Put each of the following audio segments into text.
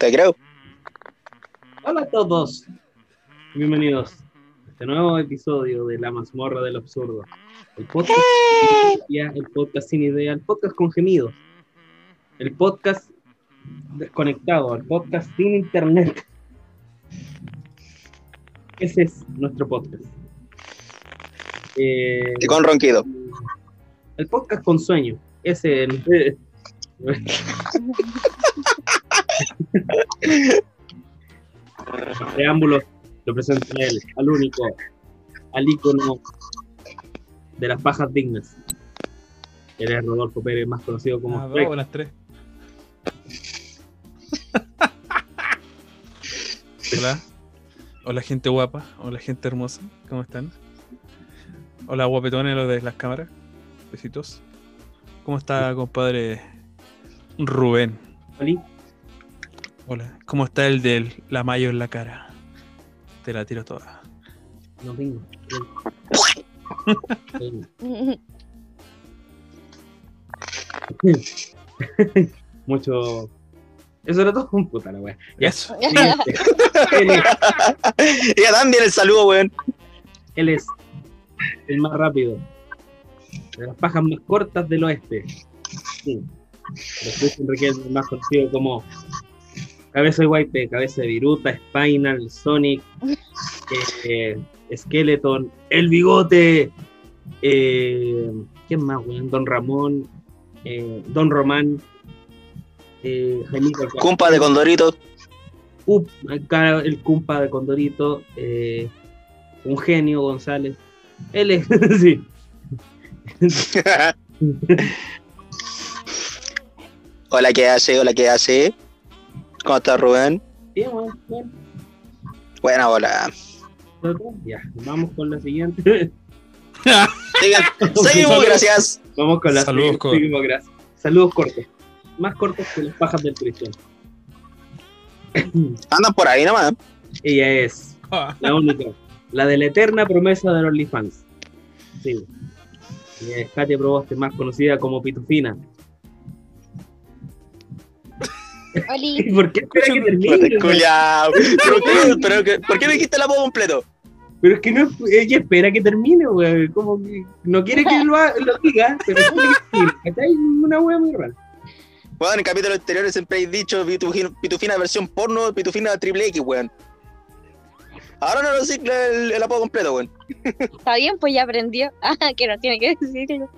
Te creo. Hola a todos. Bienvenidos a este nuevo episodio de La mazmorra del absurdo. El podcast, el podcast sin idea, el podcast con gemidos. El podcast desconectado, el podcast sin internet. Ese es nuestro podcast. Eh, Y con ronquido. el podcast con sueño. Ese es preámbulos lo presento a él, al único, al ícono de las pajas dignas. Él es Rodolfo Pérez, más conocido como Ah, vamos, las tres. Hola. Hola, gente guapa. Hola, gente hermosa. ¿Cómo están? Hola, guapetones, los de las cámaras. Besitos. ¿Cómo está, compadre Rubén? Oli, Hola. ¿Cómo está el de la mayo en la cara? Te la tiro toda. No tengo. Mucho. Eso era todo. Puta la wea. Ya. Eso. Siguiente. Él es- Y a Dan viene el saludo, weón. Él es el más rápido. De las pajas más cortas del oeste. Sí. Pero Chris Enrique es el más conocido como Cabeza de Guaype, Cabeza de Viruta, Spinal, Sonic, eh, Skeleton, El Bigote, eh, ¿quién más, weón? Don Ramón, eh, Don Román, eh, Jaimito. Cumpa de Condorito. Up, acá el cumpa de Condorito, eh, un genio González. Él es, sí. Hola, ¿qué hace? Hola, ¿qué hace? ¿Cómo está Rubén? Bien, bueno, bien. Buena, hola. Ya, vamos con la siguiente. Sigan- Seguimos, gracias. Vamos con la Saludos. Seguimos, gracias. Saludos cortos. Más cortos que las pajas del Cristian. Andan por ahí nomás. Ella es la única, la de la eterna promesa de los OnlyFans. Sí. Ella es Katia Proboste, más conocida como Pitufina. Oli, ¿Por qué espera que termine? culiao. ¿Pero qué? ¿Por qué me dijiste el apodo completo? Pero es que no, ella espera que termine, güey. Como que no quiere que lo, lo diga, pero quiere que termine. ¿Cachai? Una wea muy rara. Bueno, en capítulos anteriores siempre he dicho pitufina, pitufina versión porno, pitufina triple X, weón. Ahora no lo sé el, el apodo completo, weón. está bien, pues ya aprendió. Ah, que no tiene que decirlo.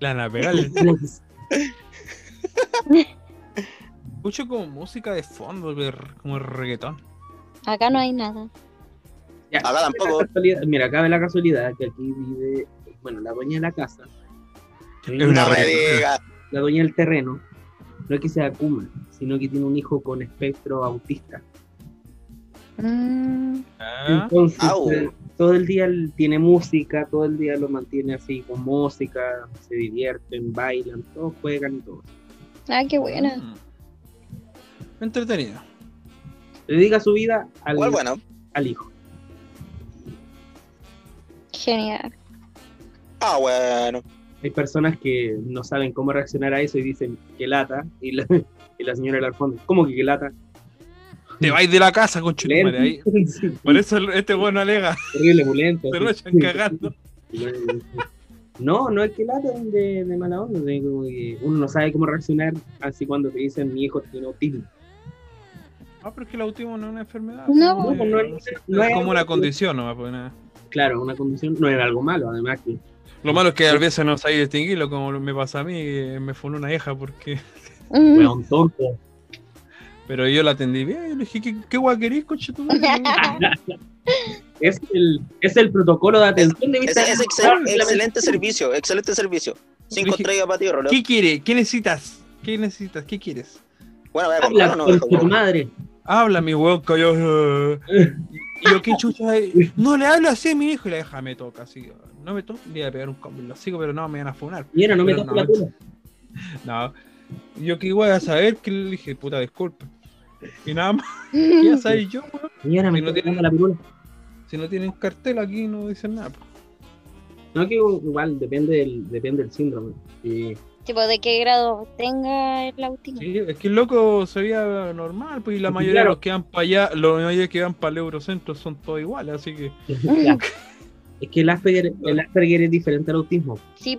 La pegar. Escucho como música de fondo, ver- como reggaetón. Acá no hay nada. Ya, Acá tampoco. la casualidad- Mira, cabe la casualidad que aquí vive, bueno, la dueña de la casa. Es una diga. La dueña del terreno. No es que sea Kuma, sino que tiene un hijo con espectro autista. Mm, Ah, Entonces, Au. eh, todo el día tiene música, todo el día lo mantiene así con música, se divierten, bailan, todos juegan y todo. ah, qué buena. Entretenido. Dedica su vida al, bueno. al hijo. Genial. Ah, bueno. Hay personas que no saben cómo reaccionar a eso y dicen que lata, y la, y la señora del fondo, ¿cómo que que lata? Te vais de la casa, con ahí. Por eso este bueno alega. terrible opulento. Se lo echan cagando. No, no es que lata de, de mala onda, de como que uno no sabe cómo reaccionar así cuando te dicen mi hijo tiene autismo. Ah, pero es que el autismo no es una enfermedad. No, pues, no es- es no es como una condición, no nada. Claro, una condición no era algo malo, además que Lo malo es que a veces no sabéis distinguirlo, como me pasa a mí, me fue una hija porque. Mm, fue un tonto. Pero yo la atendí bien, yo le dije, ¿qué, qué guay querés, coche madre?" Es el, es el protocolo de atención de Es, vista. es excel- excelente servicio, excelente servicio. Cinco Dije- estrellas para ti, Rolo. ¿Qué quiere? ¿Qué necesitas? ¿Qué necesitas? ¿Qué quieres? Bueno, voy a comprar Habla no, con tu madre. Habla, mi weón, cayó. Y yo, ¿qué chucha? No le hablo así a mi hijo y la hija me toca, así. No me toca, le voy a pegar un combo en los hocico, pero no me van a funar. Mira, no me Pero toques la no. No. Yo que voy a saber que le dije, puta, disculpa. Y nada más, ya sabes yo, weón. Me Si no está tiene- tocando la pirula. Si no tienen cartel aquí no dicen nada. po. No, que igual depende del, depende del síndrome. Si Tipo, de qué grado tenga el autismo. Sí, es que el loco se veía normal, pues y la mayoría de los que van para allá, los mayoría que van para el Eurocentro son todos iguales, así que. Es que el Asperger, el Asperger es diferente al autismo. Sí.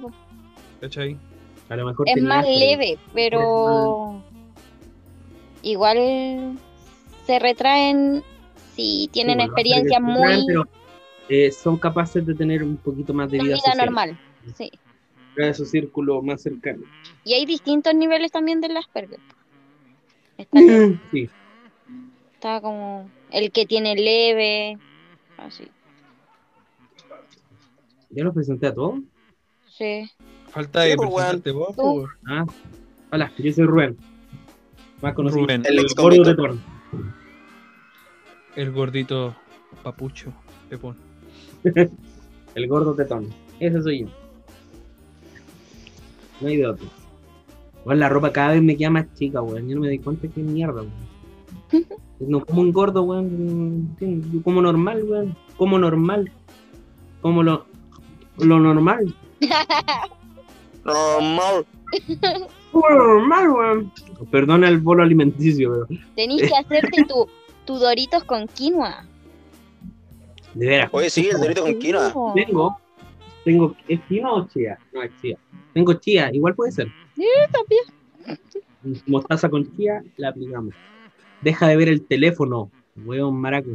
¿cachai? A lo mejor es más Asperger. leve, pero igual se retraen si tienen Sí, bueno, experiencias muy pero, eh, son capaces de tener un poquito más de de vida, vida social. normal. Sí. Crear su círculo más cercano. Y hay distintos niveles también del Asperger. Está, Sí. está como el que tiene leve, así. ¿Ya los presenté a todos? Sí. Falta de pues, presentarte vos, Tú. por Ah. Hola, yo soy Rubén. Más conocido Rubén. El el gordo de Torn. el gordito papucho, Pepón. El gordo tetón. Ese soy yo. No hay de otro. Bueno, la ropa cada vez me queda más chica, weón. Yo no me doy cuenta que es mierda, weón. No como un gordo, weón. como normal, weón. Como normal. Como lo, lo normal. Normal. Como lo normal, weón. Perdona el bolo alimenticio, pero. Tenés que hacerte tu, tu Doritos con quinoa. De veras. Oye, sí, el dorito con quinoa. Tengo. Tengo. ¿Es o chía? No, es chía. Tengo chía, igual puede ser. también. Mostaza con chía, la aplicamos. Deja de ver el teléfono, weón maraco.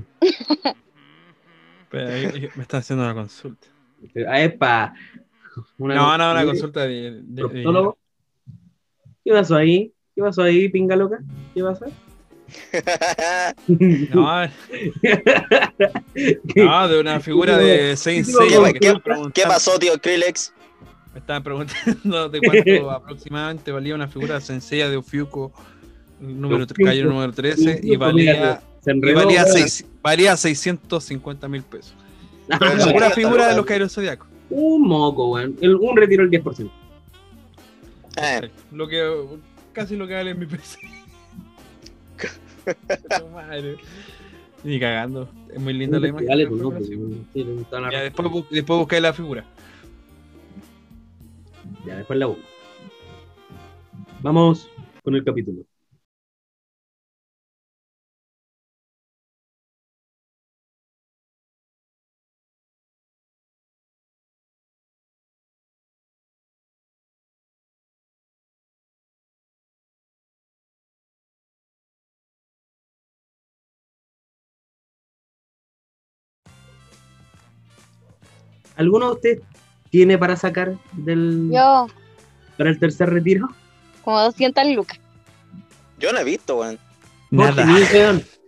Pero ahí- ahí me están haciendo una consulta. Ah, es pa. Una No, no, una ¿Sí? consulta de. de- de-. ¿Qué pasó ahí? ¿Qué pasó ahí, pinga loca? ¿Qué pasó? no, no, de una figura de Saint ¿Qué- Seiya qué- que qué- estaban preguntando- ¿Qué pasó, tío Krillex? Me estaban preguntando de cuánto aproximadamente valía una figura sencilla de Ofiuco número, calle número 13 y valía, y valía, seis- valía 650 mil pesos. Ah, pura sí, figura de los Kairos Zodiacos. un moco, weón. Un retiro el 10%. Eh, Lo que, casi lo que vale en mi PC. Ni cagando. Es muy linda la imagen. Dale sí. Sí, la Ya, después, después busqué la figura. Ya, después la busco. Vamos con el capítulo. ¿Alguno de ustedes tiene para sacar del Yo, para el tercer retiro? como 200 lucas. yo no he visto, weón. Nada. tenís.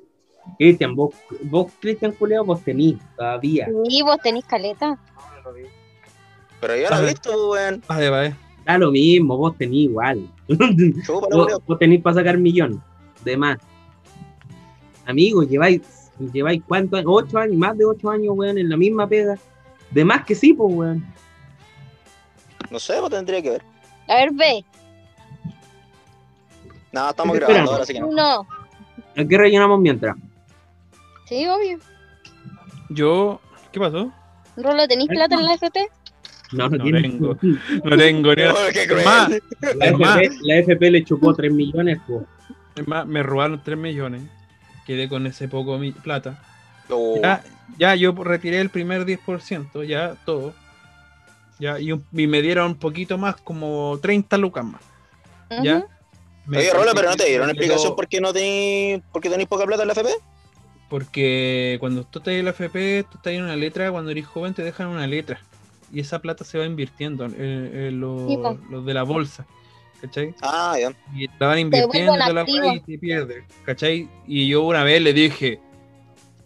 Cristian, vos, vos Cristian Culeo, vos tenís todavía. Y vos tenés caleta. Pero yo no he visto, weón. Vale, vale. Da lo mismo, vos tenís igual. Vos, vos tenís para sacar millón de más. Amigos, lleváis, lleváis cuántos años, ocho años, más de ocho años, weón, en la misma pega. De más que sí, pues, weón. No sé, pues tendría que ver. A ver, ve. No, estamos grabando ahora, así que no. No. ¿A qué rellenamos mientras? Sí, obvio. Yo. ¿Qué pasó? Rolo, ¿tenés plata en la FP? No, no, No tengo. No tengo ni Oh, más, La Es más. FP, la FP le chupó 3 millones, pues. es más, me robaron 3 millones. Quedé con ese poco mi plata. Oh, Ya, ya yo retiré el primer 10%, ya todo. Ya, y, un- y me dieron un poquito más, como 30 lucas más. Ya. Me- Oye, Rola, pero no te dieron explicación por qué no tenéis, poca plata en la FP. Porque cuando tú estás en la FP, tú estás en una letra, cuando eres joven te dejan una letra. Y esa plata se va invirtiendo en, en los, Sí, po. los de la bolsa. ¿Cachai? Ah, ya. Y la van invirtiendo la y te pierdes. ¿Cachai? Y yo una vez le dije,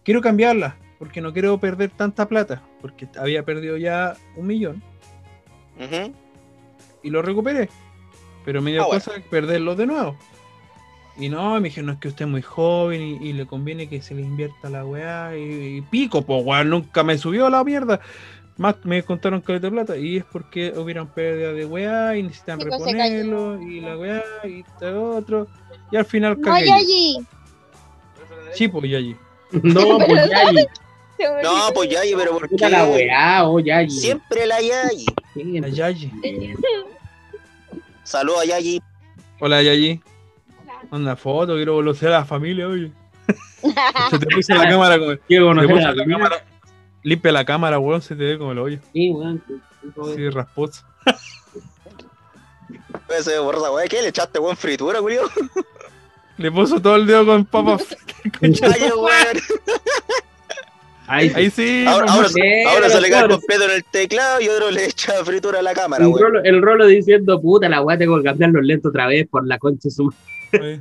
quiero cambiarla, porque no quiero perder tanta plata. Porque había perdido ya un millón y lo recuperé. Pero me dio Ah, bueno. cosa perderlo de nuevo. Y no, me dijeron, no es que usted es muy joven y, y le conviene que se le invierta la weá. Y, y pico, pues weón, nunca me subió la mierda. Más me contaron que de plata. Y es porque hubieron pérdida de weá y necesitan reponerlo. Y la weá y todo otro. Y al final No, cagué. Yayi. Sí, pues Yayi. No, pues Yayi. No, pues Yayi, pero ¿por Puta la qué? weá, oh Yayi. Siempre la Yayi. La Yayi. Saludos a Yayi. Hola, Yayi. Manda foto, quiero conocer a la familia, oye. Se te puso la cámara como. Quiero se conocer puso a la la cámara. Limpia la cámara, weón, se te ve como el hoyo. Sí, weón. sí, rasposo. Ese borra, weón. ¿Qué le echaste, weón? Fritura, Julio. Le puso todo el dedo con papas. Ay, weón. Ahí sí. Ahí sí. Ahora, ahora, Sí, ahora se le cae claro. completo en el teclado y otro le echa fritura a la cámara, el, rolo, el rolo diciendo, puta, la weá tengo que cambiar los lentes otra vez por la concha su. Ahí.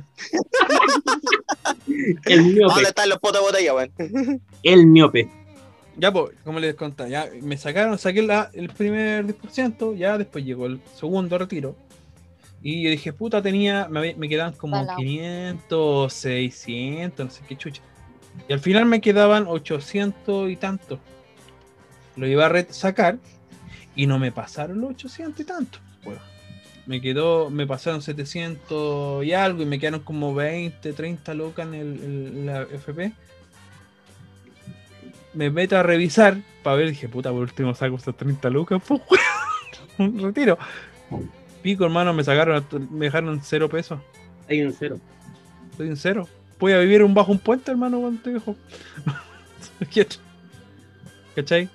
El miope. ¿Dónde están los potos de botella, weón? El miope. Ya, pues, como les contaba, ya me sacaron, saqué la- el primer 10%, ya después llegó el segundo retiro. Y yo dije, puta, tenía, me, había- me quedaban como Salao. 500, 600, no sé qué chucha. Y al final me quedaban 800 y tanto. Lo iba a sacar y no me pasaron los 800 y tanto. Bueno, me quedó, me pasaron 700 y algo y me quedaron como 20, 30 locas en el, la FP me meto a revisar para ver, dije, puta, por último saco esas 30 lucas, pues, un retiro. Pico, hermano, me sacaron, me dejaron cero pesos. Hay un cero. Estoy en cero. Voy a vivir un bajo un puente, hermano, cuando viejo. Quieto. ¿Cachai?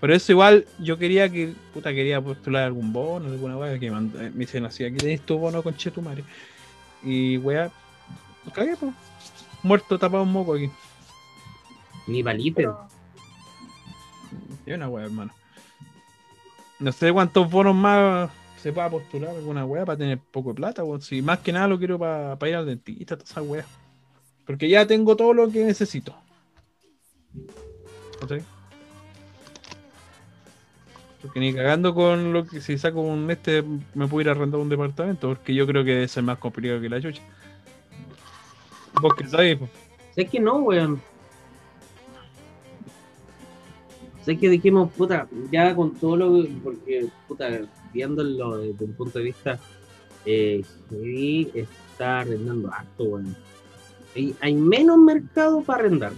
Por eso igual yo quería que, puta, quería postular algún bono, alguna weá que mand- eh, me dicen así, aquí tenés tu bono con Chetumare. Y weá, cagué, pues. Muerto tapado un moco aquí. Ni valite. Y una wea, hermano. No sé cuántos bonos más se pueda postular alguna wea para tener poco de plata. weón. Si más que nada lo quiero para ir al dentista, toda esa wea. Porque ya tengo todo lo que necesito. ¿Cachai? Porque ni cagando con lo que si saco un este me puedo ir a arrendar un departamento. Porque yo creo que debe ser más complicado que la chucha. Vos que po. Sé que no, weón. Sé que dijimos, puta, ya con todo lo porque, puta, viéndolo desde un punto de vista, eh, está arrendando harto, weón. Hay, hay menos mercado para arrendar.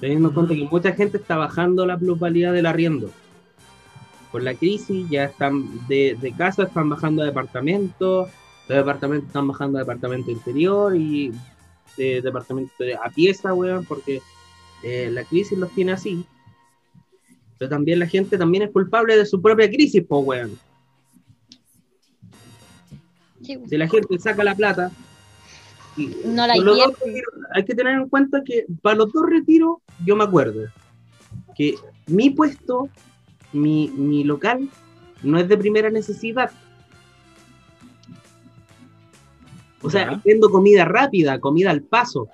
Teniendo en cuenta que mucha gente está bajando la plusvalía del arriendo. Por la crisis ya están de, de casa, están bajando a departamentos, los departamentos están bajando a departamento interior y de departamento de- a pieza, weón, porque eh, la crisis los tiene así. Pero también la gente también es culpable de su propia crisis, po, weón. Si la gente saca la plata, y No la retiros, hay que tener en cuenta que para los dos retiros, yo me acuerdo que mi puesto, mi, mi local, no es de primera necesidad. O sea, Ya. vendo comida rápida, comida al paso.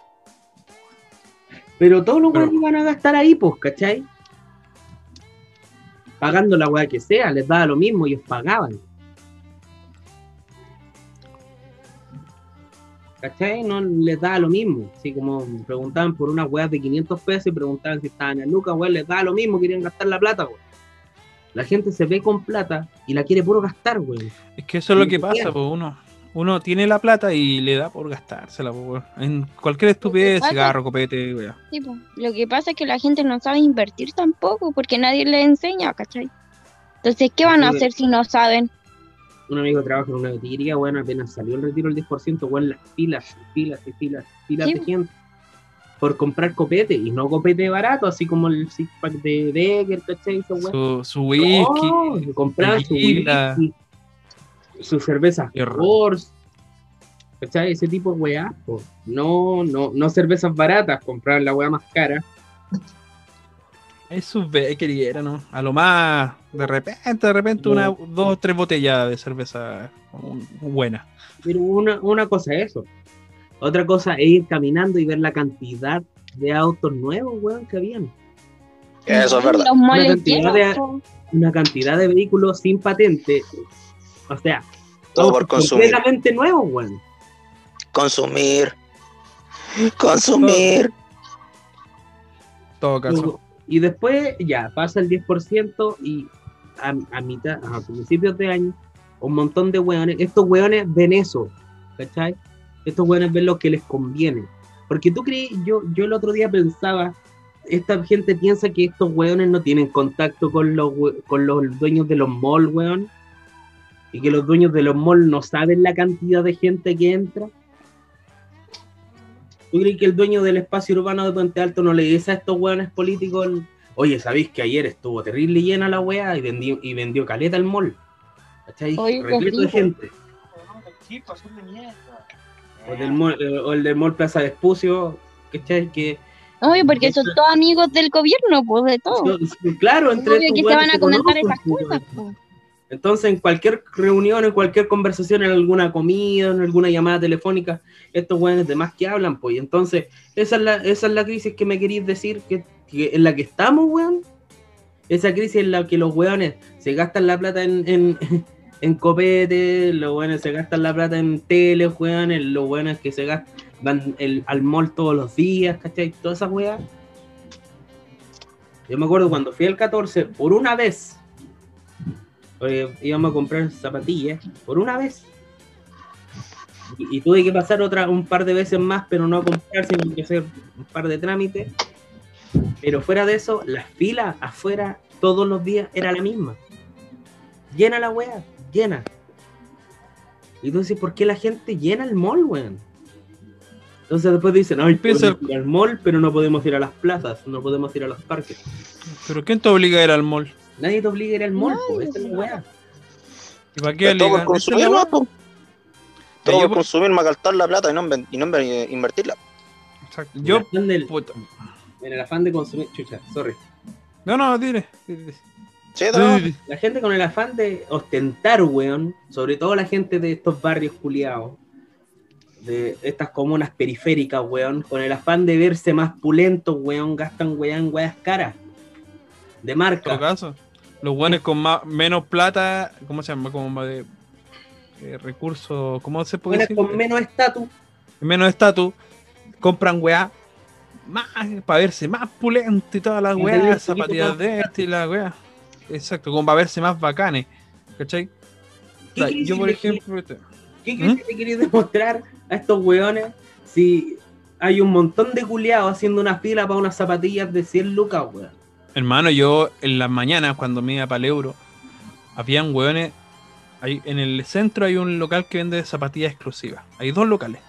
Pero todos los weones van a gastar ahí, pues, ¿cachai? Pagando la weá que sea, les daba lo mismo, ellos pagaban. ¿Cachai? No les daba lo mismo. Así como preguntaban por unas weas de 500 pesos y preguntaban si estaban en lucas, weón, les daba lo mismo, querían gastar la plata, weón. La gente se ve con plata y la quiere puro gastar, weón. Es que eso es lo que pasa, pues uno, uno tiene la plata y le da por gastársela, weón. en cualquier estupidez, pasa- cigarro, copete, weón. Sí, po. Lo que pasa es que la gente no sabe invertir tampoco porque nadie les enseña, ¿cachai? Entonces, ¿qué van a hacer si no saben? Un amigo trabaja en una botillería, weón, apenas salió el retiro del 10%, weón, las filas, filas y filas, filas Sí. de gente por comprar copete y no copete barato, así como el six pack de Becker, ¿cachai? Su, su whisky, No, comprar su whisky, su cerveza. Coors, ¿cachai? Ese tipo de weá, po. no, no, no cervezas baratas, comprar la weá más cara. es su bakery, era, ¿no? A lo más, de repente, de repente, una, dos o tres botellas de cerveza buena. Pero una, una cosa es eso. Otra cosa es ir caminando y ver la cantidad de autos nuevos, weón, que habían. Eso es verdad. Moles cantidad de-. Una cantidad de vehículos sin patente. O sea, Todo por consumir. completamente nuevos, weón. Consumir. Consumir. todo caso. Y después ya pasa el 10% y a, a mitad, a principios de año, un montón de weones, estos weones ven eso, ¿cachai? Estos weones ven lo que les conviene. Porque tú crees, yo, yo el otro día pensaba, esta gente piensa que estos weones no tienen contacto con los, con los dueños de los malls, weón. y que los dueños de los malls no saben la cantidad de gente que entra. ¿Tú crees que el dueño del espacio urbano de Puente Alto no le dice a estos hueones políticos, oye, ¿sabéis que ayer estuvo terrible llena la weá y vendió, y vendió caleta el mall? ¿Cachai? Repleto de gente. O, del mall- eh, o el del mall Plaza de Espucio, ¿cachai? Que, Obvio, porque son todos amigos del gobierno, pues de todo. claro, entre Obvio que se van a comentar esas pues, cosas. pues. Entonces, en cualquier reunión, en cualquier conversación, en alguna comida, en alguna llamada telefónica, estos weones de más que hablan, pues. Y entonces, esa es la, esa es la crisis que me queréis decir que, en la que estamos, weón. Esa crisis en la que los weones se gastan la plata en, en, en copete, los weones se gastan la plata en tele, weones, los weones que se gastan, van el- al mall todos los días, ¿cachai? Todas esas weas. Yo me acuerdo cuando fui al 14, por una vez, íbamos a comprar zapatillas por una vez. Y, y tuve que pasar otra un par de veces más, pero no a comprar, sino que hacer un par de trámites. Pero fuera de eso, la fila afuera todos los días era la misma. Llena la wea, llena. Y tú dices, ¿por qué la gente llena el mall, weón? Entonces después dicen, ay, podemos ir al mall, pero no podemos ir a las plazas, no podemos ir a los parques. Pero ¿quién te obliga a ir al mall? Nadie te obliga a ir al mall, po, Nadie, esa es la wea. ¿Y para qué obligan? Consumir, la ¿no? weá. po? Todo por consumir, malgastar la plata y no, y no inven- invertirla. Exacto. Yo, puta. En el afán de consumir, chucha, sorry. No, no, dile. dile. La gente con el afán de ostentar, weón, sobre todo la gente de estos barrios culiados, de estas comunas periféricas, weón, con el afán de verse más pulentos, weón, gastan, weón, weas caras. De En todo marca. caso. Los guanes con más, menos plata, ¿cómo se llama? Como más de eh, recursos, ¿cómo se puede Weones decir? con menos estatus. menos estatus, compran weá más para verse más pulento y un weas, poquito zapatillas de este y la weá. Exacto, como para verse más bacanes. ¿Cachai? O ¿Qué sea, crisis yo, por ejemplo, este- ¿Qué crees que le queréis demostrar a estos weones si hay un montón de culiados haciendo una fila para unas zapatillas de 100 lucas, weón? hermano, yo en las mañanas cuando me iba para el euro, habían weones. Hay, en el centro hay un local que vende zapatillas exclusivas. Hay dos locales.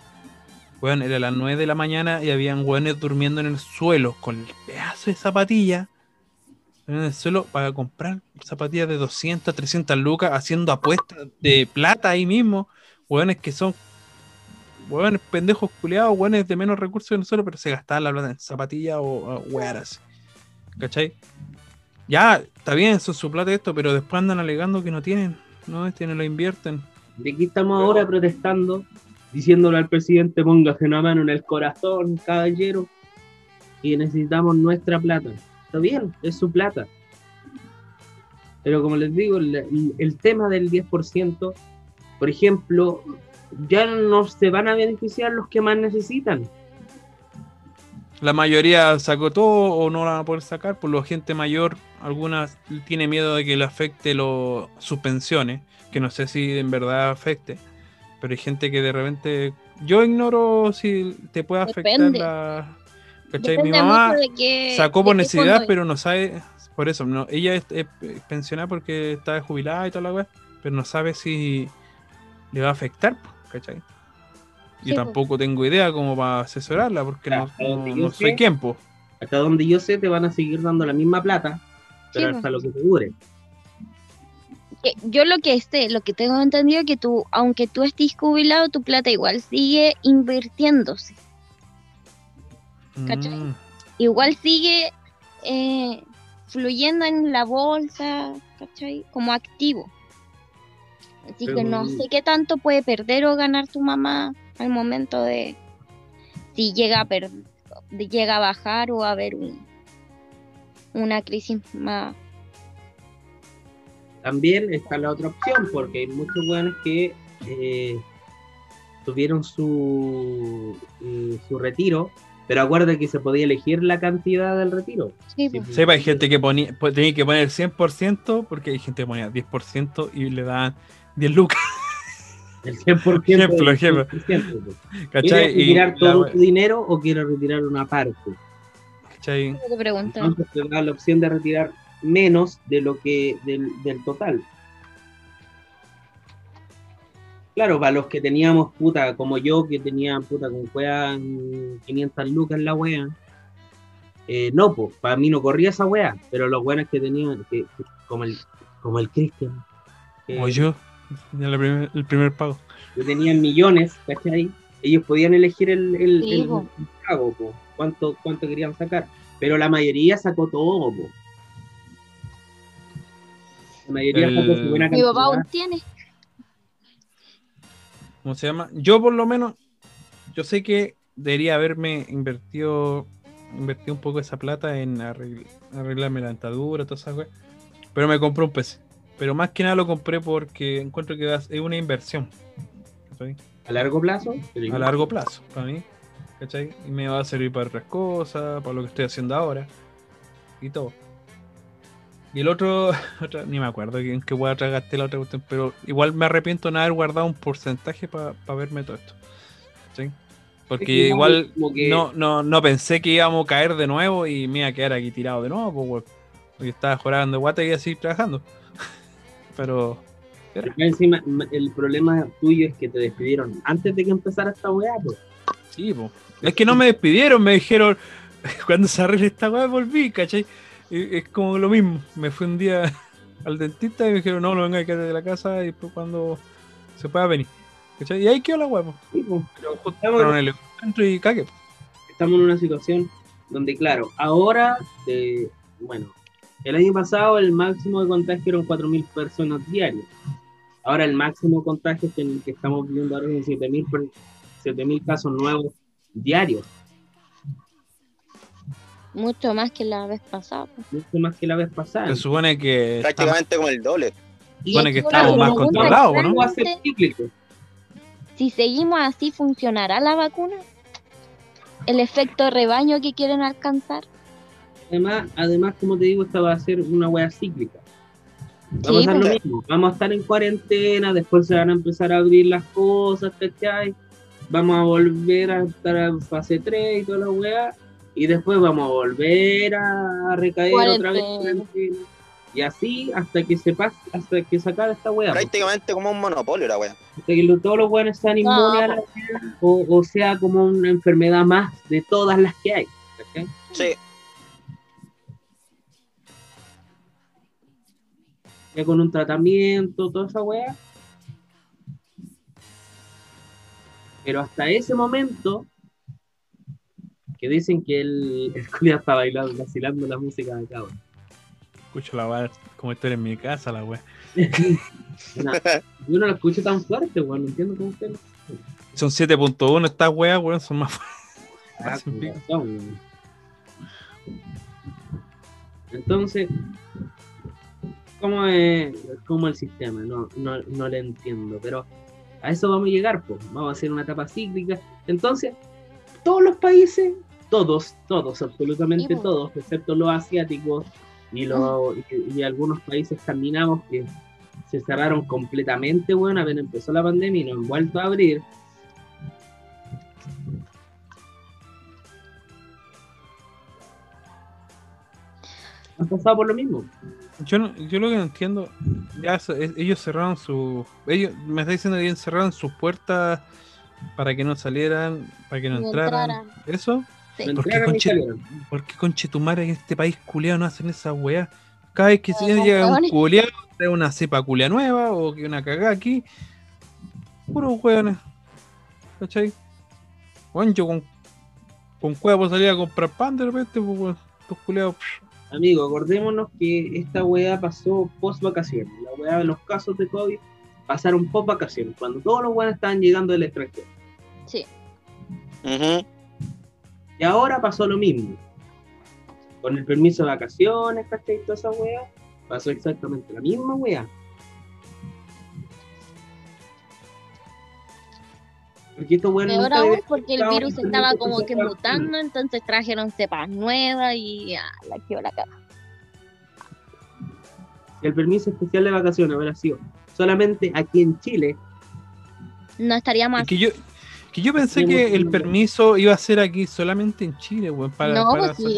Weón, era las 9 de la mañana y habían weones durmiendo en el suelo con el pedazo de zapatilla en el suelo para comprar zapatillas de 200, 300 lucas, haciendo apuestas de plata ahí mismo. Weones que son weones pendejos culiados, weones de menos recursos en el suelo, pero se gastaban la plata en zapatillas o, así. ¿Cachai? Ya, está bien, es su plata esto, pero después andan alegando que no tienen, no tienen, lo invierten. De aquí estamos ahora protestando, diciéndole al presidente póngase una mano en el corazón, caballero, y necesitamos nuestra plata. Está bien, es su plata. Pero como les digo, el, tema del 10%, por ejemplo, ya no se van a beneficiar los que más necesitan. La mayoría sacó todo o no la van a poder sacar, por lo gente mayor, algunas tiene miedo de que le afecte lo, sus pensiones, que no sé si en verdad afecte, pero hay gente que de repente, yo ignoro si te puede afectar Depende. la... ¿Cachai? Mi mamá mucho de qué- sacó de por necesidad, fondo pero no sabe, por eso, no, ella es, es pensionada porque está jubilada y toda la weá, pero no sabe si le va a afectar, ¿cachai? Yo Sí, pues. tampoco tengo idea como para asesorarla, porque no, no- yo no soy sé. quien, po. Hasta donde yo sé, te van a seguir dando la misma plata, pero Sí, hasta lo que te dure. Yo lo que sé, lo que tengo entendido es que tú, aunque tú estés jubilado, tu plata igual sigue invirtiéndose. ¿Cachai? Mm. Igual sigue eh, fluyendo en la bolsa, ¿cachai? Como activo. Así que no sé qué tanto puede perder o ganar tu mamá al momento de si llega a per- de- llega a bajar o a haber un, una crisis más. También está la otra opción, porque hay muchos weones que eh, tuvieron su, eh, su retiro, pero acuérdate que se podía elegir la cantidad del retiro. Sí, Sí, pues. pues. Sí, hay gente que ponía, pues, tenía que poner 100% porque hay gente que ponía 10% y le daban 10 lucas, El 100%. Ejemplo, ejemplo. 100%. ¿cachai? ¿Quieres retirar Y todo tu dinero o quieres retirar una parte? ¿cachai? Entonces te da la opción de retirar menos de lo que del, del total. Claro, para los que teníamos puta, como yo, que tenía puta con wea mm, 500 lucas en la wea. eh, no, pues, para mí no corría esa wea, pero los buenos que tenían, que, que- como el como el Christian, que, Como yo, ya la primer- el primer pago. que tenían millones, ¿cachai? Ellos podían elegir el, el, Sí, el- el pago, po, cuánto, cuánto querían sacar. Pero la mayoría sacó todo, po. La mayoría El- sacó su buena Mi papá cantidad. aún tiene. ¿Cómo se llama? Yo por lo menos, yo sé que debería haberme invertido, invertido un poco esa plata en arregl- arreglarme la dentadura, todas esas cosas. Pero me compré un PC. Pero más que nada lo compré porque encuentro que es una inversión. ¿cachai? A largo plazo, A largo plazo, para mí. ¿Cachai? Y me va a servir para otras cosas, para lo que estoy haciendo ahora. Y todo. Y el otro, otra- ni me acuerdo en qué voy a gasté la otra cuestión, pero igual me arrepiento de no haber guardado un porcentaje para verme todo esto. ¿Sí? Porque Es que igual que- no, no, no pensé que íbamos a caer de nuevo y me iba a quedar aquí tirado de nuevo, pues. Porque estaba jugando guata y así trabajando. pero Pero encima, el problema tuyo es que te despidieron antes de que empezara esta weá, pues. Sí, po. Es que no me despidieron, me dijeron, cuando se arregle esta weá volví, ¿cachai? Es como lo mismo, me fui un día al dentista y me dijeron, no, no venga, quédate de la casa y después cuando se pueda venir. ¿Cachai? Y ahí quedó la po. Sí, pues. Pero Estamos- fueron el encuentro y cague. po. estamos en una situación donde, claro, ahora, de, bueno, el año pasado el máximo de contagio eran 4.000 personas diarias. Ahora el máximo de contagio que, que estamos viviendo ahora es de 7.000 per- 7.000 casos nuevos diarios, Mucho más que la vez pasada. mucho más que la vez pasada. Se supone que está Prácticamente como el doble. Y supone que estamos más controlados, ¿no? ¿Cómo va a ser grande, cíclico? Si seguimos así, ¿funcionará la vacuna? ¿El efecto rebaño que quieren alcanzar? Además, además, como te digo, esta va a ser una wea cíclica. Va a pasar lo pues. mismo. Vamos a estar en cuarentena, después se van a empezar a abrir las cosas, ¿cachai? Vamos a volver a estar en fase 3 y toda la weá. Y después vamos a volver a recaer otra vez Cuarentena. Y así hasta que se pase, hasta que se acabe esta weá. pues. Prácticamente como un monopolio la wea. Hasta que lo- todos los weones sean inmunes a la weá, o, o sea como una enfermedad más de todas las que hay. Sí. ya con un tratamiento, toda esa weá. Pero hasta ese momento, que dicen que el, el culiao está bailando, vacilando la música de acá, weón. Escucho la weá como estoy en mi casa, la weá. Yo no lo escucho tan fuerte, weón, no entiendo cómo usted lo Son 7.1 estas weas, weón, son más Ah, razón, weón. Entonces, ¿cómo es cómo el sistema? No, no, no le entiendo, pero a eso vamos a llegar, pues. Vamos a hacer una etapa cíclica. Entonces, todos los países, todos, todos, absolutamente todos, excepto los asiáticos y, los, y, y algunos países escandinavos que se cerraron completamente, bueno, apenas empezó la pandemia y no han vuelto a abrir. Han pasado por lo mismo. Yo, no- yo lo que no entiendo, ya se- es- ellos cerraron su. Ellos me está diciendo que ellos cerraron sus puertas para que no salieran, para que no No entraran. entraran. ¿Eso? Sí. ¿Por qué conche-. ¿Por qué conche tu madre en este país culiado no hacen esa weá? Cada vez que se Los llega un culiado, trae una cepa culia nueva o que una cagada aquí. Puros weones. ¿Cachai? Bueno, yo con, con cueva puedo salir a comprar pan de repente, pues weón, estos culiados. Amigo, acordémonos que esta weá pasó post vacaciones. La weá de los casos de COVID pasaron post vacaciones, cuando todos los weones estaban llegando del extranjero. Sí. Ujú. Y ahora pasó lo mismo. Con el permiso de vacaciones, ¿cachai? Toda esa weá. Pasó exactamente la misma weá. Porque estos weones Peor aún porque el virus estaba como que mutando, entonces trajeron cepas nuevas y ah, la quedó la caga. Si el permiso especial de vacaciones hubiera sido solamente aquí en Chile, No estaría más. Que yo, que yo pensé Sí, que el permiso iba a ser aquí solamente en Chile, weón. Para, no, para pues.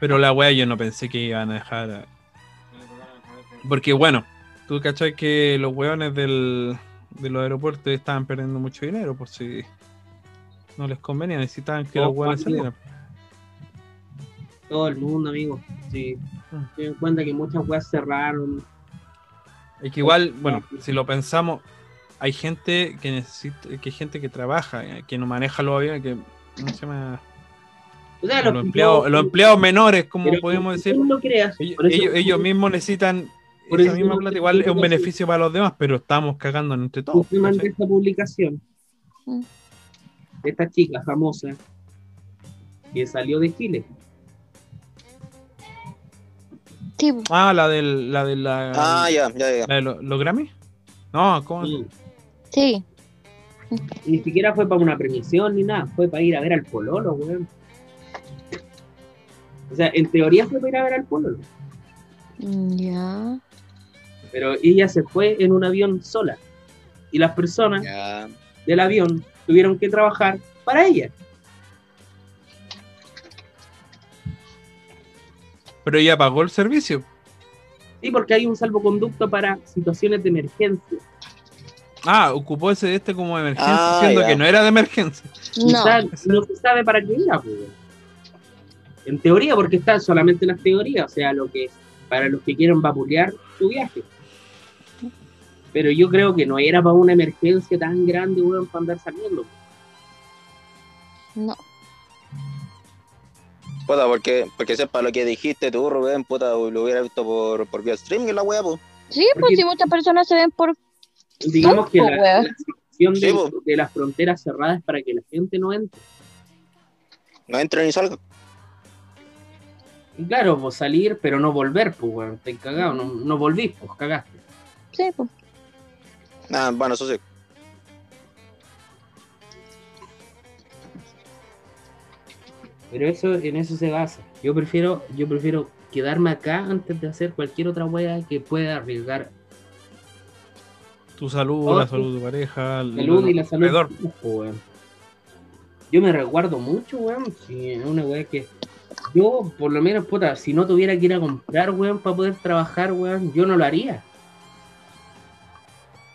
Pero la weá yo no pensé que iban a dejar. a- Porque bueno, tú cachai que los weones del, de los aeropuertos estaban perdiendo mucho dinero por si no les convenía, necesitaban que Oh, los hueones amigo. salieran. Todo el mundo, amigo. Sí. Mm. Me doy cuenta que muchas weas cerraron. Es que igual, bueno, si lo pensamos, hay gente que necesita, que hay gente que trabaja, eh, que no maneja los aviones, que ¿cómo se llama? O sea, los, empleados, los empleados menores, como podemos decir, tú no creas. ellos, Por eso- ellos- ellos mismos necesitan por esa eso misma plata, igual es un sí. beneficio para los demás, pero estamos cagando entre todos. Mandé ¿cachai? esta publicación Mm. de esta chica famosa que salió de Chile. Sí. Ah, la del, la de la, Ah, ya, ya, ya. la de lo- los Grammy. No, ¿cómo? Y sí. ni siquiera fue para una premiación ni nada, fue para ir a ver al pololo, weón. O sea, en teoría fue para ir a ver al pololo, Ya. pero ella se fue en un avión sola. Y las personas del avión tuvieron que trabajar para ella. Pero ella pagó el servicio. Sí, porque hay un salvoconducto para situaciones de emergencia. Ah, ocupó ese de este como de emergencia, Ah, siendo ya. que no era de emergencia. No. No se sabe para qué era, pues. En teoría, porque están solamente las teorías, o sea, lo que para los que quieren vapulear su viaje. Pero yo creo que no era para una emergencia tan grande, weón, para andar saliendo. No. Puta, porque, porque sepa lo que dijiste tú, Rubén, puta, lo hubiera visto por, por vía streaming la wea, pues. Sí, pues si muchas personas se ven por. Digamos que la, la de, las fronteras cerradas para que la gente no entre. No entra ni salga. Claro, pues salir, pero no volver, pues, weón, te cagado, no, no volvís, pues, cagaste. Sí, pues. Nada, bueno, eso sí. Pero eso, en eso se basa. Yo prefiero, yo prefiero quedarme acá antes de hacer cualquier otra wea que pueda arriesgar Tu salud, Oh, la sí. salud de tu pareja, salud y la salud. alrededor. Yo me resguardo mucho, weón. Si es una wea que. Yo, por lo menos, puta, si no tuviera que ir a comprar, weón, para poder trabajar, weón, yo no lo haría.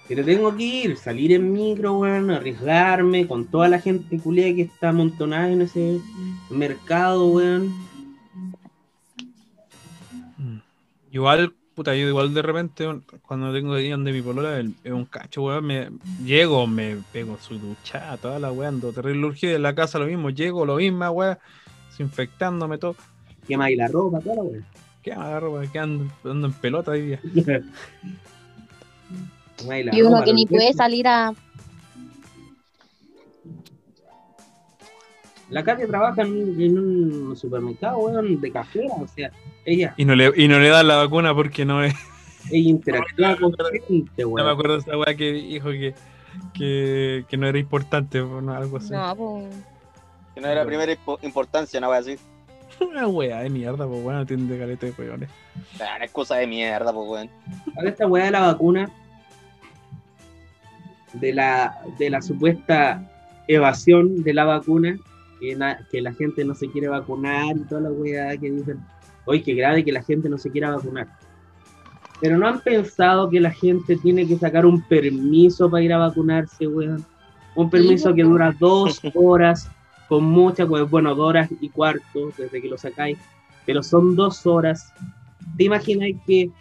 Pero tengo que ir, salir en micro, weón, arriesgarme con toda la gente culia que está amontonada en ese mercado, weón. Mm. Igual, puta, yo igual de repente, cuando tengo día donde mi polola es un cacho, weón, me llego, me pego su ducha, toda la weá, ando terrible urgido en la casa lo mismo, llego, lo mismo, weá, desinfectándome todo. Quema ahí la ropa, toda la wea. ¿Qué agarro, weá? ¿Qué ando, ando en pelota hoy día? Quema ahí la Y uno ropa, que ni puede salir a. La Katia trabaja en un, en un supermercado, weón, de cajera, o sea, ella, Y no le, y no le dan la vacuna porque no es. ella interactúa con gente, No me weón. acuerdo de esa weá que dijo que, que, que no era importante, o no, algo así. No, pues. Que no era primera impo- importancia, una wea así. Una weá de mierda, pues weón, tiene caleta de weones. Una excusa de mierda, pues, weón. Ahora esta weá de la vacuna, de la, de la supuesta evasión de la vacuna, que, na- que la gente no se quiere vacunar y toda la weá que dicen, oye, qué grave que la gente no se quiera vacunar. Pero no han pensado que la gente tiene que sacar un permiso para ir a vacunarse, weón. Un permiso que dura dos horas, con mucha, pues, bueno, dos horas y cuarto desde que lo sacáis, pero son dos horas. ¿Te imaginas que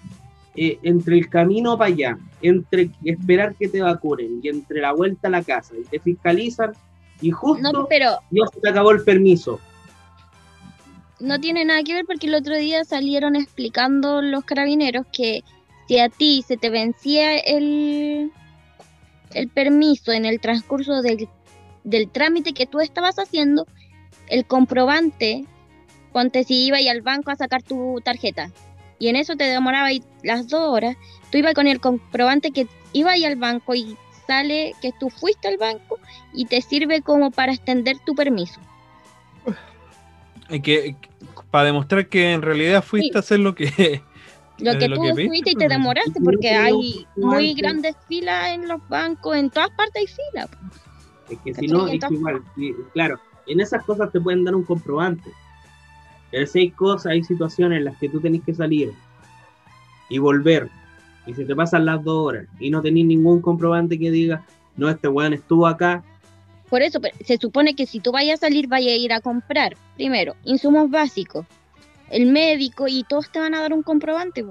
eh, entre el camino para allá, entre esperar que te vacunen y entre la vuelta a la casa y te fiscalizan y justo No, pero ya se te acabó el permiso? No tiene nada que ver porque el otro día salieron explicando los carabineros que si a ti se te vencía el, el permiso en el transcurso del, del trámite que tú estabas haciendo, el comprobante, ponte si ibas al banco a sacar tu tarjeta y en eso te demoraba las dos horas, tú ibas con el comprobante que ibas al banco y sale que tú fuiste al banco y te sirve como para extender tu permiso. Y que, para demostrar que en realidad fuiste Sí. a hacer lo que. Lo que lo tú que fuiste y pues, te demoraste, yo porque hay muy grandes filas en los bancos, en todas partes hay filas. Es que si ¿Cachai? no, es que igual, claro, en esas cosas te pueden dar un comprobante. Pero si hay cosas, hay situaciones en las que tú tenés que salir y volver y se te pasan las dos horas y no tenés ningún comprobante que diga, no, este weón estuvo acá, Por eso se supone que si tú vayas a salir, vayas a ir a comprar, primero, insumos básicos, el médico y todos te van a dar un comprobante.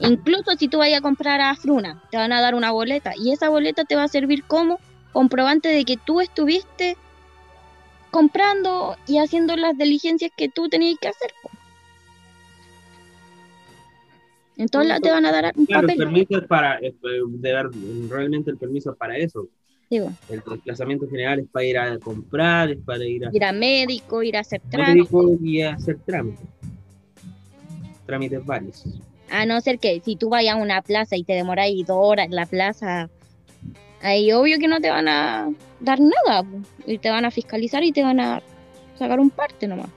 Incluso si tú vayas a comprar a Fruna, te van a dar una boleta y esa boleta te va a servir como comprobante de que tú estuviste comprando y haciendo las diligencias que tú tenías que hacer. po. En todos lados te van a dar un claro, el permiso es para, eh, de ver, realmente el permiso es para eso. Digo, El desplazamiento general es para ir a comprar, es para ir a ir a médico, ir a hacer trámites. médico y a hacer trámites. Trámites varios. A no ser que si tú vayas a una plaza y te demoras ahí dos horas en la plaza, ahí obvio que no te van a dar nada. Y te van a fiscalizar y te van a sacar un parte nomás.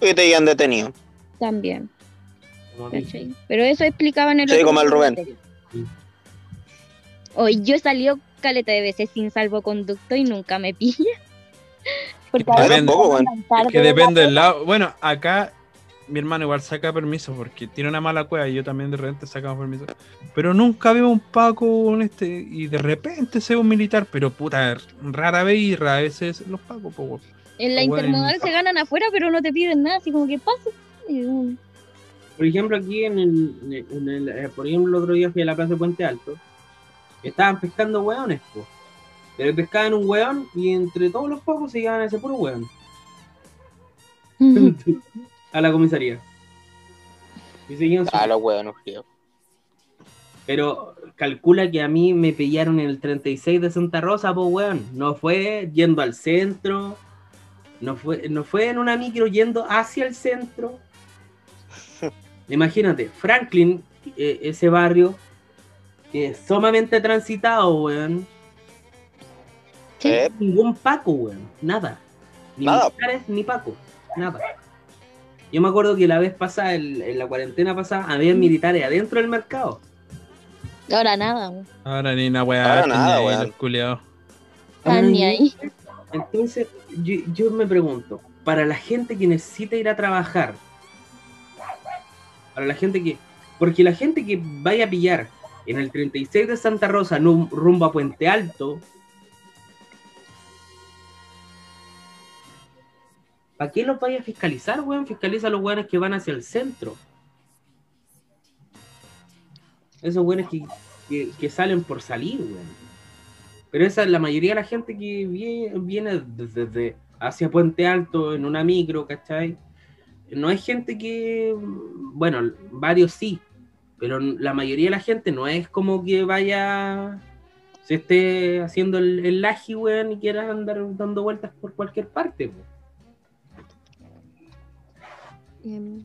Y te hayan detenido. También. Pero eso explicaba en el Sí, como el. Rubén. Hoy yo he salido caleta de veces sin salvoconducto y nunca me pilla. Porque depende. tarde Que depende del lado. Bueno, acá mi hermano igual saca permiso porque tiene una mala cueva y yo también de repente sacamos permiso. Pero nunca veo un Paco en este y de repente se ve un militar, pero puta, rara vez y rara vez es los Pacos, po. En la intermodal se ganan afuera, pero no te piden nada, así como que pase. Y, um, Por ejemplo, aquí en el, en el- eh, por ejemplo, el otro día fui a la plaza de Puente Alto. Estaban pescando hueones, po. Pero pescaban un hueón y entre todos los pocos se llevaban a ese puro hueón. a la comisaría. Y seguían su- Ah, los hueones, tío. Pero calcula que a mí me pillaron en el 36 de Santa Rosa, po weón. No fue yendo al centro. No fue, no fue en una micro yendo hacia el centro. Imagínate, Franklin, eh, ese barrio, que es sumamente transitado, weón. Sí. Eh, Ningún Paco, weón. Nada. Ni Nada. militares ni Paco. Nada. Yo me acuerdo que la vez pasada, el- en la cuarentena pasada, había militares adentro del mercado. Ahora nada, weón. Ahora ni una weá. Ahora están nada, ahí weón. Están ni ahí. Entonces, yo, yo me pregunto, para la gente que necesita ir a trabajar, para la gente que, porque la gente que vaya a pillar en el 36 de Santa Rosa rumbo a Puente Alto, ¿para qué los vaya a fiscalizar, weón? Fiscaliza a los weones que van hacia el centro. Esos weones que, que, salen por salir, weón. Pero esa es la mayoría de la gente que vie- viene desde, desde hacia Puente Alto en una micro, ¿cachai? No es gente que, bueno, varios sí, pero la mayoría de la gente no es como que vaya, se esté haciendo el, el laji, weón, y quiera andar dando vueltas por cualquier parte. Em,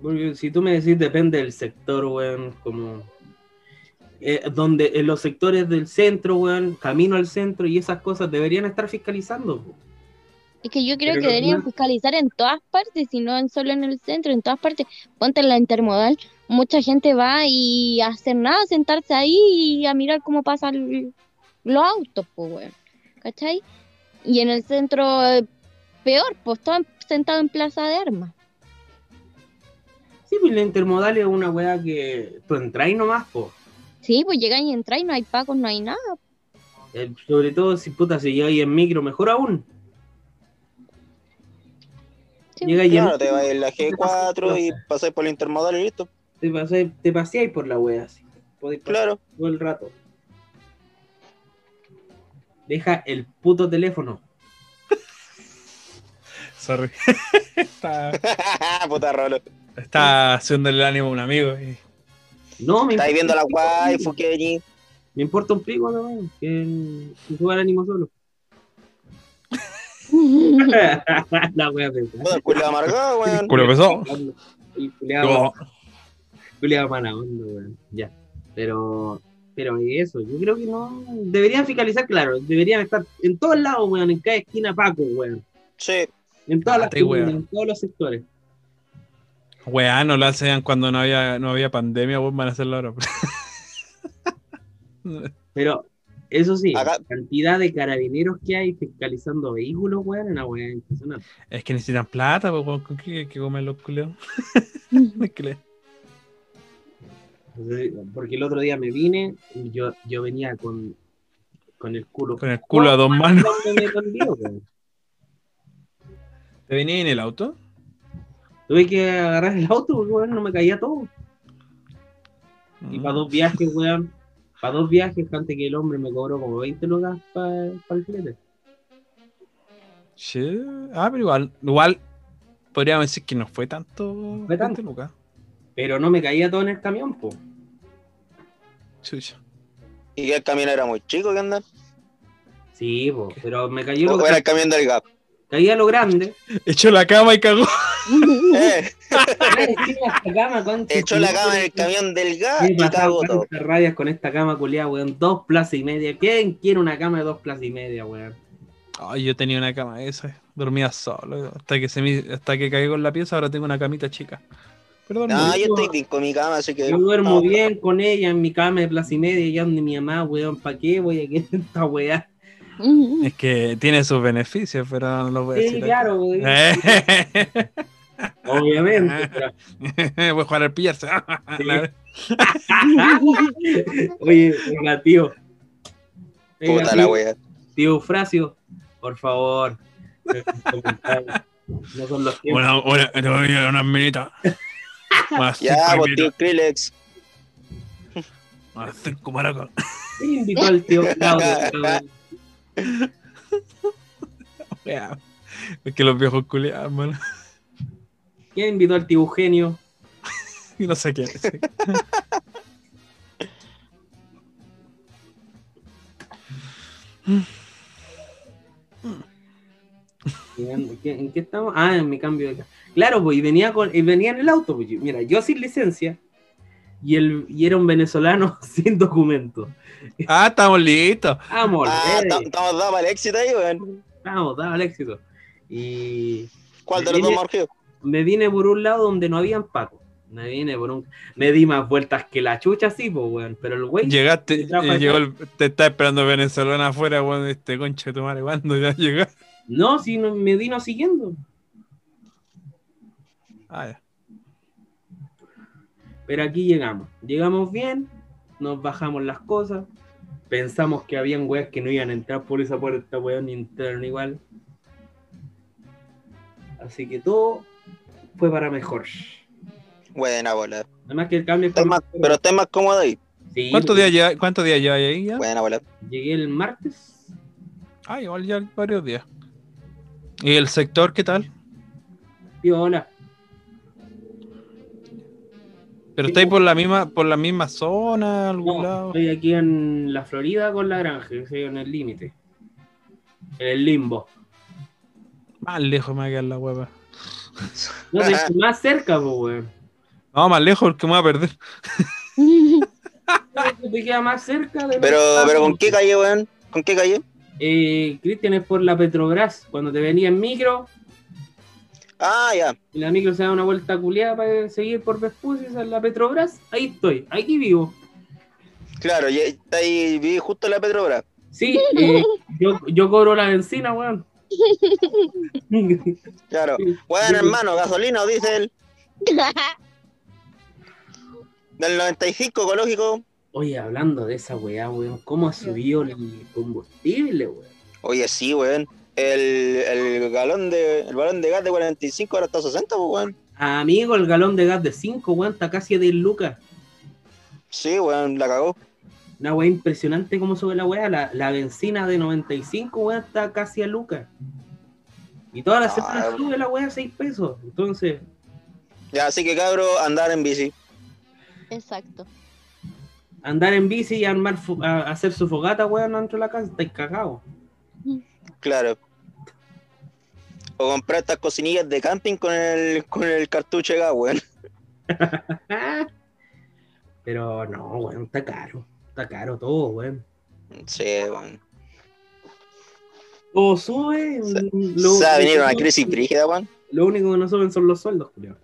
Porque si tú me decís, depende del sector, weón, como... eh, donde en los sectores del centro, weón, camino al centro y esas cosas deberían estar fiscalizando. po. Es que yo creo Pero que deberían fiscalizar en todas partes, y no en- solo en el centro, en todas partes. Ponte en la intermodal, mucha gente va y a hacer nada, a sentarse ahí y a mirar cómo pasan los autos, pues, weón. ¿Cachai? Y en el centro, eh, peor, pues, todos sentados en plaza de armas. Sí, pues la intermodal es una weá que tú entras y nomás, po. Sí, pues llegan y entran y no hay pagos, no hay nada. Eh, sobre todo si puta se llega ahí en micro, mejor aún. Sí, Llega ahí Claro, en te vas en la G4 y pasas por el intermodal y listo. te, paseáis- te paseáis por la wea así. Podéis pasar Claro. todo el rato. Deja el puto teléfono. Sorry. está, Puta rolo. está haciendo el ánimo a un amigo. y- No, me Estás viendo la waifu allí. Me importa un pico, no, que, que suba el ánimo solo. La wea pesada. Culo amargado, weón. Culo pesado. Mala onda, weón. Ya. Pero, pero eso, yo creo que no. Deberían fiscalizar, claro. Deberían estar en todos lados, weón. En cada esquina, Paco, weón. Sí. En todas las weón. comunas, en todos los sectores. Weá, no lo hacían cuando no había, no había pandemia, weón, van a hacerlo ahora. Pero, Eso sí, Acá- la cantidad de carabineros que hay fiscalizando vehículos, weón, es una weá impresionante. Es que necesitan plata, pues, weón, ¿con qué hay que comer los culeos? Es que le- Porque el otro día me vine y yo, yo venía con, con el culo. Con el culo a dos manos. ¿Te venía en el auto? Tuve que agarrar el auto porque, weón, no me caía todo. Y para dos viajes, weón. Para dos viajes, antes que el hombre me cobró como 20 lucas para el flete. Sí. Ah, pero igual, igual podríamos decir que no fue tanto. Fue tanto. 20 lucas. Pero no me caía todo en el camión, po. Chucha. Y que el camión era muy chico, ¿qué onda? Sí, po. Pero me cayó lo, era el camión del GAP. Caía lo grande. Echó la cama y cagó. Eh, echó la cama en el camión del he y cagó todo. rabias con esta cama culiada, weón. Dos plazas y media. ¿Quién quiere una cama de dos plazas y media, weón? Ay, yo tenía una cama esa. Dormía solo. Hasta que se me, hasta que caí con la pieza, ahora tengo una camita chica. Pero dormí. No, yo estoy bien con mi cama, así que. Yo duermo no, bien con ella en mi cama de plaza y media ya donde mi mamá, weón. ¿Para qué voy a querer esta weá? Es que tiene sus beneficios, pero no lo voy a Sí, decir. aquí. claro, weón. Eh. Obviamente. pero- Voy a jugar al pillarse. Oye, venga, tío. Venga, Puta la tío, wea. tío Eufrasio, por favor. No son los tiempos. Una, una, te voy a dar unas minitas. Unas Ya, cinco pues tío Skrillex. unas cinco maracas. ¿Quién invitó al tío Claudio? Wea. Es que los viejos culiados, mano. ¿Quién invitó al tío Eugenio? No sé quién. ¿En qué, en qué estamos? Ah, en mi cambio de Claro, pues, y venía, con, y venía en el auto. Pues, yo- mira, yo sin licencia y, el, y era un venezolano sin documento. Ah, estamos listos. Vamos, Ah, ta- estamos dados el éxito ahí, weón. vamos, daba el éxito. Y ¿Cuál de los dos urgidos? me vine por un lado donde no habían Paco. Me vine por un. Me di más vueltas que la chucha, sí, pues, weón. Pero el güey. Llegaste, eh, llegó el- te está esperando venezolano afuera, weón, este concha de tu madre, ¿cuándo ya llega? No, si no, me vino siguiendo. Ah, ya. Pero aquí llegamos. Llegamos bien, nos bajamos las cosas. Pensamos que habían weas que no iban a entrar por esa puerta, weón, ni entraron igual. Así que todo fue para mejor. Buena bola. Además que el cambio más- pero estás más cómodo ahí. Sí, ¿Cuántos días lleva, cuántos días lleva ahí ya? Buena bola. Llegué el martes. Ah, igual ya varios días. ¿Y el sector qué tal? Piola. ¿Pero estáis por la misma, por la misma zona, algún No, lado? estoy aquí en la Florida con la granja, estoy en el límite. En el limbo. Más lejos me va a quedar la hueva. No, de hecho, más cerca, pues, weón. No, más lejos porque me voy a perder. Te queda más cerca de Pero, pero ¿con qué calle, weón? ¿Con qué calle? Eh, Cristian es por la Petrobras. Cuando te venía en micro, Ah, ya. y la micro se da una vuelta culiada para seguir por Vespucio, es la Petrobras, ahí estoy, aquí vivo. Claro, y ahí, viví justo en la Petrobras. Sí, eh, yo, yo cobro la benzina, weón. Claro. Bueno, hermano, gasolina o diésel del 95 ecológico. Oye, hablando de esa weá, weón, ¿cómo ha subido el combustible, weón? Oye, sí, weón. El, el galón de el balón de gas de 45 ahora está a 60, pues, weón. Amigo, el galón de gas de 5, weón, está casi a 10 lucas. Sí, weón, la cagó. Una weá impresionante cómo sube la weá. La, la benzina de 95, weón, está casi a lucas. Y toda la Ah, semana weón. sube la weá a 6 pesos. Entonces, Ya, así que cabro, andar en bici. Exacto. andar en bici y armar fu- a- hacer su fogata, weón, dentro de la casa, estáis cagados. Claro. O comprar estas cocinillas de camping con el, con el cartucho de gas, weón. Pero no, weón, está caro. Está caro todo, weón. Sí, weón. Todo sube. Se- lo, Se va a venir lo- una crisis brígida, weón. Lo único que no suben son los sueldos, Julio.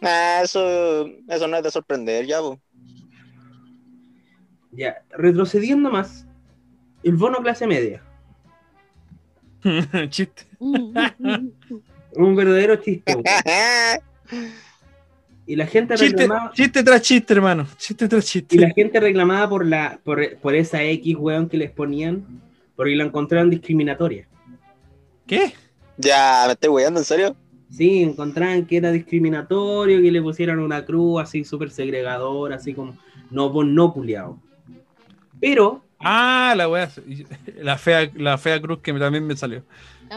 Ah, eso, eso no es de sorprender, ya. Ya, retrocediendo más, el bono clase media. Chiste. Un verdadero chiste. Y la gente Chiste, reclamaba, chiste tras chiste, hermano. Chiste tras y chiste. la gente reclamaba por la por, por esa X weón que les ponían, porque la encontraron discriminatoria. ¿Qué? ya, me estoy weyando, ¿en serio? Sí, encontraban que era discriminatorio, que le pusieran una cruz así súper segregadora, así como no vos no culiao. Pero Ah, la wea. La fea, la fea cruz que también me salió.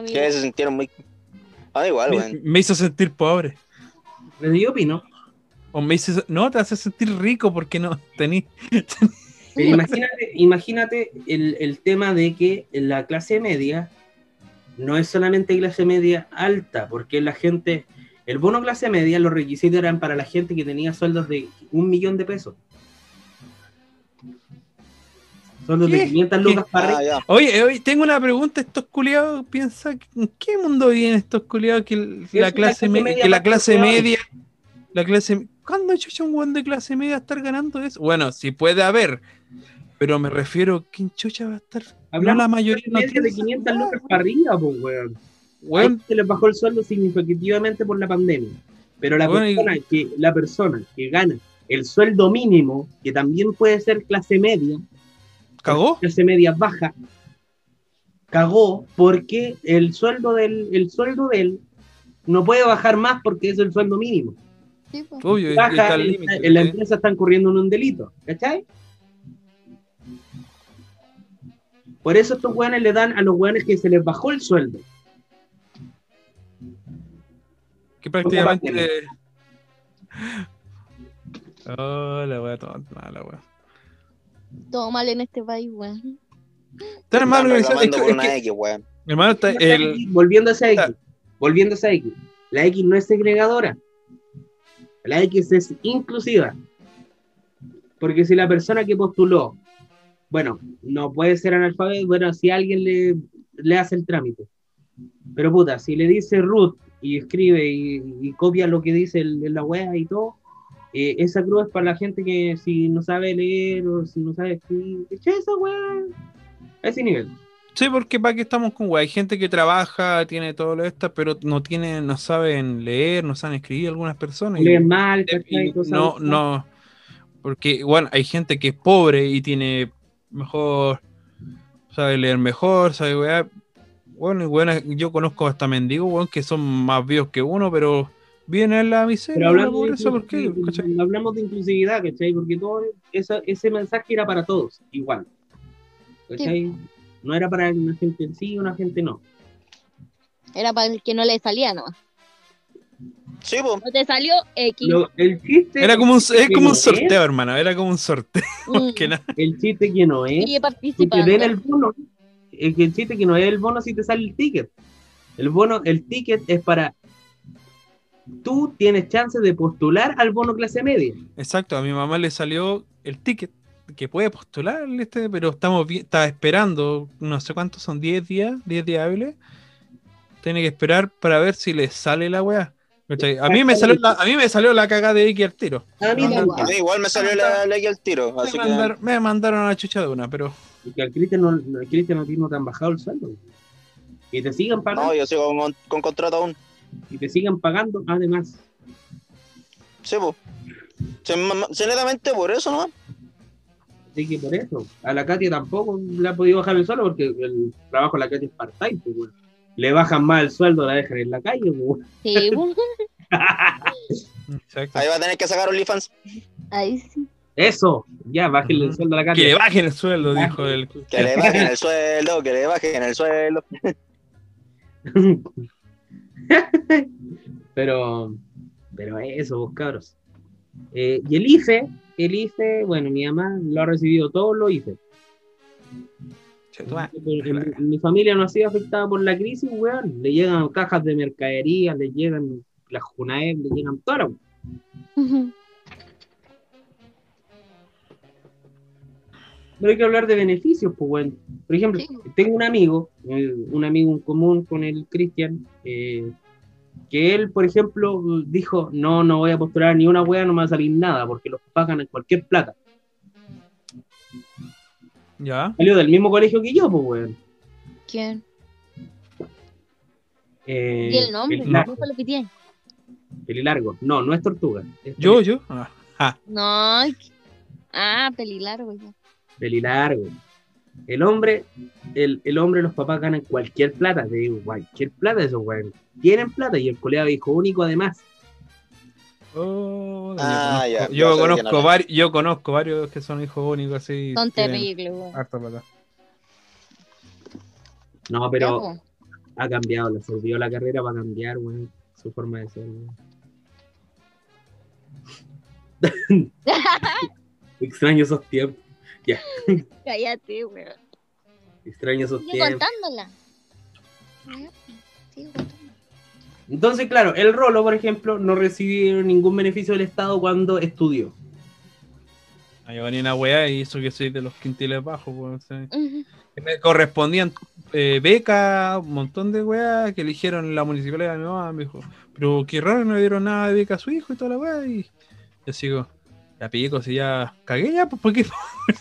Que se sintieron muy. Ah, igual, Me, weón. me hizo sentir pobre. pero yo opino, O me hizo. No, te hace sentir rico porque no tení. imagínate, imagínate el, el tema de que la clase media no es solamente clase media alta, porque la gente, el bono clase media, los requisitos eran para la gente que tenía sueldos de un millón de pesos. Sueldos de ¿Qué? 500 lucas para Ah, arriba. Oye, oye, tengo una pregunta. Estos culiados piensan. ¿En qué mundo viven estos culiados que la clase, clase me- media que la clase media. La clase. ¿Cuándo chucha un weón de clase media estar ganando eso? Bueno, sí puede haber. Pero me refiero, ¿quién chucha va a estar? Hablamos la mayoría de no tiene de esa 500 weá, lucas para arriba, pues, weón. Se les bajó el sueldo significativamente por la pandemia. Pero la Bueno, y- persona, que, la persona que gana el sueldo mínimo, que también puede ser clase media, ¿cagó? clase media baja, cagó porque el sueldo del, el sueldo de él no puede bajar más porque es el sueldo mínimo. sí, po. Obvio, Baja, está en- límite. en la empresa están corriendo en un delito, ¿cachai? Por eso estos weones le dan a los weones que se les bajó el sueldo. Que prácticamente. Oh, la wea tonta, la wea. Todo mal en este país, weón. Está organizado. Es que- una X, weón. hermano, está el. volviendo a esa X, volviendo a esa X, la X no es segregadora, la X es inclusiva, porque si la persona que postuló, bueno, no puede ser analfabeto, bueno, si alguien le, le hace el trámite, pero puta, si le dice Ruth y escribe y, y copia lo que dice el- en la web y todo, eh, esa cruz es para la gente que si no sabe leer o si no sabe escribir, echa esa wea a ese nivel. Sí, porque para qué estamos con wea. Hay gente que trabaja, tiene todo lo esto, pero no tiene, no saben leer, no saben escribir algunas personas. Leen mal, y ¿cachai? Cosas no, no. Porque, bueno, hay gente que es pobre y tiene mejor, sabe leer mejor, sabe weá. Bueno, y bueno, yo conozco hasta mendigos, weón, que son más vivos que uno, pero viven en la miseria, Pero en la hablamos de, pobreza, ¿por qué? ¿Cachai? hablamos de inclusividad, ¿cachai? Porque todo esa- ese mensaje era para todos, igual. ¿Cachai? No era para una gente en sí y una gente no. Era para el que no le salía nomás. Sí, po. No te salió X. Lo- el chiste Era como un, que es como no un es, sorteo, hermano, era como un sorteo, Mm. que nada. el chiste que no es, que den el bono. Es que el chiste que no es el bono si te sale el ticket. El bono, el ticket es para tú tienes chance de postular al bono clase media. Exacto, a mi mamá le salió el ticket que puede postular este, pero estamos está esperando, no sé cuántos son, 10 días, 10 días hábiles. Tiene que esperar para ver si le sale la weá. A mí me salió la, a mí me salió la caga de X al tiro. A mí No, también. A mí igual me salió la ley al tiro. Me que. mandaron, me mandaron a la chucha de una, pero Porque al Cristian no, no- no te han bajado el sueldo. Y te sigan pagando. No, yo sigo con, con contrato aún. Y te sigan pagando además. Sí, netamente por eso, ¿no? Así que por eso, a la Katia tampoco le ha podido bajar el sueldo porque el trabajo de la Katia es part-time. pues. Le bajan más el sueldo, la dejan en la calle. pues. Sí. Ahí va a tener que sacar OnlyFans. Ahí sí. Eso, ya, bájenle el sueldo a la Que le Katia. bajen el sueldo, dijo el. Que le bajen el sueldo, que le bajen el sueldo. pero, pero eso, vos cabros. Eh, y el IFE, el IFE, bueno, mi mamá lo ha recibido todo lo IFE. En mi familia no ha sido afectada por la crisis, weón. Le llegan cajas de mercadería, le llegan las Junaed, le llegan todas las Ujú. Pero hay que hablar de beneficios, pues bueno. Por ejemplo, Sí. tengo un amigo, eh, un amigo en común con el Cristian, eh, que él, por ejemplo, dijo, no, no voy a postular ni una wea, no me va a salir nada, porque los pagan en cualquier plata. Ya. Salió del mismo colegio que yo, pues, weón. ¿Quién? Eh, ¿Y el nombre? Pelilargo. Nunca lo pitié. Pelilargo. No, no es tortuga. es Yo, yo. Ah, ah. No. Ah, pelilargo ya. Pelilargo. El hombre, el, el hombre, los papás ganan cualquier plata, te digo, cualquier plata esos weón. Tienen plata y el colega hijo único además. Oh, Ah, yo ya, conozco, ya yo, conozco yo conozco varios que son hijos únicos así. Son terribles, weón. harta plata. No, pero ha cambiado, le sirvió la carrera para cambiar, weón, su forma de ser. weón. Extraño esos tiempos. Cállate, weón. Extraño esos tiempos. contándola. Ya, Sigue contándola. Entonces, claro, el Rolo, por ejemplo, no recibió ningún beneficio del Estado cuando estudió. Ahí venía una weá y eso que soy de los quintiles bajos, pues, sí. Me correspondían eh, becas, un montón de weas que eligieron la municipalidad de mi mamá, me dijo, pero qué raro, no dieron nada de beca a su hijo y toda la wea, y yo sigo, ya pico, si ya cagué ya, pues porque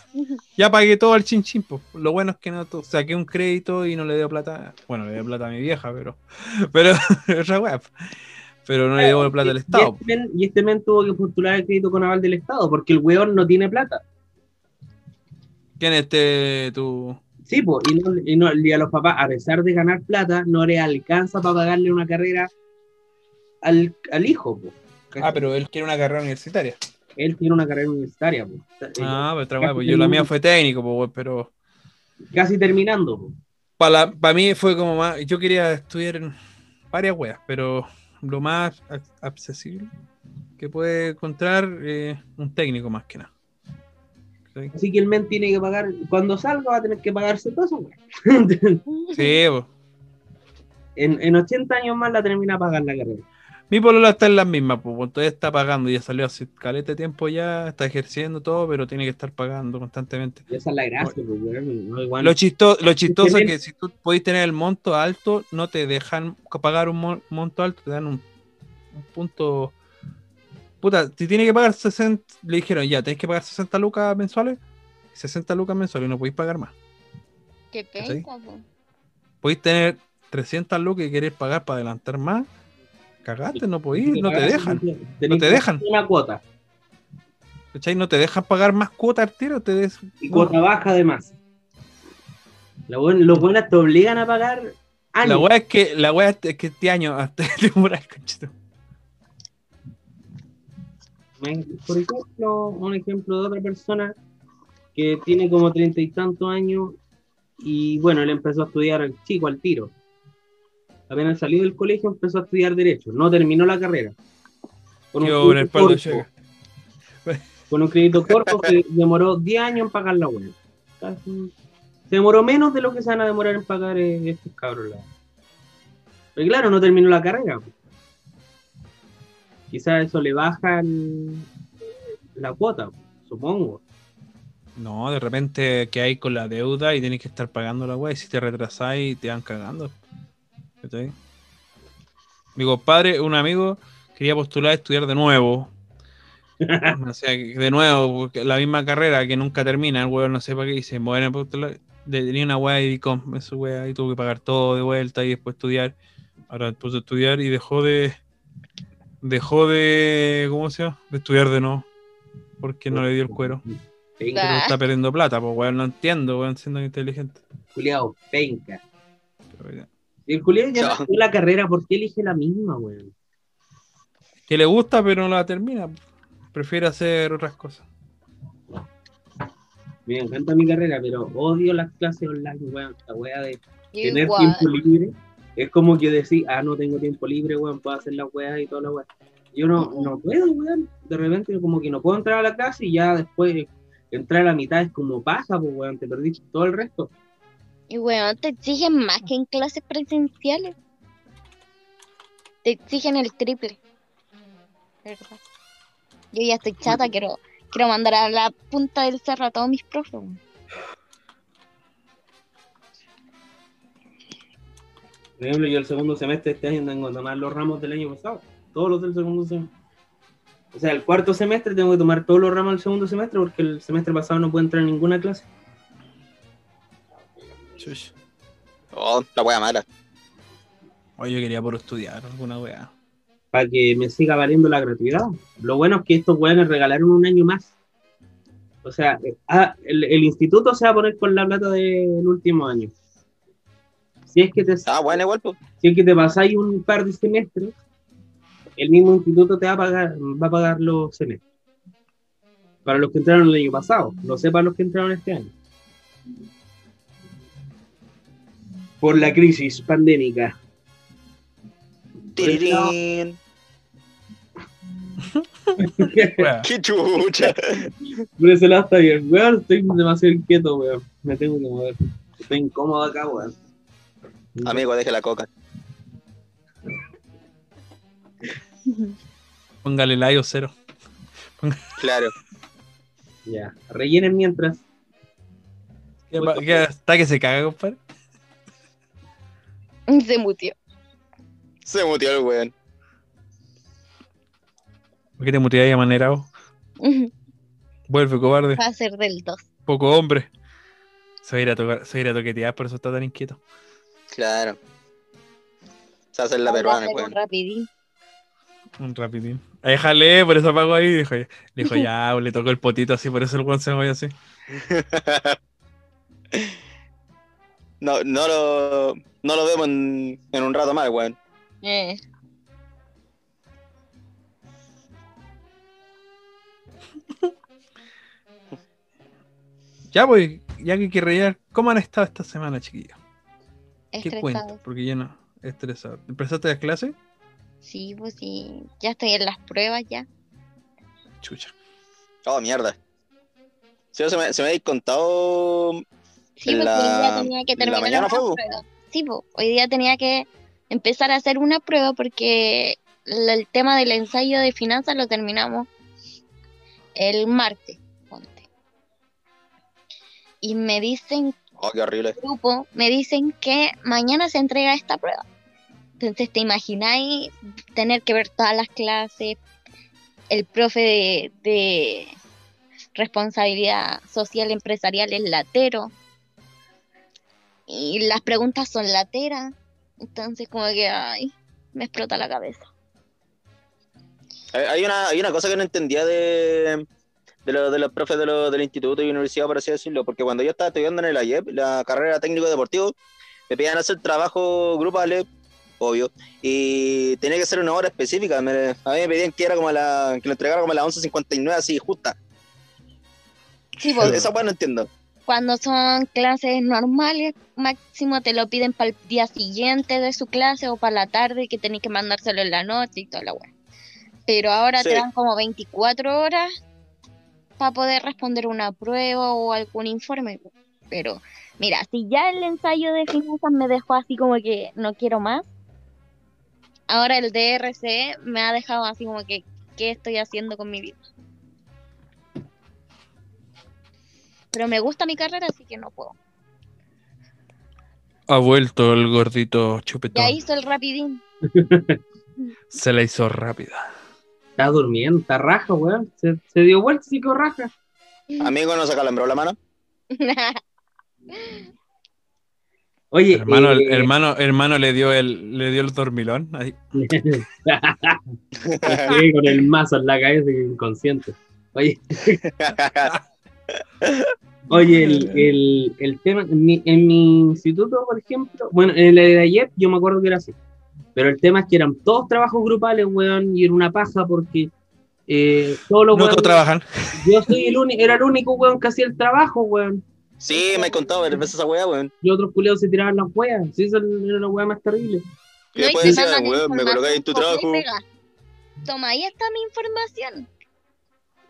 ya pagué todo al chin chin, pues. Lo bueno es que no to- saqué un crédito y no le dio plata, bueno, le dio plata a mi vieja, pero, pero, pero no le dio plata al Y Estado. este, men, y este men tuvo que postular el crédito con aval del Estado, porque el weón no tiene plata. ¿Quién es este, tu, Sí, pues, y, no- y no- y a los papás, a pesar de ganar plata, no le alcanza para pagarle una carrera al, al hijo, pues. Ah, pero él quiere una carrera universitaria. Él tiene una carrera universitaria, pues. Ah, pero otra pues yo la mía fue técnico, pues, pero... Casi terminando, pues. Para mí fue como más. Yo quería estudiar en varias weas, pero lo más ac- accesible que puede encontrar eh, un técnico más que nada. ¿Sí? Así que el men tiene que pagar, cuando salga va a tener que pagarse todo eso. Sí, en, en 80 años más la termina a pagar la carrera. Mi polola está en las mismas, pues todavía está pagando, ya salió hace caleta de tiempo ya, está ejerciendo todo, pero tiene que estar pagando constantemente. Y esa es la gracia, pues. No, igual- Lo, chisto- lo chistoso es que si tú podés tener el monto alto, no te dejan pagar un mon- monto alto, te dan un, un punto. Puta, si tiene que pagar 60, le dijeron ya, tenés que pagar 60 lucas mensuales, 60 lucas mensuales y no podéis pagar más. Qué penca, po. Podéis tener 300 lucas y querés pagar para adelantar más. Cagaste, no que no te dejan. no te dejan. Una cuota. ¿Cachai? No te dejan pagar más cuota al tiro, te des. Y cuota baja además. La buen- los buenos te obligan a pagar años. La weá es que, la weá es que este año hasta temporal. Por ejemplo, un ejemplo de otra persona que tiene como treinta y tantos años y bueno, él empezó a estudiar al chico al tiro. Apenas salió del colegio empezó a estudiar Derecho, no terminó la carrera. Con un, Yo crédito corto, con un crédito corto que demoró 10 años en pagar la web. Casi- Se demoró menos de lo que se van a demorar en pagar eh, estos cabros. Pero claro, no terminó la carrera. Quizás eso le baja el- la cuota, supongo. No, de repente que hay con la deuda y tienes que estar pagando la weá y si te retrasáis te van cagando. ¿Cachai? Mi compadre, un amigo, quería postular a estudiar de nuevo. O sea, de nuevo, porque la misma carrera que nunca termina, el weón no sé para qué dice, bueno, postular, de- tenía una weá de ICOM, esa weá, y tuvo que pagar todo de vuelta y después estudiar. Ahora puso a estudiar y dejó de. Dejó de. ¿Cómo se llama? De estudiar de nuevo. Porque no le dio el cuero. Penca, Pero está perdiendo plata, pues weón, no entiendo, weón, siendo inteligente. culiao, penca. Pero el culiao ya no la carrera, ¿por qué elige la misma, weón? Que le gusta, pero no la termina. Prefiere hacer otras cosas. Me encanta mi carrera, pero odio las clases online, weón. La wea de tener Igual. tiempo libre. Es como que decir, ah, no tengo tiempo libre, weón, puedo hacer las weas y toda la wea. Yo no, no puedo, weón. De repente como que no puedo entrar a la clase y ya después entrar a la mitad es como paja, pues, weón, te perdiste todo el resto. Y weón, te exigen más que en clases presenciales. Te exigen el triple. ¿Verdad? Yo ya estoy chata, quiero, quiero mandar a la punta del cerro a todos mis profes. Por ejemplo, yo el segundo semestre de este año tengo que tomar los ramos del año pasado, todos los del segundo semestre. O sea, el cuarto semestre tengo que tomar todos los ramos del segundo semestre porque el semestre pasado no pude entrar en ninguna clase. Oh, la wea mala. Oye, yo quería por estudiar alguna weá. Para que me siga valiendo la gratuidad. Lo bueno es que estos weones regalaron un año más. O sea, eh, ah, el, el instituto se va a poner con la plata del último año. Si es que te, Ah, bueno, igual, pues. si es que te pasáis un par de semestres, el mismo instituto te va a pagar, va a pagar los semestres. Para los que entraron el año pasado, no sé para los que entraron este año. Por la crisis pandémica. Tirirín. ¡Qué chucha! Por ese lado está bien, weón. Estoy demasiado inquieto, weón. Me tengo que mover. Estoy incómodo acá, weón. Amigo, deje la coca. Póngale o cero. Claro. Ya. Rellenen mientras. ¿Qué pa- qué- ¿Está que se caga, compadre? Se mutió. Se mutió el weón. ¿Por qué te muteas de manera? vos? Vuelve, cobarde. Va a ser del 2. Poco hombre. Se va a ir a, tocar, se va a ir a toquetear, por eso está tan inquieto. Claro. Se hace la peruana, un weón. rapidín. Un rapidín. Déjale, por eso apago ahí. Dijo, le dijo, ya, le tocó el potito así, por eso el weón se movió así. No, no lo, no lo vemos en, en un rato más, weón. Eh, Ya, pues, ya que hay que rellenar, ¿cómo han estado esta semana, chiquillos? ¿Qué estresado. cuento? Porque yo no, estresado. ¿Empezaste las clases? Sí, pues sí. Ya estoy en las pruebas ya. Chucha. Oh, mierda. Sí, se me, se me habéis contado. Sí, porque la- día tenía que en la terminar mañana fue. Hoy día tenía que empezar a hacer una prueba porque el tema del ensayo de finanzas lo terminamos el martes. ponte. Y me dicen, Oh, qué horrible. grupo, me dicen que mañana se entrega esta prueba. Entonces, ¿te imagináis tener que ver todas las clases? El profe de, de responsabilidad social empresarial es latero. Y las preguntas son lateras. Entonces, como que, ay, me explota la cabeza. Hay- una, hay una cosa que no entendía de, de, lo- de los profes de, lo- del instituto y universidad, por así decirlo, porque cuando yo estaba estudiando en el AYEP, la carrera técnico deportivo, me pedían hacer trabajo grupales, obvio, y tenía que ser una hora específica. Me- a mí me pedían que era como la, que lo entregara como a las 11.59, así, justa. Sí, pues, Esa weá no entiendo. Cuando son clases normales, máximo te lo piden para el día siguiente de su clase o para la tarde que tenéis que mandárselo en la noche y toda la weá. Pero ahora Sí. te dan como 24 horas para poder responder una prueba o algún informe. Pero mira, si ya el ensayo de finanzas me dejó así como que no quiero más, ahora el DRC me ha dejado así como que, ¿qué estoy haciendo con mi vida? Pero me gusta mi carrera, así que no puedo. Ha vuelto el gordito chupetón. Ya hizo el rapidín. Se la hizo rápida. Está durmiendo, está raja, weón. Se, se dio vuelta, sí que raja. Amigo, ¿no se calambró la mano? Oye, Hermano, eh, hermano, hermano le dio el, le dio el dormilón. Ahí. Sí, con el mazo en la cabeza inconsciente. Oye, oye el, el, el tema, en mi, en mi instituto, por ejemplo, bueno, en el de ayer yo me acuerdo que era así, pero el tema es que eran todos trabajos grupales, weón, y era una paja porque eh, todos los No weones- todos trabajan. yo soy el único, era el único weón que hacía el trabajo, weón, sí, me he contado varias veces esa weá, weón. y otros culiados se tiraban las weas, sí, esa era la wea más terrible. Y No, y después te decía, mandan weón, me colocáis en tu trabajo. Toma, ahí está mi información.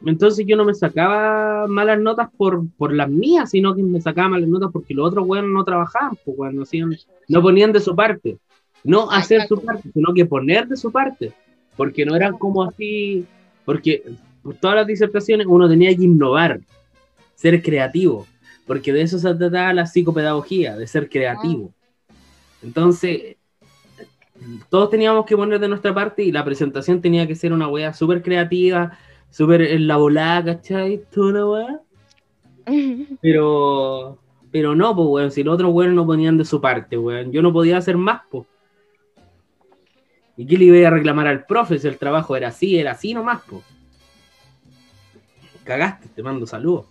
Entonces yo no me sacaba malas notas por, por las mías, sino que me sacaba malas notas porque los otros weones no trabajaban, pues weón, no, hacían, no ponían de su parte. No hacer su parte, sino que poner de su parte. Porque no eran como así, porque por todas las disertaciones uno tenía que innovar, ser creativo, porque de eso se trataba la psicopedagogía, de ser creativo. Entonces, todos teníamos que poner de nuestra parte y la presentación tenía que ser una wea súper creativa, súper en la volada, ¿cachai? Toda una wea. Pero, Pero no, pues, weón, si los otros weones no ponían de su parte, weón. Yo no podía hacer más, pues. ¿Y qué le iba a reclamar al profe si el trabajo era así, era así nomás, pues? Cagaste, te mando saludos.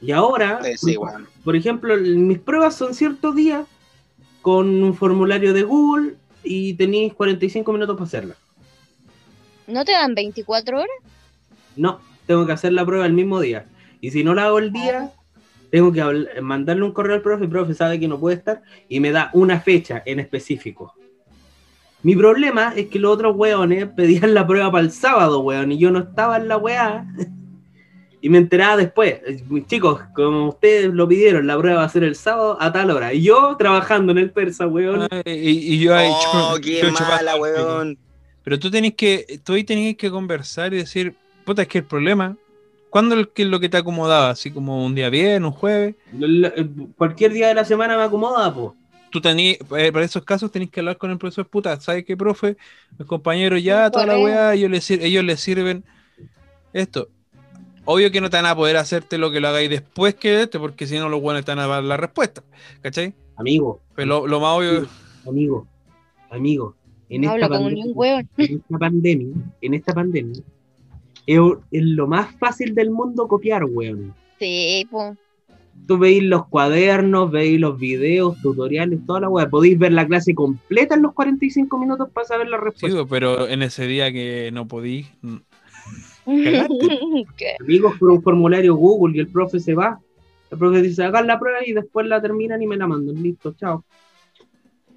Y ahora, sí, weón. por ejemplo, mis pruebas son ciertos días con un formulario de Google y tenéis 45 minutos para hacerla. ¿No te dan 24 horas? No, tengo que hacer la prueba el mismo día. Y si no la hago el día, tengo que mandarle un correo al profe, el profe sabe que no puede estar y me da una fecha en específico. Mi problema es que los otros weones pedían la prueba para el sábado, weón, y yo no estaba en la weá. Y me enteraba después, eh, chicos, como ustedes lo pidieron, la prueba va a ser el sábado a tal hora. Y yo trabajando en el persa, weón. Ay, y, y yo ahí Oh, qué mala, weón. Pero tú tenés que, tú ahí tenés que conversar y decir, puta, es que el problema, ¿cuándo es que es lo que te acomodaba? Así como un día bien, un jueves. Eh, Cualquier día de la semana me acomoda, pues. Tú tenés, eh, para esos casos tenés que hablar con el profesor, puta, ¿sabes qué, profe? Los compañeros ya, toda la weá, ellos les, sir- ellos les sirven esto. Obvio que no te van a poder hacerte lo que lo hagáis después que este, porque si no los buenos te van a dar la respuesta, ¿cachai? Amigo, Pero lo, lo más obvio, amigo, amigo. En No esta hablo como ni pandemia- en esta pandemia, en esta pandemia, es, es lo más fácil del mundo copiar, weón. Sí, pues. Tú veis los cuadernos, veis los videos, tutoriales, toda la weá. Podéis ver la clase completa en los 45 minutos para saber la sí, respuesta. pero en ese día que no podí. Amigos, por un formulario Google y el profe se va. El profe dice, hagan la prueba y después la terminan y me la mandan. Listo, chao.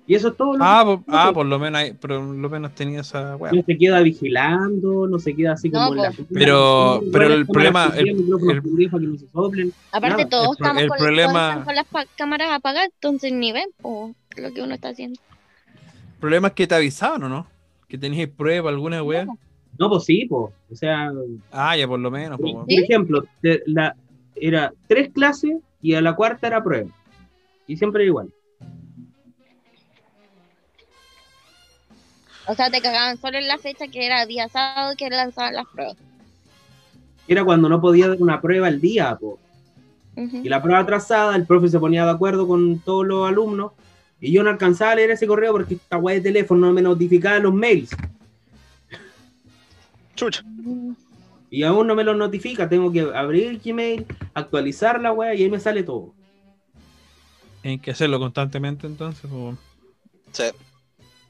Y eso es todo. Lo Ah, que- po- ah, por lo menos, hay- por lo menos tenía esa weá. no se queda vigilando, no se queda así No, como en la. Pero- pero el problema- el- el- prendidos para que no se soplen. Aparte, todos estamos el con, problema- todos están con las cámaras apagadas, entonces ni ven po, lo que uno está haciendo. El problema es que te avisaban, ¿o no? Que tenías prueba, alguna weá. No, pues sí, pues. O sea, Ah, ya por lo menos. po, por. ¿Sí? ejemplo, te- la, era tres clases y a la cuarta era prueba. Y siempre era igual. O sea, te cagaban solo en la fecha que era día sábado que lanzaban las pruebas. Era cuando no podía dar una prueba al día, po. Y la prueba atrasada, el profe se ponía de acuerdo con todos los alumnos. Y yo no alcanzaba a leer ese correo porque esta weá de teléfono no me notificaba los mails. Chucha. Y aún no me lo notifica. Tengo que abrir el Gmail, actualizar la weá y ahí me sale todo. Hay que hacerlo constantemente entonces. weón. Sí.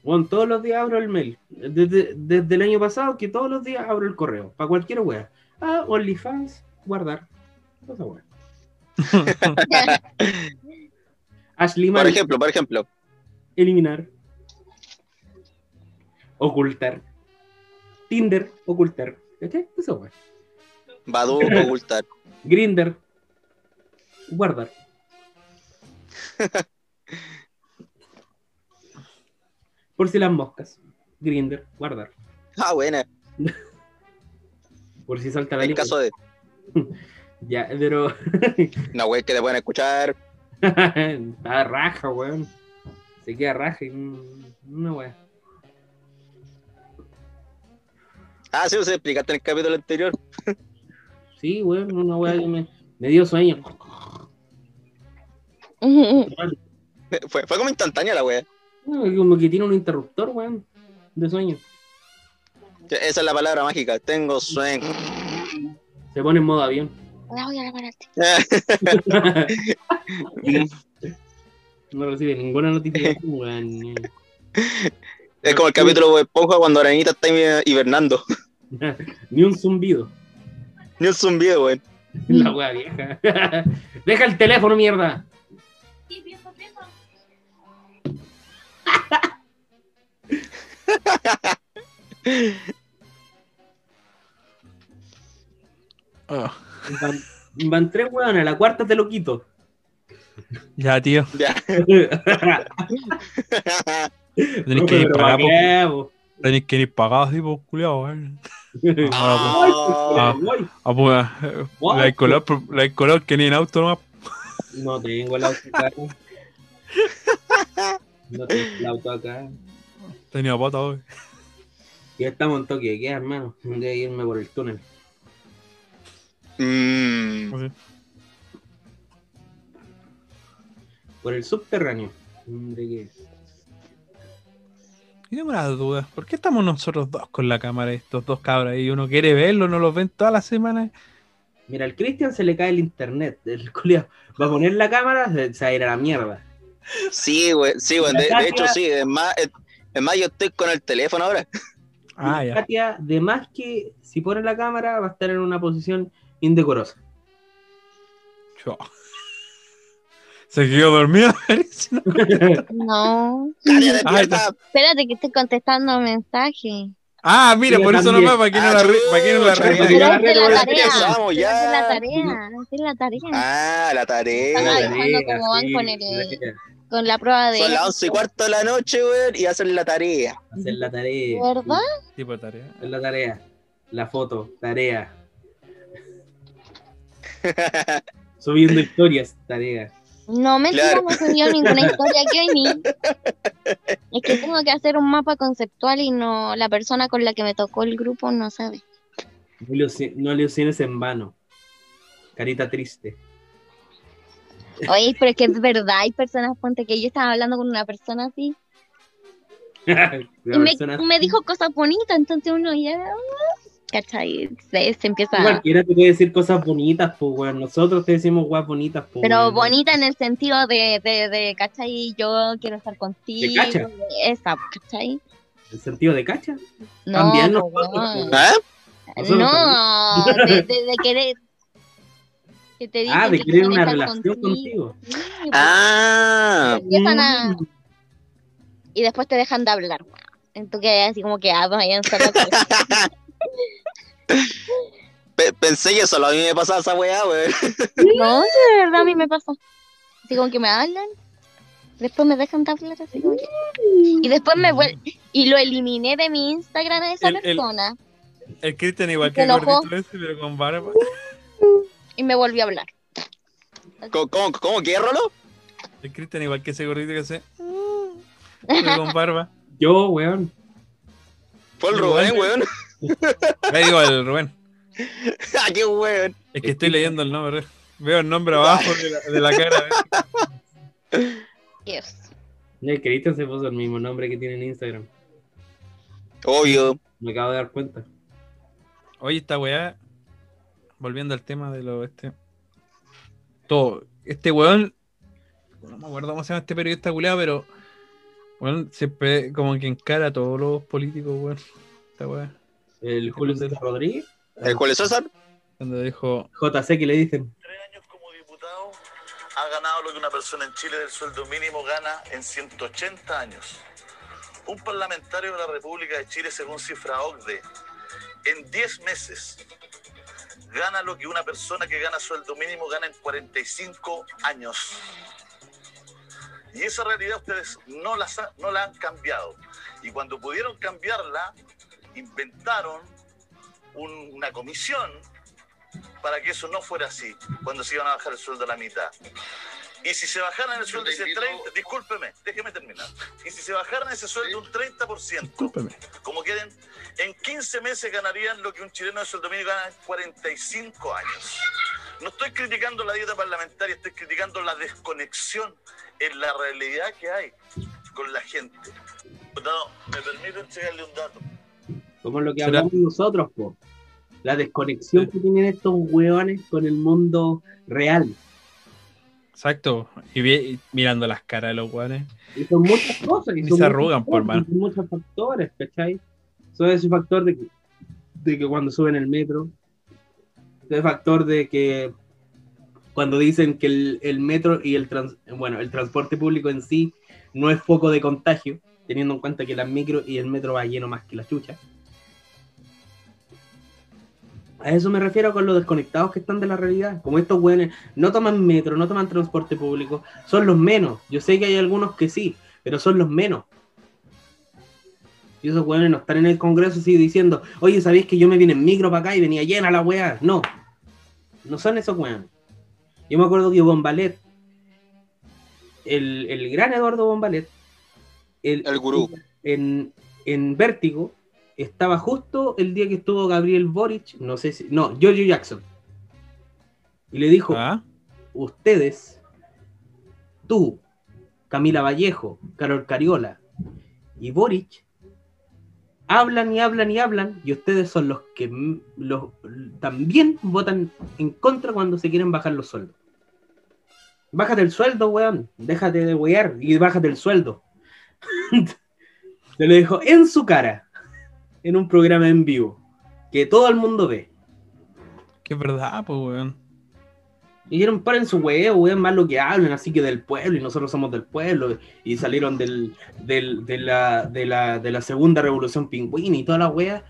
Bueno, todos los días abro el mail. Desde, desde el año pasado que todos los días abro el correo. Para cualquier wea. Ah, OnlyFans, guardar. Esa wea. Ashley Por ejemplo, por ejemplo. eliminar. Ocultar. Tinder, ocultar. ¿Cachai? Esa wea. Badu, ocultar. Grinder, guardar. Por si las moscas. Grinder, guardar. Ah, buena. Por si salta la En caso de Ya, pero. una web que te pueden escuchar. Está raja, weón. Se queda raja y una weá. Ah, sí, se explicaste en el capítulo anterior. Sí, weón, una weá que me, me dio sueño. Fue, fue como instantánea la wea. Como que tiene un interruptor, weón, de sueño. Esa es la palabra mágica. Tengo sueño. Se pone en modo avión. Voy a no recibe ninguna notificación, weón. es como el capítulo de Esponja cuando Aranita está hibernando. Ni un zumbido. Ni un zumbido, weón. La weá vieja. Deja el teléfono, mierda. Ah, Van, van tres weones, la cuarta te lo quito. ya, tío. Ya. Tenés que ir pagado, tenés que ir pagado, tipo, culiado, weón. Ah. Ah. Voy. Ah, pues, eh, What? la de color, la de color que ni en auto nomás. No tengo el auto acá. No tengo el auto acá. Tenía pata hoy. Ya estamos en toque de queda, hermano. De irme por el túnel. Mm. Así. Por el subterráneo. Hombre, que- Y tengo una duda. ¿Por qué estamos nosotros dos con la cámara, estos dos cabras? Y uno quiere verlo, no los ven todas las semanas. Mira, al Cristian se le cae el internet. El culiao va a poner la cámara, se se va a ir a la mierda. Sí, güey, sí, güey. De, de hecho, sí. Es más, es, más, yo estoy con el teléfono ahora. Ah, ya. Katia, de más que si pone la cámara, va a estar en una posición indecorosa. Chao. Se quedó dormido. No. Cállate, Ah, despierta. Espérate que estoy contestando mensaje. ah, mira, Yo por eso también. nomás, para que no Ah, la re- para que no la re-. Pero la tarea. ya. Es de la tarea. Es la tarea. Ah, la Ah, tarea. dejando como van con el- Con la prueba de. Son las once y cuarto de la noche, güey, y hacen la tarea. Hacer la tarea. ¿Verdad? tipo de tarea. Hacer la tarea. La foto, tarea. Subiendo historias, tarea. No, mentira, Claro. no subió ninguna historia que hoy ni. Es que tengo que hacer un mapa conceptual y no la persona con la que me tocó el grupo no sabe. No ilusiones en vano. Carita triste. Oye, pero es que es verdad, hay personas, ponte que yo estaba hablando con una persona así y me, me dijo cosas bonitas, entonces uno ya. ¿Cachai? Se, se empieza. Cualquiera te puede decir cosas bonitas, pues, weón. Nosotros te decimos weas bonitas, pues. Pero weón. bonita en el sentido de, de, de, ¿cachai? Yo quiero estar contigo. cacha? Esa, ¿cachai? ¿En sentido de cacha? No. ¿Ah? Nosotros No, de, de, de querer. Que te Ah, dicen de que querer una relación contigo. Sí, pues, Ah, empiezan a. Mm. Y después te dejan de hablar. weón. Entonces así como que ah, vayan solo pe- pensé que solo a mí me pasaba esa weá, güey. No, de verdad a mí me pasa. Así como que me hablan. Después me dejan de hablar así como que. Y después me vuelven. Y lo eliminé de mi Instagram a esa El- el- persona. El Cristian igual que el gordito ese, pero con barba. Y me volvió a hablar. ¿Cómo, cómo, cómo qué, Rolo? El Cristian igual que ese gordito que hace. Pero con barba. Yo, weón. Fue el Igual, Rubén, weón. Ahí digo el Rubén. Ah, qué weón. Es que estoy leyendo el nombre. Veo el nombre abajo de la, de la cara. Dios. El Cristian se puso el mismo nombre que tiene en Instagram. Obvio. Me acabo de dar cuenta. Oye, esta weá. Volviendo al tema de lo este. Todo. Este weón. No me acuerdo cómo se llama este periodista culeado, pero. Weón, siempre como que encara a todos los políticos, weón. Esta weá. El Julio César Rodríguez. ¿El Julio César? Cuando dijo. JC que le dicen. tres años como diputado ha ganado lo que una persona en Chile del sueldo mínimo gana en 180 años. Un parlamentario de la República de Chile, según cifra OCDE, en 10 meses gana lo que una persona que gana sueldo mínimo gana en 45 años. Y esa realidad ustedes no, las ha- no la han cambiado. Y cuando pudieron cambiarla, inventaron un- una comisión para que eso no fuera así, cuando se iban a bajar el sueldo a la mitad. Y si se bajaran el sueldo ese 30, discúlpeme, déjeme terminar. Y si se bajaran ese sueldo un 30%, Discúlpeme. como queden, en 15 meses ganarían lo que un chileno de sueldo mínimo gana en 45 años. No estoy criticando la dieta parlamentaria, estoy criticando la desconexión en la realidad que hay con la gente. Diputado, ¿me permite entregarle un dato? Como lo que ¿Será? hablamos nosotros, po. La desconexión que tienen estos hueones con el mundo real. Exacto. Y, vi- y mirando las caras de los weones. Y son muchas cosas. Y Ni son se arrugan, por mano. y son muchos factores, ¿cachai? Son ese factor de que, cuando suben el metro, ese factor de que cuando dicen que el, metro y el, trans- bueno, el transporte público en sí no es foco de contagio, teniendo en cuenta que las micro y el metro va lleno más que la chucha. A eso me refiero con los desconectados que están de la realidad. Como estos güeyes no toman metro, no toman transporte público, son los menos. Yo sé que hay algunos que sí, pero son los menos. Y esos güeyes no están en el Congreso así diciendo, oye, ¿sabéis que yo me vine en micro para acá y venía llena la weá? No, no son esos güeyes. Yo me acuerdo que Bombalet, el, el gran Eduardo Bombalet, el, El gurú. en, en Vértigo, estaba justo el día que estuvo Gabriel Boric, no sé si, no, Giorgio Jackson. Y le dijo, Ah, ustedes, tú Camila Vallejo, Carol Cariola y Boric hablan y hablan y hablan y ustedes son los que los, también votan en contra cuando se quieren bajar los sueldos. Bájate el sueldo, weón. Déjate de wear y bájate el sueldo. Te lo dejo en su cara, en un programa en vivo, que todo el mundo ve. Que verdad, pues, weón. Y dijeron, paren su huevo, weón, más lo que hablan, así que del pueblo, y nosotros somos del pueblo, y salieron del, del- de, la, de, la, de la segunda revolución pingüina y toda la wea.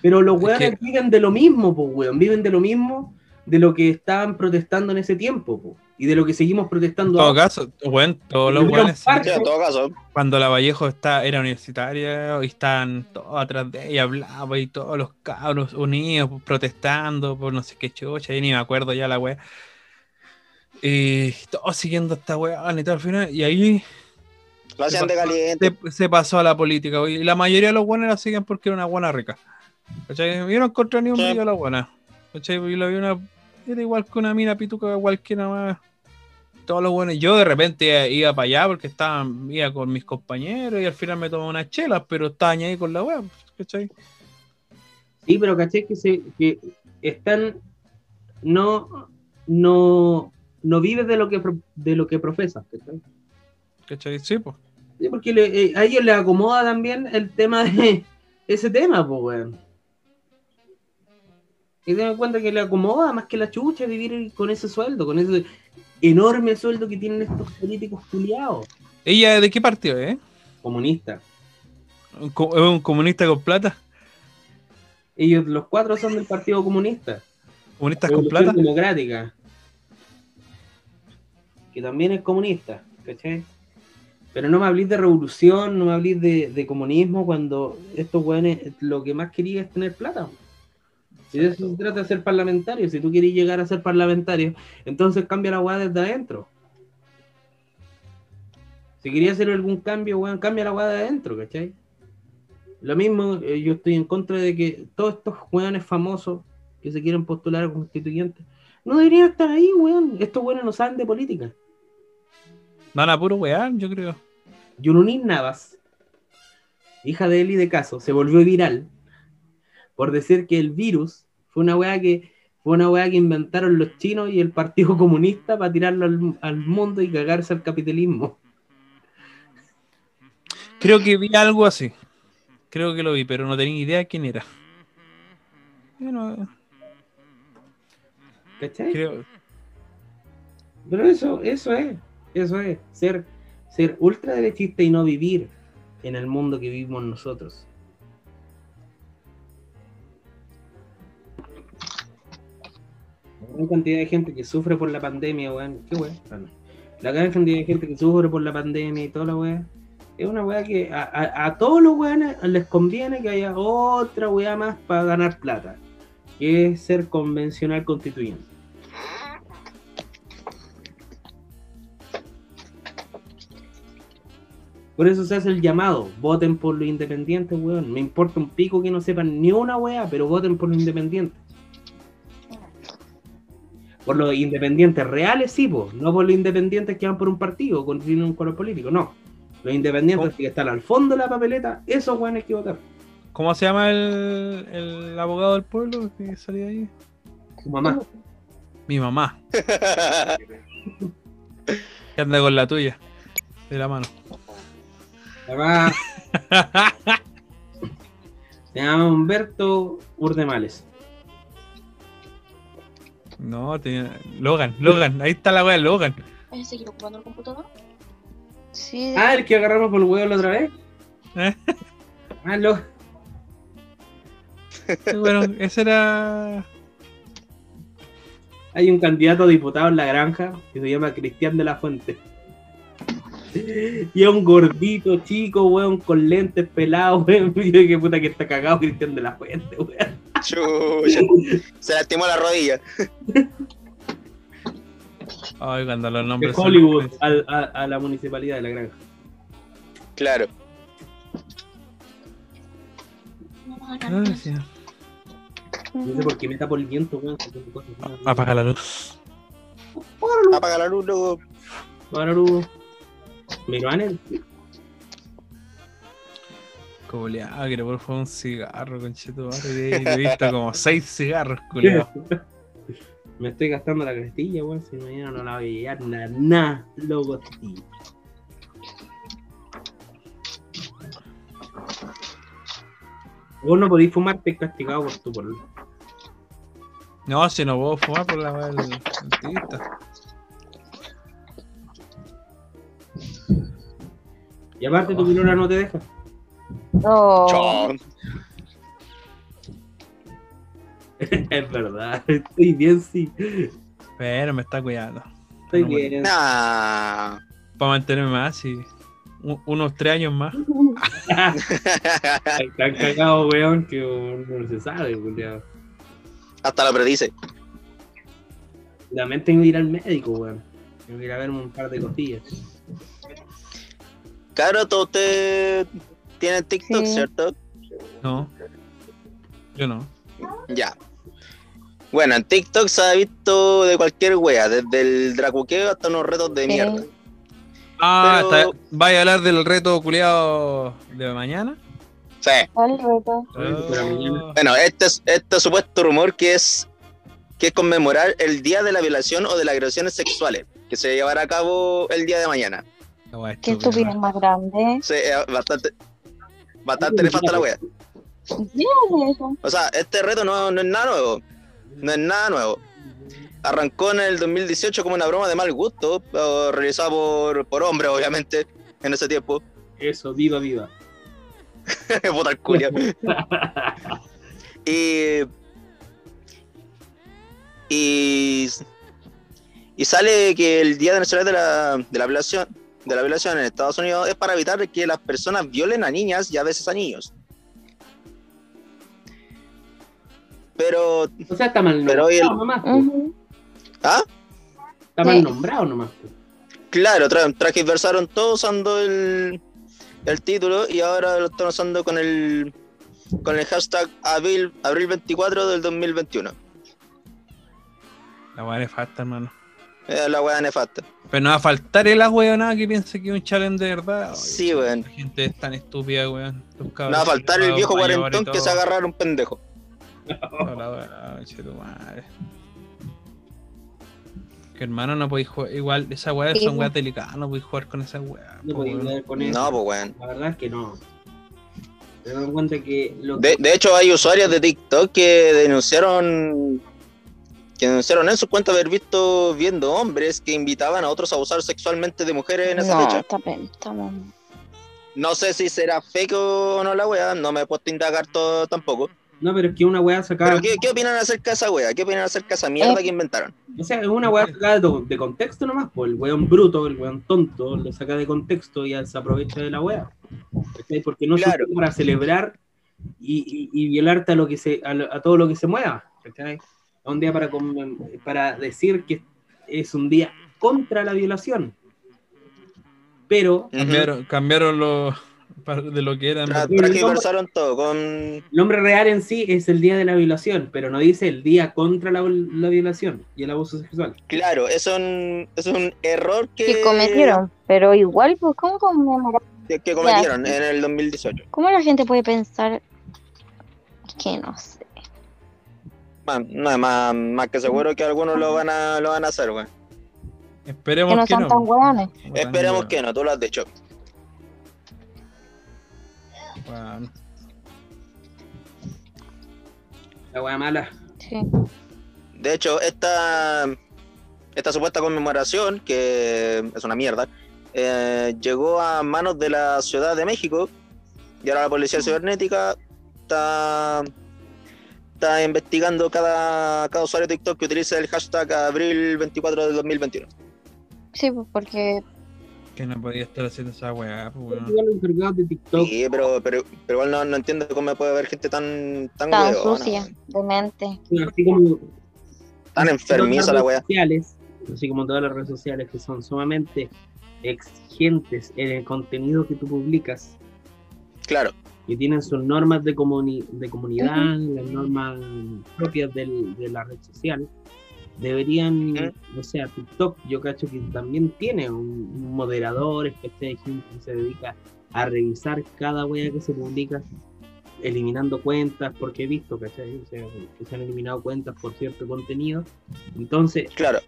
Pero los Es weones que- viven de lo mismo, pues, weón, viven de lo mismo de lo que estaban protestando en ese tiempo, po, y de lo que seguimos En protestando todo ahora. caso, weón, todos los en caso. Cuando la Vallejo está, era universitaria y estaban todos atrás de ella, hablaba y todos los cabros unidos pues, protestando por no sé qué chucha, y ni me acuerdo ya la wea. Y todos siguiendo esta wea y todo al final, y ahí Lo hacían de caliente. se, se pasó a la política. Y la mayoría de los buenos la siguen porque era una buena rica. ¿Cachai? Yo no encontré ni un vídeo de la buena. ¿Cachai? Y la vi una. Era igual que una mina pituca, cualquiera más. Todos los buenos. Yo de repente iba para allá porque estaba, iba con mis compañeros y al final me tomaba unas chelas, pero estaba ahí con la wea. ¿Cachai? Sí, pero caché que, se, que están. No. No. No vives de lo que, de lo que profesas, ¿cachai? ¿Cachai? Sí, pues. Sí, porque le- eh, a ellos les acomoda también el tema de ese tema, pues, weón. Y se dan cuenta que le acomoda más que la chucha vivir con ese sueldo, con ese enorme sueldo que tienen estos políticos culiados, ¿Ella de qué partido, eh? comunistas. ¿Un co- ¿Es un comunista con plata? Ellos, los cuatro son del Partido Comunista. ¿Comunistas con plata? Democrática. Que también es comunista, ¿cachai? Pero no me hablís de revolución, no me hablís de, de comunismo cuando estos weones lo que más quería es tener plata. Si de eso se trata de ser parlamentario, si tú quieres llegar a ser parlamentario, entonces cambia la weá desde adentro. Si querías hacer algún cambio, weón, cambia la weá de adentro, ¿cachai? Lo mismo, eh, yo estoy en contra de que todos estos weones famosos que se quieren postular a constituyentes no deberían estar ahí, weón. Estos weones no saben de política. Van a puro wear, yo creo. Yununin Navas, hija de Eli de Caso, se volvió viral por decir que el virus fue una weá que fue una weá que inventaron los chinos y el Partido Comunista para tirarlo al, al mundo y cagarse al capitalismo. Creo que vi algo así. Creo que lo vi, pero no tenía idea quién era. Yo no- ¿Cachai? creo, Pero eso, eso es, eso es, ser, ser ultraderechista y no vivir en el mundo que vivimos nosotros. Gran cantidad de gente que sufre por la pandemia, weón. ¿Qué weón? La gran cantidad de gente que sufre por la pandemia y toda la weá. Es una weá que a todos los weones les conviene que haya otra weá más para ganar plata. Que es ser convencional constituyente. Por eso se hace el llamado, voten por los independientes, weón. Me importa un pico que no sepan ni una weá, pero voten por los independientes. Por los independientes reales, sí, po. no por los independientes que van por un partido, con tienen un color político, no. Los independientes que están al fondo de la papeleta, esos weones hay que votar. ¿Cómo se llama el, el abogado del pueblo que salía ahí? Su mamá. Mi mamá, que anda con la tuya, de la mano. Se llama Humberto Urdemales. No, tenía... Logan, Logan, ahí está la wea, Logan. ¿Vas a seguir ocupando el computador? Sí, Ah, el que agarramos por el huevo la otra vez. ¿Eh? Ah, lo... Bueno, ese era... Hay un candidato a diputado en la granja que se llama Cristian de la Fuente. Y es un gordito chico, weón, con lentes pelados, weón. Y yo, qué puta que está cagado Cristian de la Fuente, weón. Chucha. Se lastimó la rodilla. Ay, cuando los De nombres son- Hollywood al- a, a la municipalidad de la granja. Claro. Sí. No sé por qué me tapo el viento, weón. Apaga la luz. Apaga la luz, luego. Ahora, Hugo. Miró a él. Culeado, que le por favor un cigarro, conchito. Te he visto como seis cigarros, culiao. Me estoy gastando la crestilla, weón. Si mañana no la voy a llegar, nada, nada, loco, tío. Vos no podís fumar, te castigado por tu. No, si no puedo fumar por la del Y aparte tu pilora no te deja. Oh, Chon. es verdad, estoy bien, sí. Pero me está cuidando. Estoy No, bien. Nah. Para mantenerme más y unos tres años más. Están cagados, weón, que weón, no se sabe, culiao. Hasta lo predice. También tengo que ir al médico, weón. Tengo que ir a verme un par de cosillas. Claro, todos ustedes tienen TikTok, Sí. ¿cierto? No. Yo no. Ya. Bueno, en TikTok se ha visto de cualquier wea, desde el dracuqueo hasta unos retos de Sí. mierda. Ah, Pero- está- ¿vaya a hablar del reto culiado de mañana? Sí. ¿cuál reto? Mañana- Bueno, este es este supuesto rumor que es que es conmemorar el día de la violación o de las agresiones sexuales, que se llevará a cabo el día de mañana. La weá ¿Qué estupidez más grande? Sí, es bastante, bastante nefasta la wea. ¿Qué es? O sea, este reto no, no es nada nuevo. No es nada nuevo. Arrancó en el 2018 como una broma de mal gusto, pero realizada por, por hombres, obviamente, en ese tiempo. Eso, viva, viva. Puta el culiao. y, y, y sale que el Día Nacional de la, de la violación de la violación en Estados Unidos es para evitar que las personas violen a niñas y a veces a niños. Pero, O sea, está mal Pero nombrado hoy el- nomás. ¿ah? Está mal Sí. nombrado nomás. po. Claro, tra transversaron todo usando el, el título y ahora lo están usando con el con el hashtag abril, abril 24 del 2021. La weá nefasta, hermano. Es la weá nefasta. Pero no va a faltar el nada que piense que es un challenge de verdad. Ay, Sí, weón. La gente es tan estúpida, weón. No va a faltar el viejo cuarentón que se agarrar un pendejo. Toda la weá, tu madre. Que hermano, no podéis jugar. Igual, esas weas Sí, son weas delicadas, no podéis jugar con esas weas. No po, podía weón. ver con eso. No, pues weón. La verdad es que no. Te das cuenta que lo De, de hecho, hay usuarios de TikTok que denunciaron que denunciaron en su cuenta haber visto viendo hombres que invitaban a otros a abusar sexualmente de mujeres en esa No, fecha. está bien, estamos. No sé si será fake o no la wea, no me he puesto a indagar todo tampoco. No, pero es que una weá sacada. Pero ¿qué, qué opinan acerca de esa wea? ¿Qué opinan acerca de esa mierda Eh. que inventaron? O sea, es una weá sacada de, de contexto nomás, pues el weón bruto, el weón tonto, lo saca de contexto y se aprovecha de la weá. ¿Cachai? Porque no Claro. es para celebrar y, y- y violarte a lo que se, a, lo- a todo lo que se mueva. ¿cachai? Es un día para, para decir que es un día contra la violación. Pero Cambiaron, cambiaron lo, de lo que eran. Transversaron todo con... el nombre real en sí es el día de la violación, pero no dice el día contra la, la violación y el abuso sexual. Claro, eso es un, es un error que, Que cometieron, pero igual, pues, ¿cómo conmemorar? que, que cometieron en el 2018. ¿Cómo la gente puede pensar que no sé? Man, no es más, más que seguro que algunos lo van a, lo van a hacer, weón. Esperemos Que no que son no. tan hueones. Esperemos que no, tú lo has dicho. Weón. La weá mala. Sí. De hecho, esta, esta supuesta conmemoración, que es una mierda, eh, llegó a manos de la Ciudad de México y ahora la Policía Cibernética está, está investigando cada, cada usuario de TikTok que utilice el hashtag abril 24 del 2021. Sí, pues porque Que no podía estar haciendo esa weá, pues, de TikTok Sí, pero, pero, pero igual no, no entiendo cómo puede haber gente tan, tan, tan sucia, weón. de mente. así como tan enfermiza la wea. sociales, así como todas las redes sociales que son sumamente exigentes en el contenido que tú publicas, Claro, que tienen sus normas de, comuni- de comunidad, las normas propias del- de la red social, deberían, o sea, TikTok, yo cacho que también tiene un, un moderador, que hay gente que se dedica a revisar cada wea que se publica, eliminando cuentas, porque he visto ¿cachai? O sea, que se han eliminado cuentas por cierto contenido. Entonces, Claro,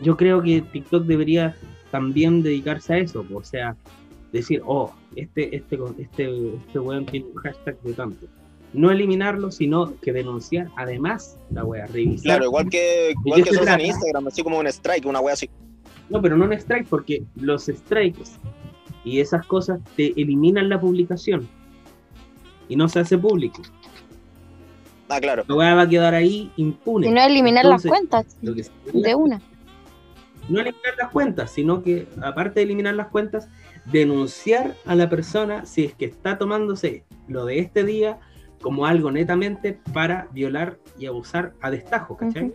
yo creo que TikTok debería también dedicarse a eso, o sea, decir, oh, este, este, este, este weón tiene un hashtag de tanto. No eliminarlo, sino que denunciar además la wea, revisar. claro, igual que, igual que en? Instagram, así como un strike, una wea así. No, pero no en strike, porque los strikes y esas cosas te eliminan la publicación y no se hace público. Ah, claro. La weá va a quedar ahí impune. Si no, eliminar Entonces, las cuentas Lo que de una. no eliminar las cuentas, sino que aparte de eliminar las cuentas, denunciar a la persona si es que está tomándose lo de este día como algo netamente para violar y abusar a destajo, ¿cachai?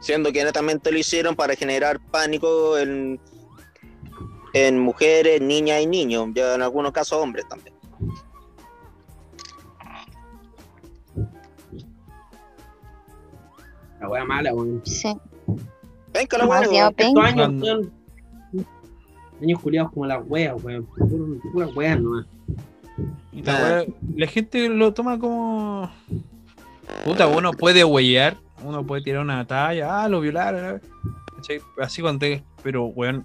Siendo que netamente lo hicieron para generar pánico en, en mujeres, niñas y niños, ya en algunos casos hombres también. La wea mala, weón. Sí. Venga la wea. Estos años, weón, años culiados como las weas, weón. Puro- Puras weas nomás. Y la, Ah. weá- la gente lo toma como. Puta, uno puede huellar, uno puede tirar una talla, ah, lo violaron. ¿cachai? Así cuando te- Pero, weón,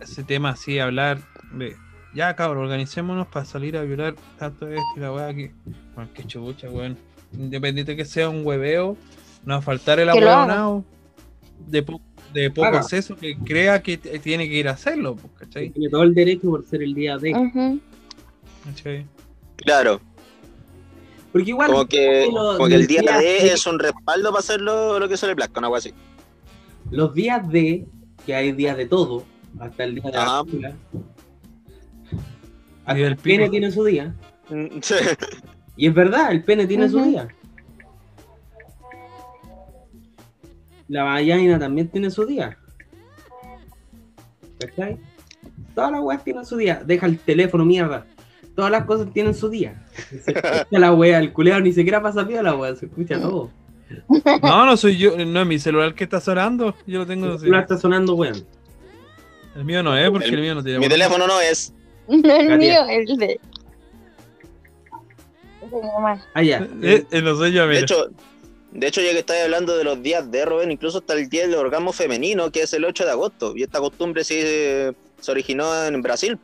ese tema así, hablar de. Ya, cabrón, organicémonos para salir a violar tanto esto y la weá aquí. Bueno, qué chubucha, weón. Independiente que sea un hueveo, no va a faltar el abuelonao de, po- de poco Haga. acceso que crea que tiene que ir a hacerlo, pues, ¿cachai? Tiene todo el derecho por ser el día de. Claro, Porque igual. como que, lo- como que el día días de es un respaldo para hacer lo, que se le plazca, una wea así. Los días de, que hay días de todo, hasta el día de la película, Día hasta el pene tiene su día. Sí. Y es verdad, el pene tiene su día. La vallaina también tiene su día. ¿Cachai? Todas las weas tienen su día. Deja el teléfono, mierda. Todas las cosas tienen su día. Se escucha la wea, el culeado ni siquiera pasa pie la wea, se escucha todo. No, no soy yo, no es mi celular que está sonando. Yo lo tengo. El así. celular está sonando, weón. El mío no es, porque El- el, mío no tiene. Mi teléfono no es. No el mío, el de. el de mi mamá. Ah, ya. Eh, eh, no soy yo, De hecho, de hecho, ya que estáis hablando de los días de Robin, incluso hasta el día del orgasmo femenino, que es el 8 de agosto. Y esta costumbre sí se originó en Brasil.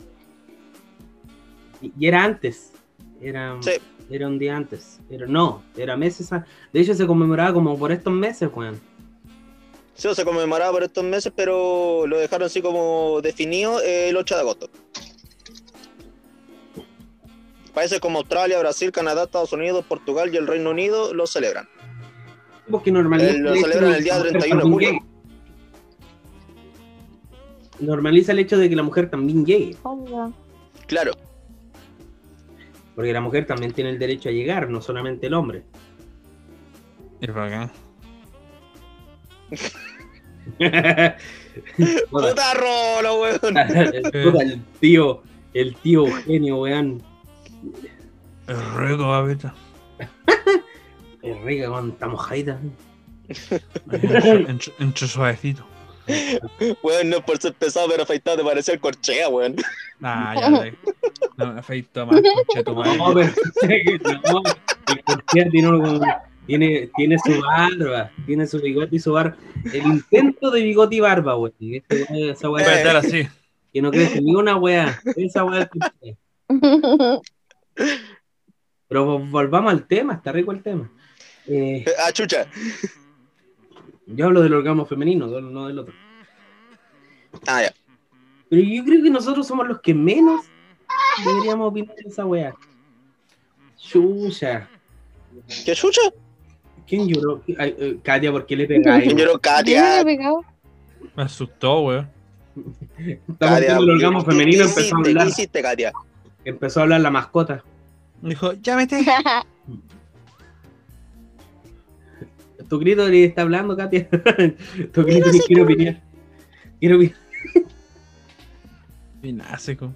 Y era antes. Era, Sí. era un día antes. Pero no, era meses. a- De hecho, se conmemoraba como por estos meses, weón. Sí, se conmemoraba por estos meses, pero lo dejaron así como definido el 8 de agosto. Países como Australia, Brasil, Canadá, Estados Unidos, Portugal y el Reino Unido lo celebran. Porque normaliza Eh, lo el hecho celebran de el que día la mujer 31 de también julio. llegue. Normaliza el hecho de que la mujer también llegue. Obvio. Claro, Porque la mujer también tiene el derecho a llegar, no solamente el hombre. Es bacán. Puta, puta rolo, weón. puta, el tío, el tío Eugenio, weón. Es rico, babita. Con esta mojadita. Entre, entre- suavecito. Weón, no es por ser pesado, pero afeitado te parecía el corchea, weón. Ah, ya, ya. No me afeito más, conche tu madre. No, pero no, el Cortés tiene, un- tiene, tiene su barba, tiene su bigote y su barba. El intento de bigote y barba, weón. Este Esa weá estar así. que no crece ni una weá. Esa weá. Pero volvamos al tema, está rico el tema. Eh, Ah, chucha. yo hablo del orgasmo femenino, no del otro. Ah, ya. Pero yo creo que nosotros somos los que menos deberíamos opinar de esa weá. Chucha. ¿Qué chucha? ¿Quién lloró? Ay, eh, Katia, ¿por qué le pegáis? ¿Quién lloró? Me Katia. Me asustó, weón. Estamos Katia, el orgasmo ¿qué- femenino, ¿qué empezó a hablar, hiciste, Katia? empezó a hablar la mascota. Dijo, ya vete. Tu grito le está hablando, Katia. tu grito ni quiero opinar. Quiero opinar. Y nace, co.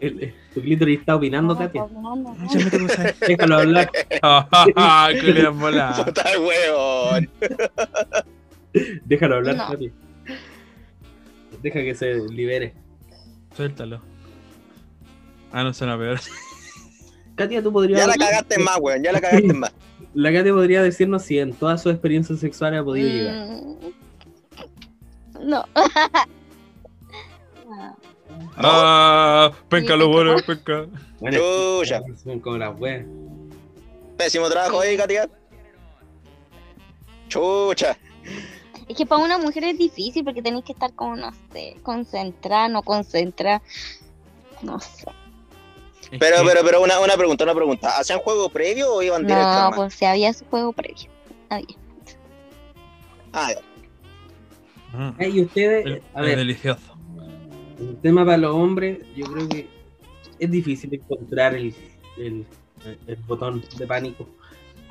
El- el- tu clítoris está opinando, No, Katia. No. Ya me te puse ahí. Déjalo hablar. Ah, culiao volado. Puta huevón. Déjalo hablar, No. Katia. Deja que se libere. Suéltalo. Ah, no suena peor. Katia, tú podrías. Ya la cagaste más, weón. Ya la cagaste más. La Katia podría decirnos si en todas sus experiencias sexuales ha podido llegar. Mm, No. Ah, penca lo bueno, penca. Bueno, Chucha. son como las weas. Pésimo trabajo ahí, Katia. Chucha. Es que para una mujer es difícil porque tenéis que estar como, no sé, concentrada, no concentrada. No sé. Es Pero, que- pero, pero, una, una pregunta, una pregunta. ¿Hacían juego previo o iban directo? No, pues si había su juego previo. Había. Ah, ya. Mm, Ay, y ustedes, es a ver, delicioso. el tema para los hombres, yo creo que es difícil encontrar el, el, el botón de pánico.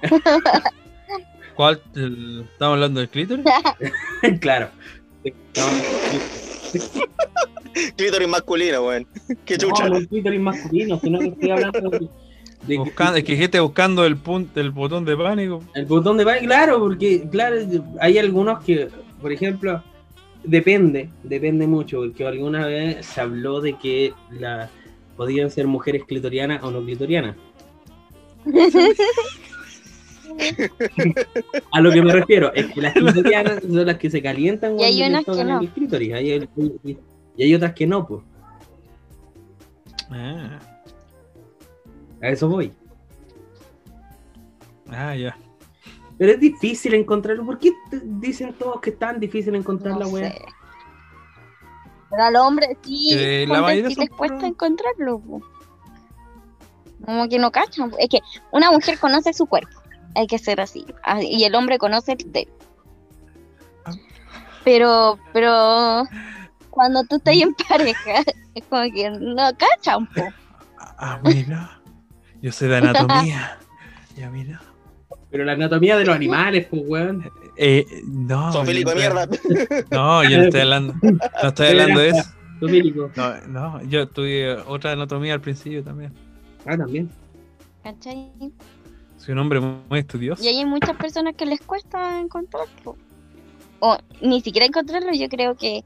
¿Cuál? El- ¿Estamos hablando del clítoris? claro. Clítoris masculino, weón. Qué chucha. No, clítoris masculino, sino que estoy hablando de, de que- Buscando, es que dijiste buscando el punto, el botón de pánico. el botón de pánico, claro, porque claro, hay algunos que, por ejemplo, depende, depende mucho, porque alguna vez se habló de que la podían ser mujeres clitorianas o no clitorianas. A lo que me refiero es que las clitorianas son las que se calientan Y hay unas que tocan no. el clítoris, hay- y y hay otras que no, pues. Ah, A eso voy. ah, ya. Pero es difícil encontrarlo. ¿Por qué dicen todos que es tan difícil encontrar No la weá? sé. Pero al hombre sí, la mayoría sí les cuesta puros- encontrarlo. po. Como que no cachan. Es que una mujer conoce su cuerpo. Hay que ser así. Ah, Y el hombre conoce el de. Ah. Pero, pero cuando tú estás en pareja, es como que no cachan. po. Ah, mira. Yo sé de anatomía. Ya, mira. Pero la anatomía de los animales, pues weón. Eh, no. Sofílico de mierda. No, yo no estoy hablando. No estoy hablando de eso. No, no, yo estudié otra anatomía al principio también. Ah, también. ¿Cachai? Soy un hombre muy estudioso. Y hay muchas personas que les cuesta encontrarlo. O ni siquiera encontrarlo, yo creo que,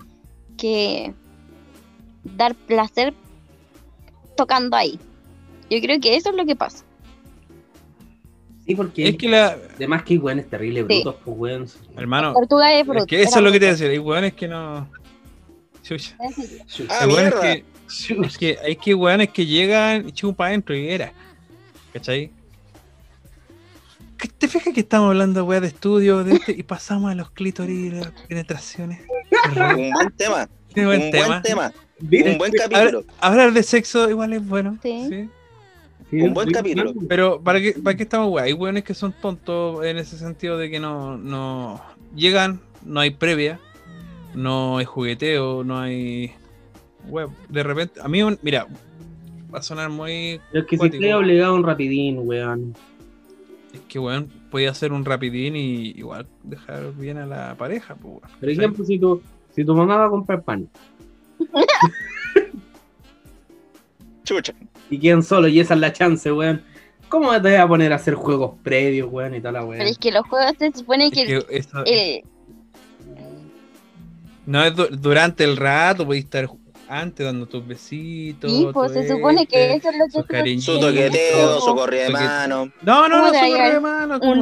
que dar placer tocando ahí. Yo creo que eso es lo que pasa. Sí, porque Es que la. además que hay weones terribles, Sí. brutos, pues weón. Hermano, Tortuga de es que eso es lo que te decía. Hay weones que no. Chucha. Ah, Hay weones mierda. que. Es que hay que weones que llegan y chupan adentro y era. ¿Cachai? ¿Qué- ¿Te fijas que estamos hablando, weá, de estudio de este, y pasamos a los clítoris y las penetraciones? Un buen tema. Buen un tema. buen tema. Un buen capítulo. Hablar de sexo igual es bueno. Sí. sí. Sí, un buen sí, capítulo. Pero ¿para qué, para qué estamos, weá? Hay weones que son tontos en ese sentido de que no, no llegan, no hay previa, no hay jugueteo, no hay. Web. De repente, a mí, un- mira, va a sonar muy. Es que si Cuático. estoy obligado a un rapidín, weón. Es que, weón, podía hacer un rapidín y igual dejar bien a la pareja, pues, weón. Por ejemplo, si tu, si tu mamá va a comprar pan Chucha. y quedan solos y esa es la chance, weón. ¿Cómo te vas a poner a hacer juegos previos, weón, y toda la weón? Pero es que los juegos se supone Es que, eso- el- no es du- durante el rato, podéis estar antes dando tus besitos. sí, pues tu se supone que este, eso es lo que cariñitos. Su toqueteo, su corrida de mano. No, no, no, ¿Cómo su hagas de mano, un como su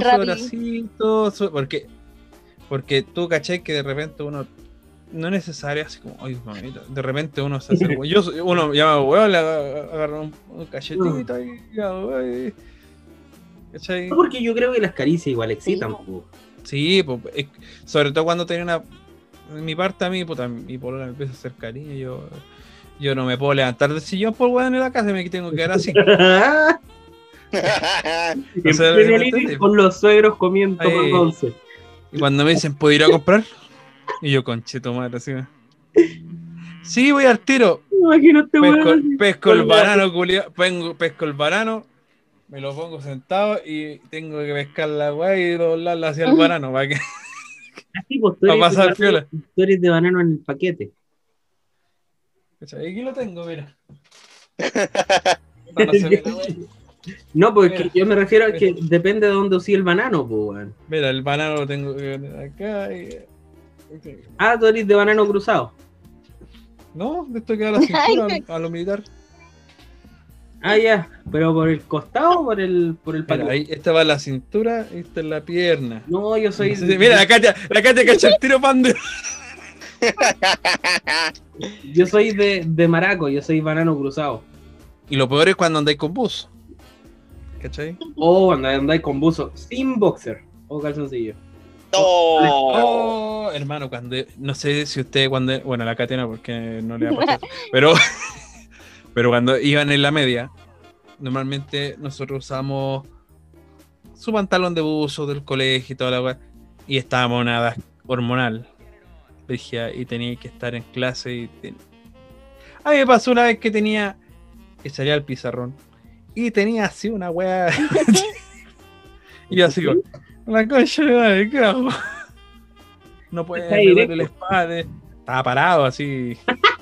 porque, porque tú caché que de repente uno, no es necesario así como, ay, mamita, de repente uno se hace, yo, uno llama weón, le aga- agarra un, un cachetito güey. ¿Cachai? Porque yo creo que las caricias igual excitan, Sí. po. Sí, pues, es- sobre todo cuando tenía una. En Mi parte a mí, puta, mi polola me empieza a hacer cariño. Yo, yo no me puedo levantar del sillón por weón en la casa, me tengo que quedar así. O sea, con los suegros comiendo Ahí. pan dulce. Y cuando me dicen, ¿puedo ir a comprar? Y yo, conchito madre, así. Sí, voy al tiro. Este Pesco, pesco el Con- banano, culiao, pengo- pesco el banano, me lo pongo sentado y tengo que pescar la weá y doblarla hacia el banano para que Así, pues, tú eres de pasar banano- piola. Tú eres de banano en el paquete. Aquí lo tengo, mira. No. No, pues yo me refiero a que depende de dónde usí el banano, pues, weón. Mira, el banano lo tengo que poner acá. y- Ah, tú eres de banano cruzado. No, de esto queda la cintura a lo militar. Ah, ya. Pero por el costado o por el, por el Mira, palo. ahí, esta va la cintura, esta es la pierna. No, yo soy. Sí, Mira, la Katia, la Katia cacha el tiro pan de. Yo soy de, de maraco, yo soy banano cruzado. Y lo peor es cuando andáis con bus. ¿Cachai? O cuando andáis con buzo sin boxer o calzoncillo. No. Oh, hermano, cuando no sé si usted cuando bueno la catena porque no le va a pasar, pero pero cuando iban en la media, normalmente nosotros usamos su pantalón de buzo del colegio y toda la weá, y estábamos en una edad hormonal, y tenía que estar en clase y ten- a mí me pasó una vez que tenía que salía al pizarrón y tenía así una weá y yo así como, la concha de ¿qué hago? No puede directo. la espalda. Estaba parado así.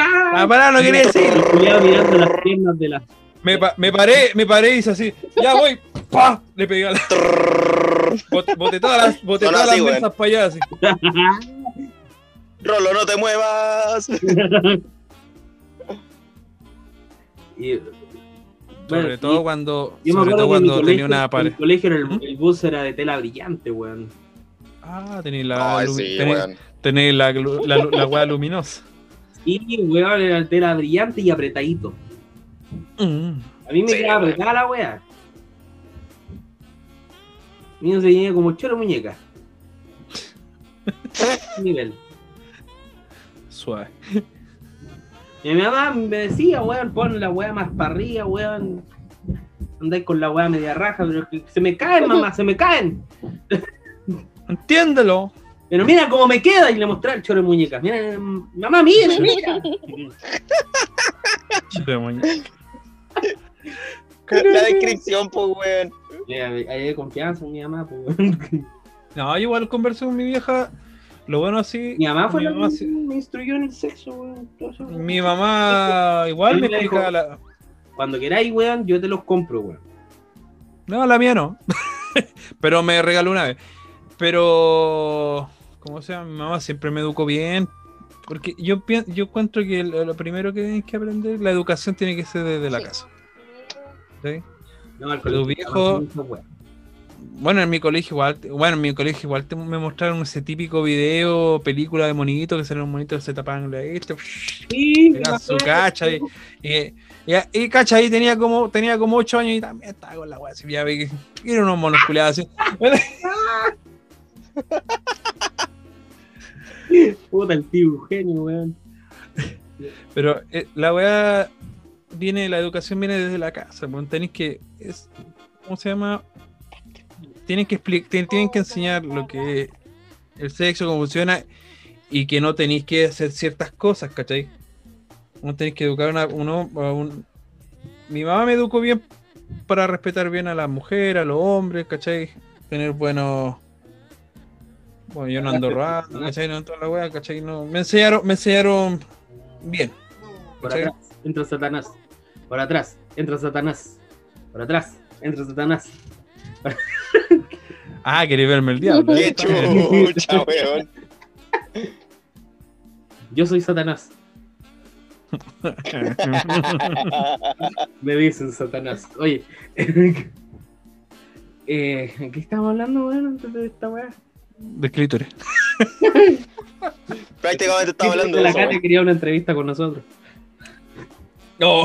Estaba parado, no quería decir. El culiao mirando las piernas de la. Me, pa- me paré, me paré y hice así. Ya voy. ¡Pah! Le pegué a la. Boté, boté todas las, boté Son todas las mesas para allá así. Rolo, no te muevas. Y, Sobre bueno, todo y- cuando, Yo me sobre todo en cuando colegio, tenía una en pared. mi colegio era el, ¿Mm? el bus era de tela brillante, weón. Ah, tenía la, Ay, sí, weón. tenía la, la, la weá luminosa. Y weón era de tela brillante y apretadito. Mm. A mí me Sí, quedaba weón. apretada la weá. A mí no se venía como choro muñeca. Nivel. Suave. Y mi mamá me decía, weón, pon la weá más para arriba, weón. Andáis con la weá media raja, pero que se me caen, mamá, se me caen. Entiéndelo. Pero mira cómo me queda y le mostré el choro de muñecas. Mira, mamá, mira, mira. Chile, moña. La descripción, pues, weón. Ya, Ahí hay confianza en mi mamá, pues, weón. No, yo igual conversé con mi vieja. Lo bueno así. Mi mamá fue mi la mamá que me instruyó en el sexo, weón. todo eso, weón. Mi mamá igual me me dijo- explica la. Cuando queráis, weón, yo te los compro, weón. No, la mía no. Pero me regaló una vez. Pero. ¿Cómo se llama? Mi mamá siempre me educó bien. Porque yo pienso, yo encuentro que lo, lo primero que tienes que aprender, la educación tiene que ser desde la Sí. casa. ¿sí? No, colegio, viejo-. Bueno, en mi colegio igual, bueno, en mi colegio igual te- me mostraron ese típico video, película de monitos, que salían monitos que se tapaban la este, Sí, su cacha y, y, y, y cacha ahí tenía como, tenía como 8 años y también estaba con la weá así, ya vi que eran unos monos así. Puta, el tío Eugenio, weón. Pero eh, la weá viene, la educación viene desde la casa, pues tenéis que, ¿cómo se llama? Tienen que explicar, tienen que enseñar lo que es el sexo, cómo funciona y que no tenéis que hacer ciertas cosas, ¿cachai? No tenéis que educar a uno, a. Mi mamá me educó bien para respetar bien a las mujeres, a los hombres, ¿cachai? Tener buenos... Bueno, yo no ando robando, ¿cachai? No toda la weá, ¿cachai? No, me enseñaron, me enseñaron bien. Por atrás entra Satanás. Por atrás entra Satanás. Por atrás entra Satanás. Ah, quería verme el diablo. ¿eh? Chucha, weón. Yo soy Satanás. Me dicen Satanás. Oye. eh, ¿Qué estamos hablando, weón, antes de esta weá? De clítoris. Prácticamente estaba hablando de la. Kate quería una entrevista con nosotros. No.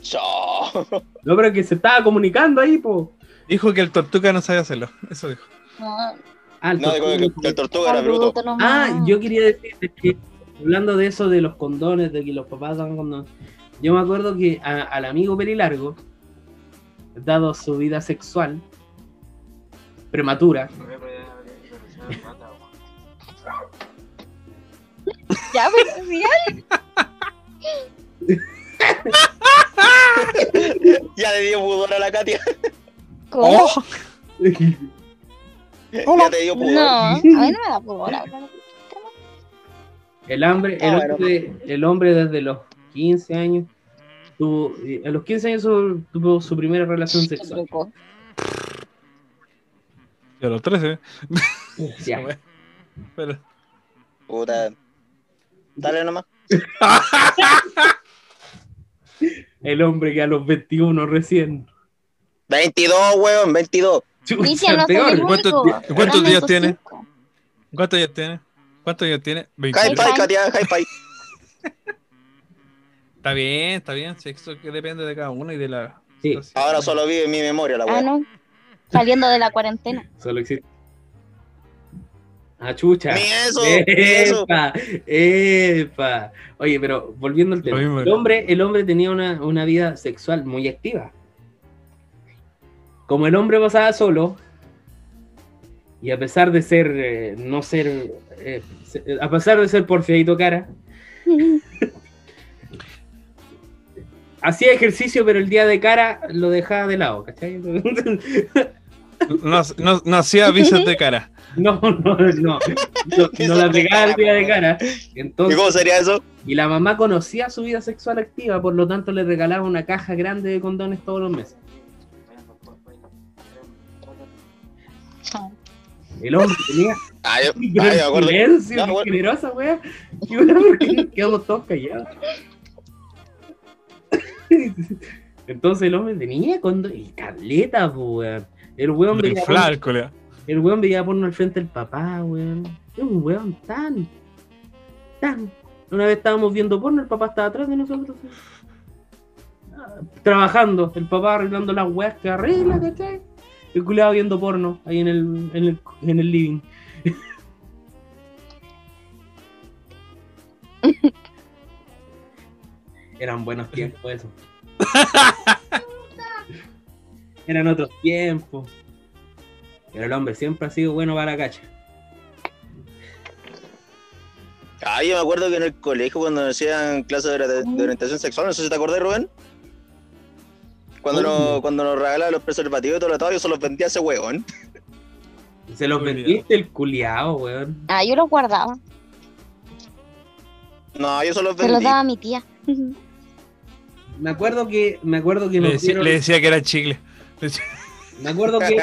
Chao. No, pero que se estaba comunicando ahí, po. Dijo que el tortuga no sabe hacerlo. Eso dijo. No, Ah, el No, tortuga. que que el tortuga era bruto. Ah, yo quería decir que hablando de eso de los condones, de que los papás dan condones, yo me acuerdo que a- al amigo Pelilargo, dado su vida sexual prematura, Ya, pero mira, Ya le dio pudor a la Katia. ¿cómo? ¡Oh! Ya te dio pudor. No, a mí no me da pudor hablar. el hambre, el Ah, bueno. hombre, el hombre desde los 15 años. Tuvo, a los 15 años tuvo su primera relación sexual. Y a los 13. Ya. Pero, Puta. Dale nomás. El hombre que a los 21 recién. 22, weón, 22. Chucha, Cristian, no soy el peor. ¿Cuántos único. di- cuántos Eran días esos tiene? cinco. ¿Cuántos años tiene? ¿Cuántos años tiene? Hi 28. fi, Katia, hi. Está bien, está bien. Sexo que depende de cada uno y de la. Sí. Ahora solo vive en mi memoria la Ah, weón. no. Saliendo de la cuarentena. Solo existe. Ah, chucha. Ni eso, ni eso. Epa, epa. Oye, pero volviendo al tema. El hombre, el hombre tenía una, una vida sexual muy activa. Como el hombre pasaba solo, y a pesar de ser, eh, no ser, eh, a pesar de ser porfiadito cara, hacía ejercicio, pero el día de cara lo dejaba de lado, ¿cachai? No, no, no hacía avisos de cara. No, no, no, no, no la pegaba el día de cara. ¿Y Entonces, cómo sería eso? Y la mamá conocía su vida sexual activa, por lo tanto le regalaba una caja grande de condones todos los meses. El hombre tenía Ah, yo, ah, yo me acuerdo. silencio, No, qué bueno. generosa, wea. Y bueno, porque nos quedamos todos callados. Entonces el hombre tenía condones y caleta, po, weón. El weón Lo veía porno- el weón veía porno al frente del papá, weón. Es un weón tan, tan. Una vez estábamos viendo porno, el papá estaba atrás de nosotros. ah, Trabajando, el papá arreglando las weas que arregla, ¿cachai? El culiado viendo porno ahí en el, en el, en el living. Eran buenos tiempos eso. Eran otros tiempos. Pero el hombre siempre ha sido bueno para la cacha. Ah, yo me acuerdo que en el colegio cuando nos hacían clases de, ori- de orientación sexual, no sé si te acordás, Rubén. Cuando, Oh. nos, cuando nos regalaban los preservativos y todo lo todo, yo se los vendía a ese huevón. Se los vendiste el culiao, weón. Ah, yo los guardaba. No, yo se los Se los vendí. daba a mi tía. Me acuerdo que, me acuerdo que Le nos decía, dieron- le decía que era chicle. Me acuerdo que,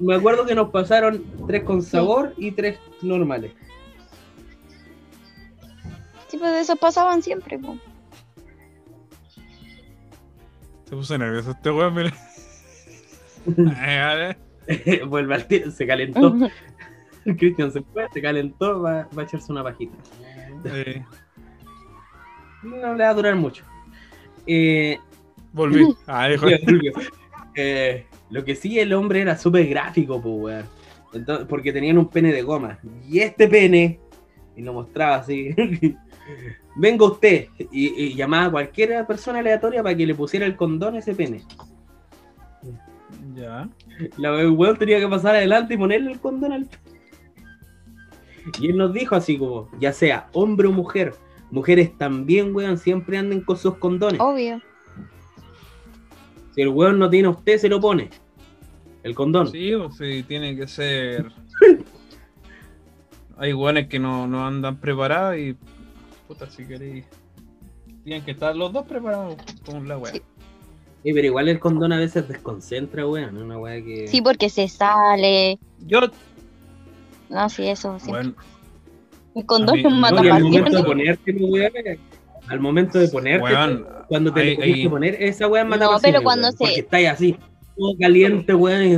me acuerdo que nos pasaron tres con sabor y tres normales. Sí, pues esos pasaban siempre. po. Se puso nervioso este weón, mira. Ay, vale. Vuelve al tiro, se calentó. Cristian se fue, se calentó, va, va a echarse una pajita. Eh, No le va a durar mucho. Eh, volví. Ah, dijo. Volvió, volvió. Eh, lo que sí, el hombre era súper gráfico, pues, weón. Entonces, porque tenían un pene de goma. Y este pene, y lo mostraba así. Venga usted. Y, y llamaba a cualquier persona aleatoria para que le pusiera el condón a ese pene. Ya. La weón tenía que pasar adelante y ponerle el condón al pene. Y él nos dijo así como, ya sea hombre o mujer, mujeres también, weón, siempre anden con sus condones. Obvio. Si el weón no tiene a usted, se lo pone. El condón. Sí, o sí, tiene que ser. Hay weones que no, no andan preparados y. Puta, si queréis. Tienen que estar los dos preparados con la wea. Sí. Sí, pero igual el condón a veces desconcentra, weón. Una weá que. Sí, porque se sale. Yo, No, sí, eso. Sí. bueno, El condón mí- es un no, No, y al momento de ponerte, cuando te hay- hay- que poner, esa weá es No, pero cuando weón, se- Porque estáis así, todo caliente, weón. Y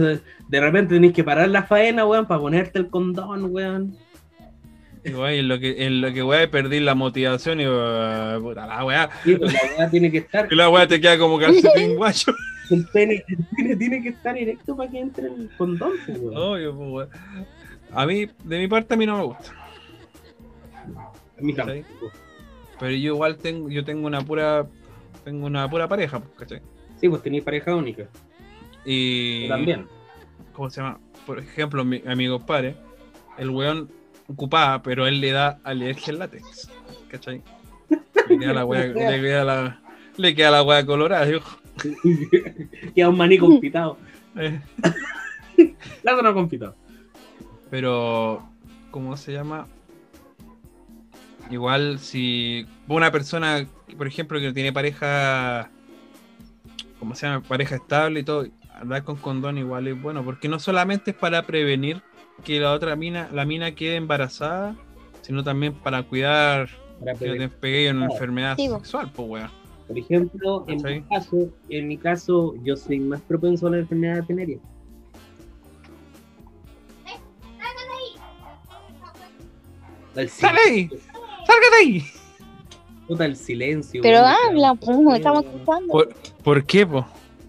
de, repente tenés que parar la faena, weón, para ponerte el condón, weón. en lo que, en lo que perdí la motivación y uh, puta la wea. Sí, pues la weá tiene que estar. Y la wea te queda como calcetín guacho. El pene, el pene tiene que estar directo para que entre el condón, pues, weón. Obvio, pues, weón. A mí, de mi parte, a mí no me gusta. A mí tampoco. Pero yo igual tengo, yo tengo una pura, tengo una pura pareja, pues, ¿cachai? Sí, pues tenéis pareja única. Y Yo también. ¿cómo se llama? Por ejemplo, mi, a mi compadre, el weón ocupaba, pero él le da alergia al látex. ¿Cachai? Le queda la wea, le queda la, le queda la wea colorada, digo. Queda un maní confitado. Eh, Plátano confitado. pero, ¿cómo se llama? Igual si una persona, por ejemplo, que no tiene pareja, como se llama, pareja estable y todo, andar con condón igual es bueno, porque no solamente es para prevenir que la otra mina, la mina quede embarazada, sino también para cuidar Para que no te pegue una enfermedad Sí, sexual, pues weón. Por ejemplo, en mi caso, en mi caso, yo soy más propenso a la enfermedad de venérea. Al ¡Sale ahí! ¡Sálgate ahí! puta, el silencio. Pero habla, pues, estamos escuchando. ¿Por, por qué, po?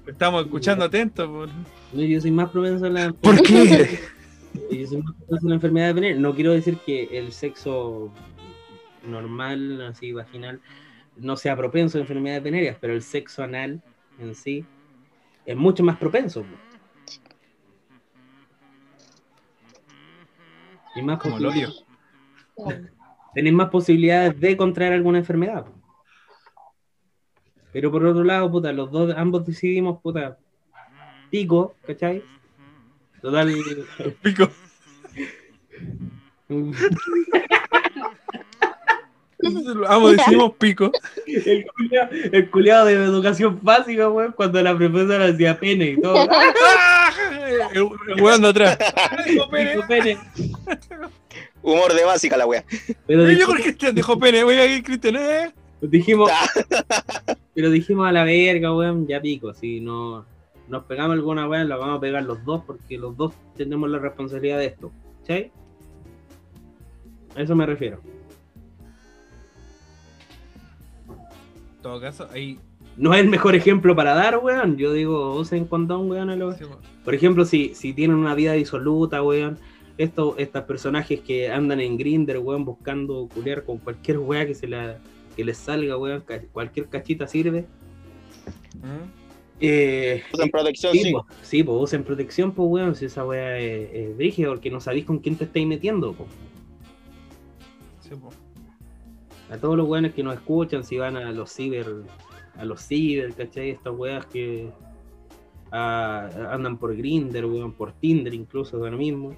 Estamos escuchando atentos, po. No, yo soy más propenso a la ¿Por qué? Yo soy más propenso a la enfermedad de venérea. No quiero decir que el sexo normal, así vaginal, no sea propenso a enfermedades venéreas, pero el sexo anal en sí es mucho más propenso. po. Y más Como el posibilidades- hoyo. tenéis más posibilidades de contraer alguna enfermedad. Pero por otro lado, puta, los dos, ambos decidimos, puta, pico, ¿cachai? Total. Pico. Vamos, decimos pico. El culiao- el culiado de educación básica, weón, cuando la profesora hacía pene y todo. El, weón de atrás. Dijo pene. Humor de básica la wea. Pero Yo que Cristian dijo pene. Voy a ir, Cristian. Eh. dijimos, pero dijimos a la verga, weón, ya pico. Si no, nos pegamos alguna weón, la vamos a pegar los dos porque los dos tenemos la responsabilidad de esto. ¿Cachai? A eso me refiero. En todo caso, ahí. No es el mejor ejemplo para dar, weón. Yo digo, usen condón, weón. a lo- sí, po. Por ejemplo, si, si tienen una vida disoluta, weón, estos, estos personajes que andan en Grinder, weón, buscando culiar con cualquier weá que se la, que les salga, weón, ca- cualquier cachita sirve. ¿Mm? Eh, Usan protección, sí, sí. po, sí, pues usen protección, pues weón, si esa weá es, es brígida, porque no sabéis con quién te estáis metiendo, po. Sí, po. A todos los weones que nos escuchan, si van a los ciber, a los ciber, ¿cachai? Estas weas que andan por Grinder, weón, por Tinder incluso, de lo mismo.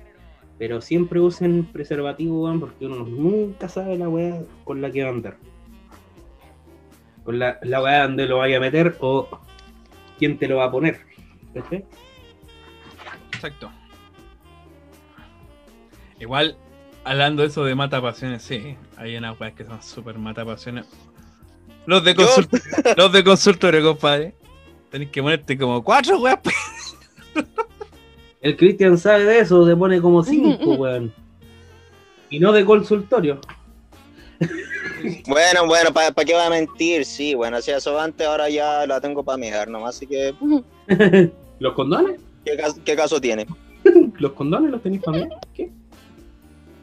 Pero siempre usen preservativo, weón, porque uno nunca sabe la wea con la que va a andar. Con la, la wea donde lo vaya a meter o quién te lo va a poner. ¿Cachai? Exacto. Igual, hablando de eso de mata pasiones, sí, hay unas weas que son súper mata pasiones. Los de consultorio, los de consultorio, compadre. Tenés que ponerte como cuatro weas. pues. El Cristian sabe de eso, se pone como cinco, weón. Y no de consultorio. Bueno, bueno, ¿para qué va a mentir? Sí, bueno, hacía eso antes, ahora ya la tengo para mirar nomás, así que, ¿Los condones? ¿qué, cas- qué caso tiene? ¿Los condones los tenéis para mí? ¿Qué?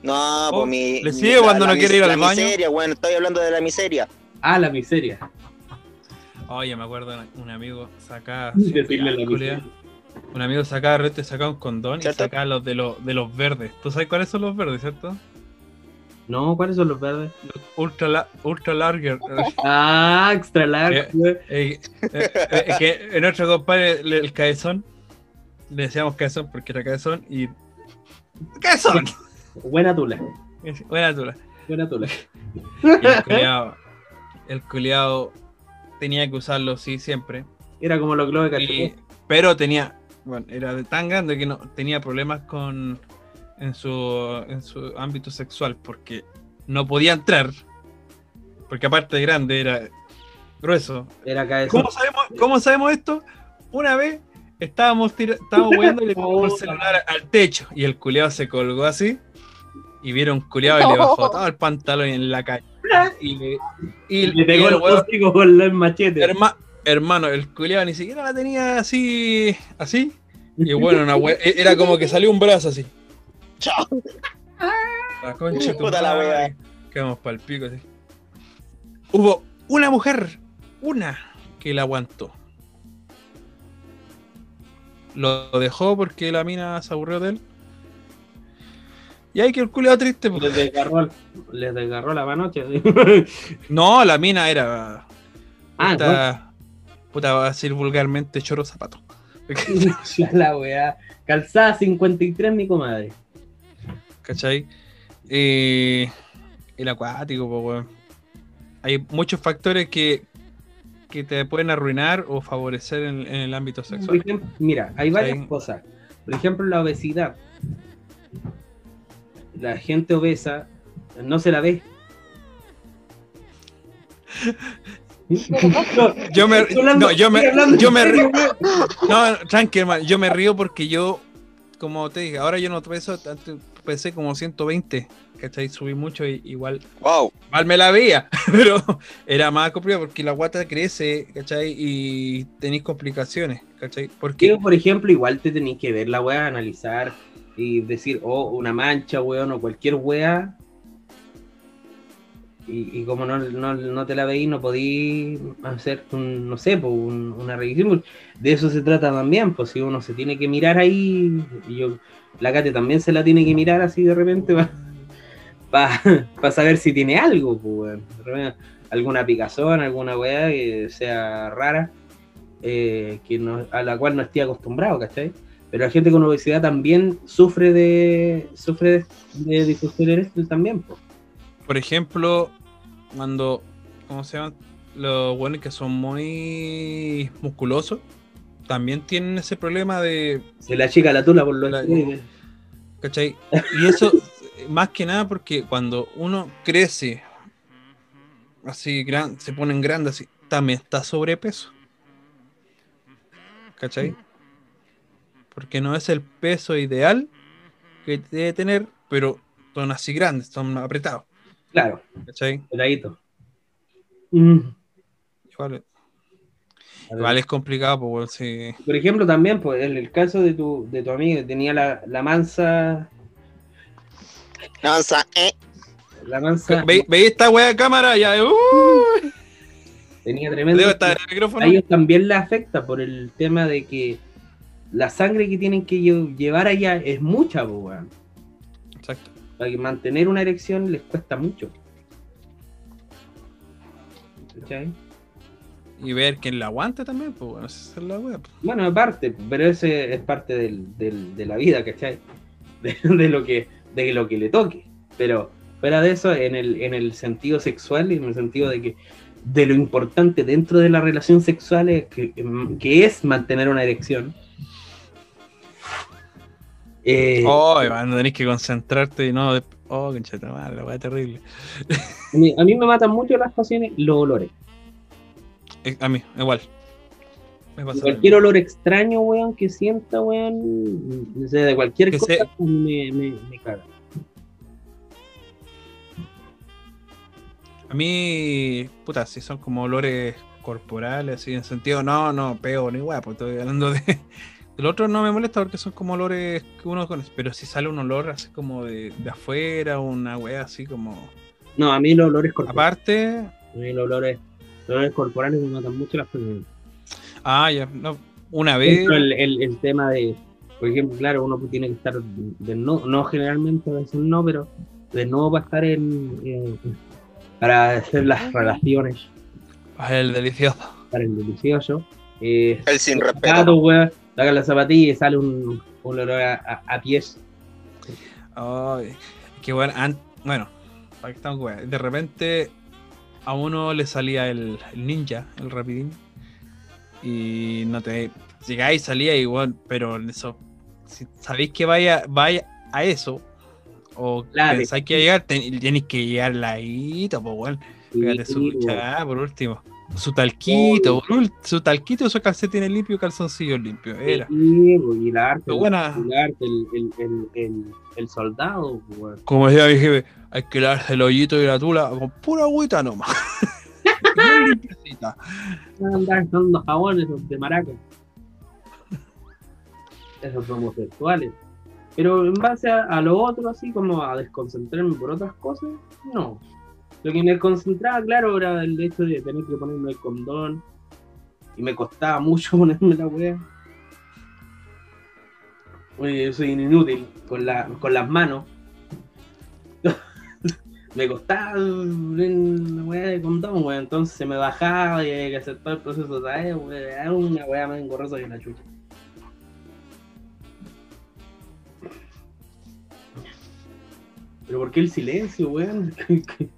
No, Oh, pues mi. ¿le mi- sigue cuando no quiere ir al la baño? miseria, bueno, estoy hablando de la miseria. Ah, la miseria. Oye, me acuerdo un amigo sacaba. Decirle la miseria. Un amigo sacaba rete, sacaba un condón ¿Cierto? y sacaba los de los de los verdes. ¿Tú sabes cuáles son los verdes, cierto? No, ¿cuáles son los verdes? Ultra, la- ultra larger. Ah, extra large. Eh. Eh, eh, eh, que en nuestro compadre, le- el cabezón, le decíamos cabezón porque era cabezón y. ¡Cabezón! Buena tula. Buena tula. Buena tula. Y el culiao, el culiao tenía que usarlo, sí, siempre. Era como los globos de Y- pero tenía, bueno, era de tan grande que no tenía problemas con en su, en su ámbito sexual porque no podía entrar. Porque aparte de grande era grueso. Era. ¿Cómo sabemos, cómo sabemos esto? Una vez estábamos tira- estábamos y le pusimos el celular al techo y el culeado se colgó así y vieron un culeado y le bajó todo el pantalón en la calle. Y le, y, Y le y pegó el el huevo- con el machete. Herma- hermano, el culiado ni siquiera la tenía así, así. Y bueno, una e- era como que salió un brazo así. Chao. La concha de tu Puta la wea. Quedamos pa'l pico así. Hubo una mujer, una, que la aguantó. Lo dejó porque la mina se aburrió de él. Y ahí que el culiado triste. pues. Les desgarró, les desgarró la manocha. No, la mina era. Ah, puta, va a decir vulgarmente choro zapato. Ya la weá. Calzada 53, mi comadre. ¿Cachai? Eh, el acuático, po, weón. Hay muchos factores que, que te pueden arruinar o favorecer en, en el ámbito Por sexual. ejemplo, mira, hay varias cosas. Por ejemplo, la obesidad. La gente obesa no se la ve. Yo me, no, yo me, yo me, río- no, tranqui, hermano, yo me río porque yo, como te dije, ahora yo no peso, antes pesé como 120, ¿cachai? Subí mucho y igual, Wow. mal me la veía, pero era más complicado porque la guata crece, ¿cachai? Y tenéis complicaciones, ¿cachai? Porque Digo, por ejemplo, igual te tenéis que ver la weá, analizar y decir, oh, una mancha, weón, o cualquier weá. Y, como no, no, no te la veís, no podís hacer, un, no sé, pues, un- una revisión. De eso se trata también, pues si uno se tiene que mirar ahí, yo, la Kate también se la tiene que mirar así de repente para saber si tiene algo, pues, alguna picazón, alguna weá que sea rara eh, que no- a la cual no esté acostumbrado, ¿cachai? Pero la gente con obesidad también sufre de sufre de, de también, po. Por ejemplo, cuando, ¿cómo se llaman? Los buenos que son muy musculosos, también tienen ese problema de, Se le achica la tula por los La-. ¿cachai? Y eso, más que nada porque cuando uno crece, así, gran, se ponen grandes, así, también está sobrepeso. ¿Cachai? Porque no es el peso ideal que debe tener, pero son así grandes, son apretados. Claro, ¿Cachai? peladito. Mm. Igual, igual es complicado, pues, sí. Por ejemplo, también, pues, en el caso de tu, de tu amiga que tenía la, la mansa, Avanza, eh. la mansa, ¿Ve, ¿Veis esta wea de cámara? Ya, uh, tenía tremendo. debo estar en el micrófono. a ellos también les afecta por el tema de que la sangre que tienen que lle- llevar allá es mucha, pues, weón. Exacto. Para que mantener una erección les cuesta mucho. ¿Cachai? Y ver quién la aguante también, pues bueno, esa es la wea. pues. Bueno, aparte, pero ese es parte del, del- de la vida, ¿cachai? De, de lo que, de lo que le toque. Pero fuera de eso, en el, en el sentido sexual y en el sentido de que de lo importante dentro de la relación sexual es que, que es mantener una erección. Eh, Oh, Iván, tenés que concentrarte y no. Oh, concheta madre, la wea terrible. a, mí, a mí me matan mucho las pasiones los olores. Eh, A mí, igual. Me pasa lo Cualquier olor extraño, weón, que sienta, weón, o sea, de cualquier Que cosa, se- me, me, me caga. A mí, puta, si son como olores corporales, así en sentido, no, no, peo ni weá, pues estoy hablando de. El otro no me molesta porque son como olores que uno conoce, pero si sale un olor así como de, de afuera, una weá así como. No, a mí los olores corporales. Aparte, A mí los olores, los olores corporales me matan mucho las personas. ah, ya, no, una vez. El, el, el tema de, por ejemplo, claro, uno tiene que estar de no, no generalmente, a veces no, pero de nuevo para estar en, para hacer las relaciones, ah, el delicioso. para el delicioso. Eh, El sin respeto. zapatos, sacan la zapatilla y sale un, un olor a, a- a pies. Ay, que bueno, bueno, De repente a uno le salía el, el ninja, el rapidín. Y no te. Llegáis, salía igual, pero eso. Si sabéis que vaya, vaya a eso, o Claro. pensáis que llegar, ten- tenéis que llegar ladito, pues bueno. Pégate su Sí, weón. ducha, por último. Su talquito, su talquito, esos calcetines limpios, calzoncillos limpios. Era. Sí, pues, y la arte, buena. la arte, el, el, el, el, el soldado, pues. Como decía mi jefe, hay que lavarse el hoyito y la tula con pura agüita nomás. Bien limpiecita. Van a andar usando jabones de maraca. Esos homosexuales. Pero en base a, a lo otro, así como a desconcentrarme por otras cosas, no. Lo que me concentraba, claro, era el hecho de tener que ponerme el condón. Y me costaba mucho ponerme la wea. Oye, yo soy inútil con, la, con las manos. me costaba la weá de condón, weón. Entonces me bajaba y había que hacer todo el proceso, ¿sabes? weón? Era una weá más engorrosa que la chucha. Pero ¿por qué el silencio, weón?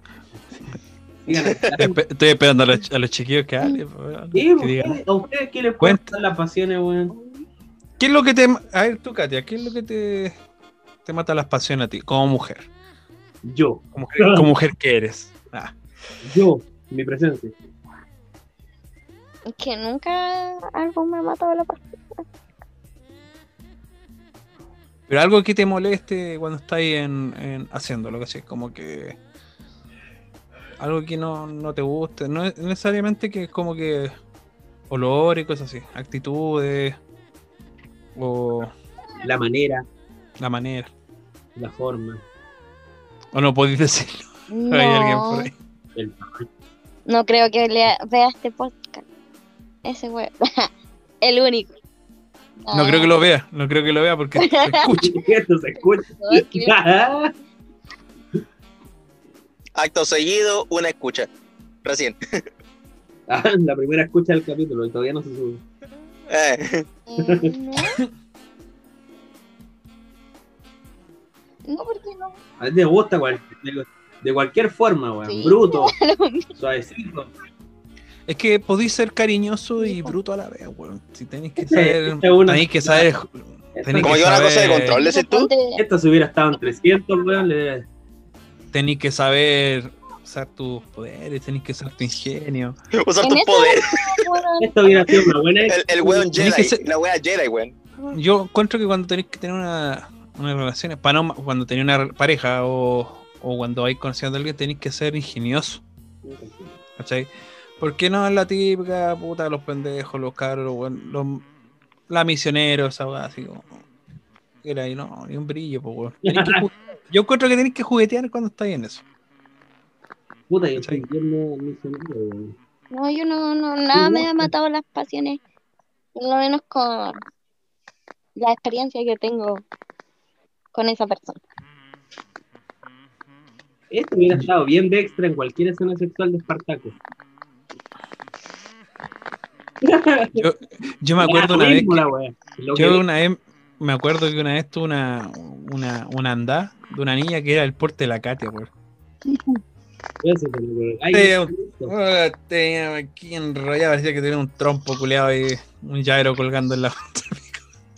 Estoy esperando a los, a los chiquillos que hablen. po, weón, ¿Qué, que ¿por digan. qué? ¿A ustedes qué les Cuenta. cuentan las pasiones, weón? ¿Qué es lo que te. A ver, tú, Katia, ¿qué es lo que te, te mata las pasiones a ti como mujer? Yo, Como mujer, como mujer que eres. Ah, yo, mi presencia. Que nunca algo me ha matado la pasión. Pero algo que te moleste cuando estáis en, en haciéndolo, que así, como que. Algo que no, no te guste. No es necesariamente que es como que. Olor y cosas así. Actitudes. O La manera, la manera. la forma, O no podéis decirlo. Hay alguien por No, ahí. el no creo que lea- vea este podcast. Ese güey. El único. No creo que lo vea. No creo que lo vea porque se escucha. Esto se escucha. No, Acto seguido, una escucha. Recién. Ah, la primera escucha del capítulo y todavía no se sube. Eh, No, No, porque no. A ti te gusta cual- de, de cualquier forma, weón. Sí. Bruto, suavecito. Es que podéis ser cariñoso y bruto a la vez, weón. Si tenéis que Este- saber. esta es una- Tenéis que saber. Como que yo una cosa de saber- control, decís tú. Esto si hubiera estado en 300, weón, le... Tenéis que saber usar tus poderes, tenéis que usar tu ingenio. Usar tus poderes. esto hubiera sido una buena El, el weón Jedi. ser- La wea Jedi, weón. Yo encuentro que cuando tenéis que tener una, una relación, para no- cuando tenéis una re- pareja o, o cuando vais conociendo a alguien, tenéis que ser ingenioso, ¿cachai? Porque no es la típica puta los pendejos, los cabros, weón, los, la misioneros, esa weá, así como. Era ahí, no, ni un brillo, pues, weón. Yo encuentro que tenéis que juguetear cuando estáis en eso. Puta, yo. No, yo no, no, nada me ha matado las pasiones. Por lo menos con la experiencia que tengo con esa persona. Esto hubiera estado bien de extra en cualquier escena sexual de Espartaco. Yo, yo me acuerdo una vez. que- Yo una vez, me acuerdo que una vez tuve una, una, una andada de una niña que era el porte de la Katia, weón. Oh, tenía aquí enrollado, parecía que tenía un trompo culeado ahí, un llavero colgando en la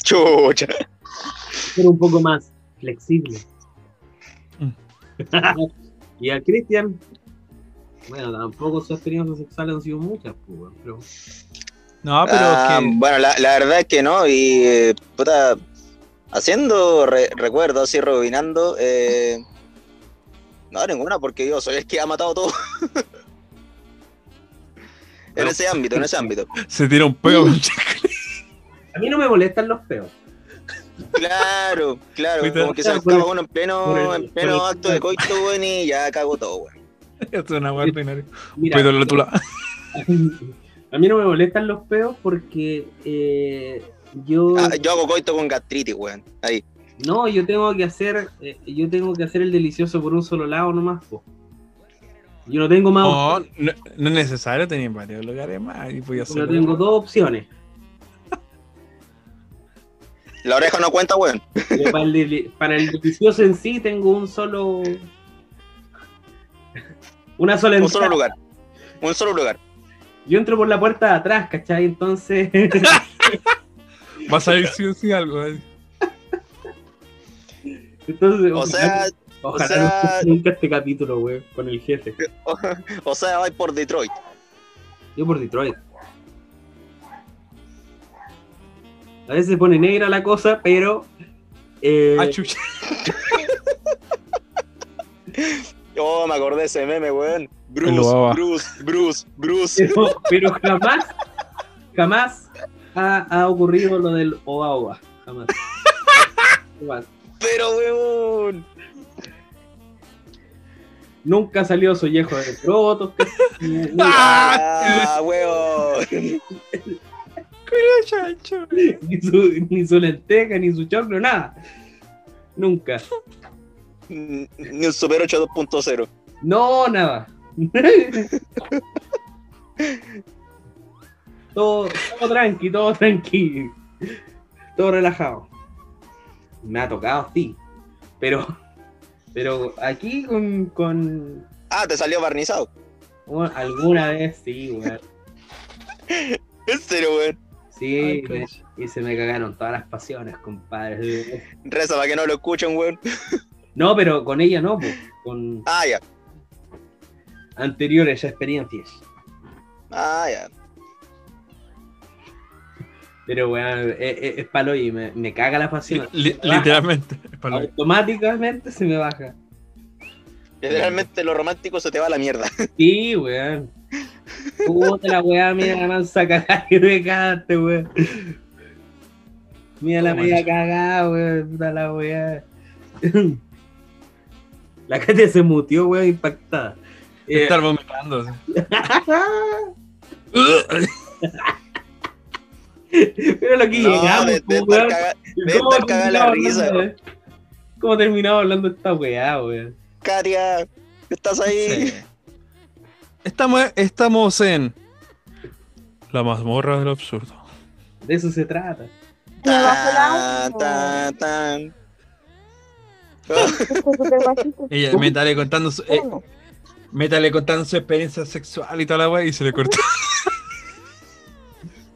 Chucha. Ser un poco más flexible. Mm. y a Cristian, bueno, tampoco sus experiencias sexuales han sido muchas, pues, pero No, pero Ah, es que Bueno, la, la verdad es que no. Y, eh, puta, haciendo re- recuerdos así, rebobinando, eh, no, ninguna, porque yo soy el que ha matado todo. en ese ámbito, en ese ámbito. se tira un peo. a mí no me molestan los peos. Claro, claro, como que se acaba uno en pleno, el- en pleno acto de coito, weón, y ya cago todo, weón. es una weá ordinaria. A mí no me molestan los peos porque eh, yo Ah, yo hago coito con gastritis, weón. Ahí. no, yo tengo que hacer eh, yo tengo que hacer el delicioso por un solo lado nomás, po. Yo no tengo más No, no, no es necesario tener varios lugares más. Y voy a yo hacer tengo dos opciones. La oreja no cuenta, weón. Para, el deli- para el delicioso en sí tengo un solo una sola Un entrada. solo lugar. Un solo lugar. Yo entro por la puerta de atrás, ¿cachai? Entonces Va a salir sí o sí algo. eh. entonces O sea, ojalá o sea- no nunca este capítulo, güey, con el jefe. o sea, vais por Detroit. Yo por Detroit. A veces se pone negra la cosa, pero. eh, Ah, chucha. Oh, me acordé de ese meme, weón. Bruce. Bruce, Bruce, Bruce. pero, pero jamás, jamás ha, ha ocurrido lo del Oa Oa. Jamás. Jamás. Pero, weón. Nunca salió Sollejo de Protos. Ah, weón. Chacho. ni, su, ni su lenteja, ni su choclo, nada. Nunca. Ni un Super 8 2.0. No, nada. todo, todo tranqui, todo tranqui. Todo relajado. Me ha tocado, sí. Pero Pero aquí con, con Ah, te salió barnizado. bueno, alguna vez sí, weón. En serio, weón. Sí, Ay, me- coche. y se me cagaron todas las pasiones, compadre. Reza para que no lo escuchen, weón. No, pero con ella no, pues, con Ah, ya. anteriores experiencias. Ah, ya. Pero weón, es, es, es palo y me, me caga la pasión. Li- literalmente. es para lo- Automáticamente se me baja. Literalmente lo romántico se te va a la mierda. Sí, weón. Puta la weá, mira la mansa cagada que me cagaste, weón. Mira la media cagada, weón. Puta la weá. La Katia se mutió, weón, impactada. Eh, Estar vomitando. Pero lo que No, llegamos, de, de estar weón. caga- de ¿Cómo estar cagada la terminamos risa. hablando ¿Cómo terminamos hablando de esta weá, weón? Katia, ¿estás ahí? Sí. Estamos, estamos en la mazmorra del absurdo. De eso se trata. Tan, tan, tan. Ella, métale contando su, eh, métale contando su experiencia sexual y toda la weá y se le cortó.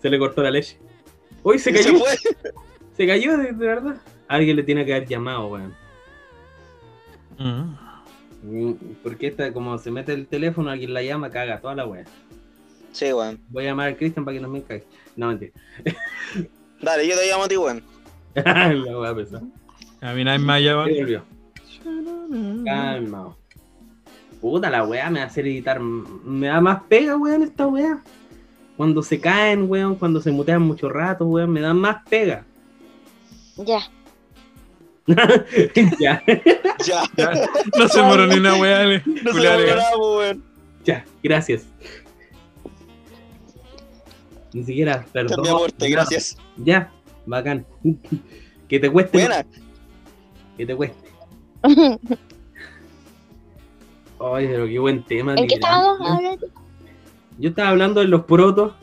Se le cortó la leche. Uy, se se cayó. fue. Se cayó, de, de verdad. Alguien le tiene que haber llamado, weón. Mm. Mm, Porque esta, como se mete el teléfono, alguien la llama, caga toda la wea. Sí, weón. Voy a llamar a Cristian para que no me caiga. No, mentira. Dale, yo te llamo a ti, weón. la wea pesada. A mí nadie me ha llamado. Se volvió. Calma. Puta, la wea me va a hacer editar. Me da más pega, weón, esta wea. Cuando se caen, weón, cuando se mutean mucho rato, weón, me dan más pega. Ya. ya, Ya. Ya, no se moró ni una weá. No se grabo, weón. ya, gracias. Ni siquiera, Ya, perdón. mi amor, te no. gracias. Ya, bacán. que te cueste. Buena. Que te cueste. Ay, pero qué buen tema. ¿En qué estábamos. Yo estaba hablando de los protos.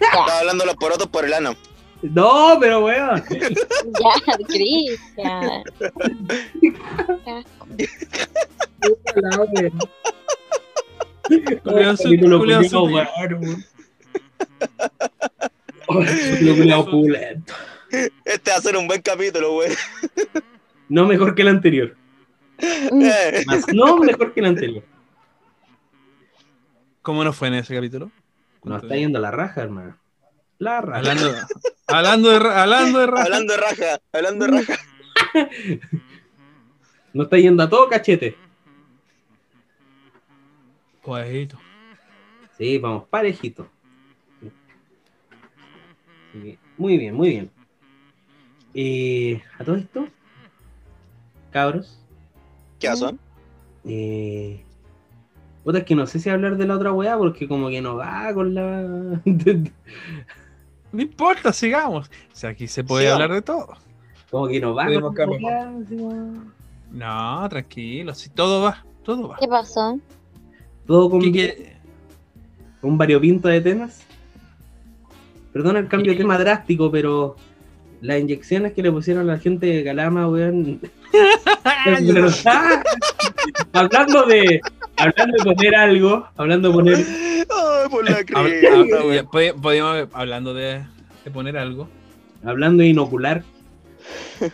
Estaba hablando de los porotos por el ano. No, pero weón. Ya, Cristian. Opulento. Este va a ser un buen capítulo, weón. No mejor que el anterior. Eh, Más no mejor que el anterior. ¿Cómo nos fue en ese capítulo? Nos está yendo la raja, hermano. La raja. Hablando, hablando de, ra- hablando de raza. hablando de raja, hablando de raja. Nos está yendo a todo cachete. Guajito. Sí, vamos, parejito. Muy bien, muy bien. Eh, a todo esto, cabros, ¿Qué son? eh, puta, es que no sé si hablar de la otra weá porque como que no va con la... No importa, sigamos. O sea, aquí se puede Sigamos. hablar de todo. como que no va Podemos con la weá, No, tranquilo, si todo va, todo va. ¿Qué pasó? Todo con ¿Qué quiere? un variopinto de temas. Perdona el cambio de tema drástico, pero las inyecciones que le pusieron a la gente de Calama, weón. Hablando de hablando de poner algo, hablando de poner Ay, por la podíamos, hablando de, de poner algo. hablando de inocular.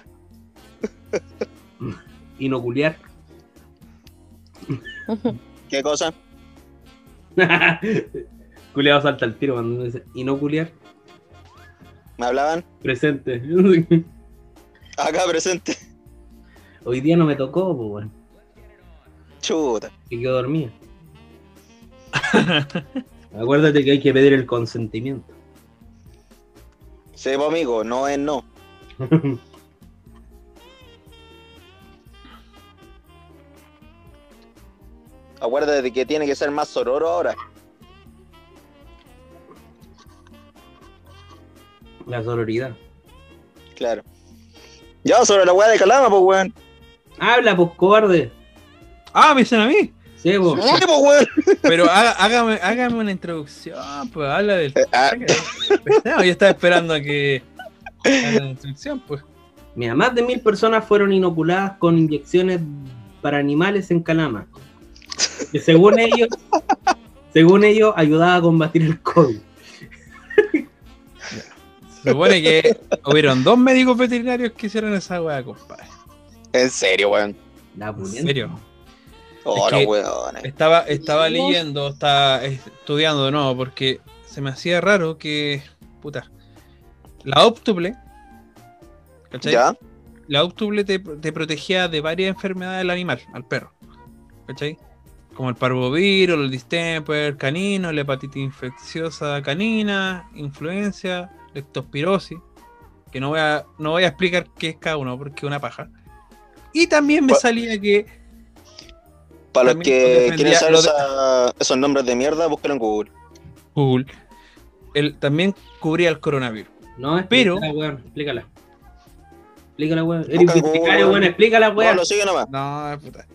Inoculiar. ¿Qué cosa? Culeado salta al tiro cuando uno dice inoculiar. ¿Me hablaban? Presente. Acá presente. Hoy día no me tocó, pues weón. Chuta. Que quedó dormida. Acuérdate que hay que pedir el consentimiento. Pues, amigo, no es no. Acuérdate de que tiene que ser más sororo ahora. La sororidad. Claro. Ya, sobre la weá de Calama, pues, weón. Habla, pues, cobarde. Ah, me dicen a mí. Sí. Sí, weón. Pero hágame, hágame una introducción, pues habla del. ah. No, yo estaba esperando a que haga la introducción, pues. Mira, más de mil personas fueron inoculadas con inyecciones para animales en Calama. Que según ellos, según ellos, ayudaba a combatir el COVID. Se supone que hubieron dos médicos veterinarios que hicieron esa weá, compadre. En serio, weón. La En serio. Oh, Es que-. Estaba, estaba leyendo, estaba estudiando de nuevo, porque se me hacía raro que, puta, la óptuple, ¿cachai? ¿Ya? La óptuple te, te protegía de varias enfermedades del animal, al perro, ¿cachai? Como el parvovirus, el distemper canino, la hepatitis infecciosa canina, influencia, leptospirosis, que no voy a, no voy a explicar qué es cada uno porque es una paja. Y también me salía que Para los que quieren saber lo de- esa- esos nombres de mierda, búsquenlo en Google. Google, él también cubría el coronavirus. No, Pero- explícala, weón, explícala. Explícala, weón. Eres Google. weón, explícala, No, lo sigue nomás. No, puta.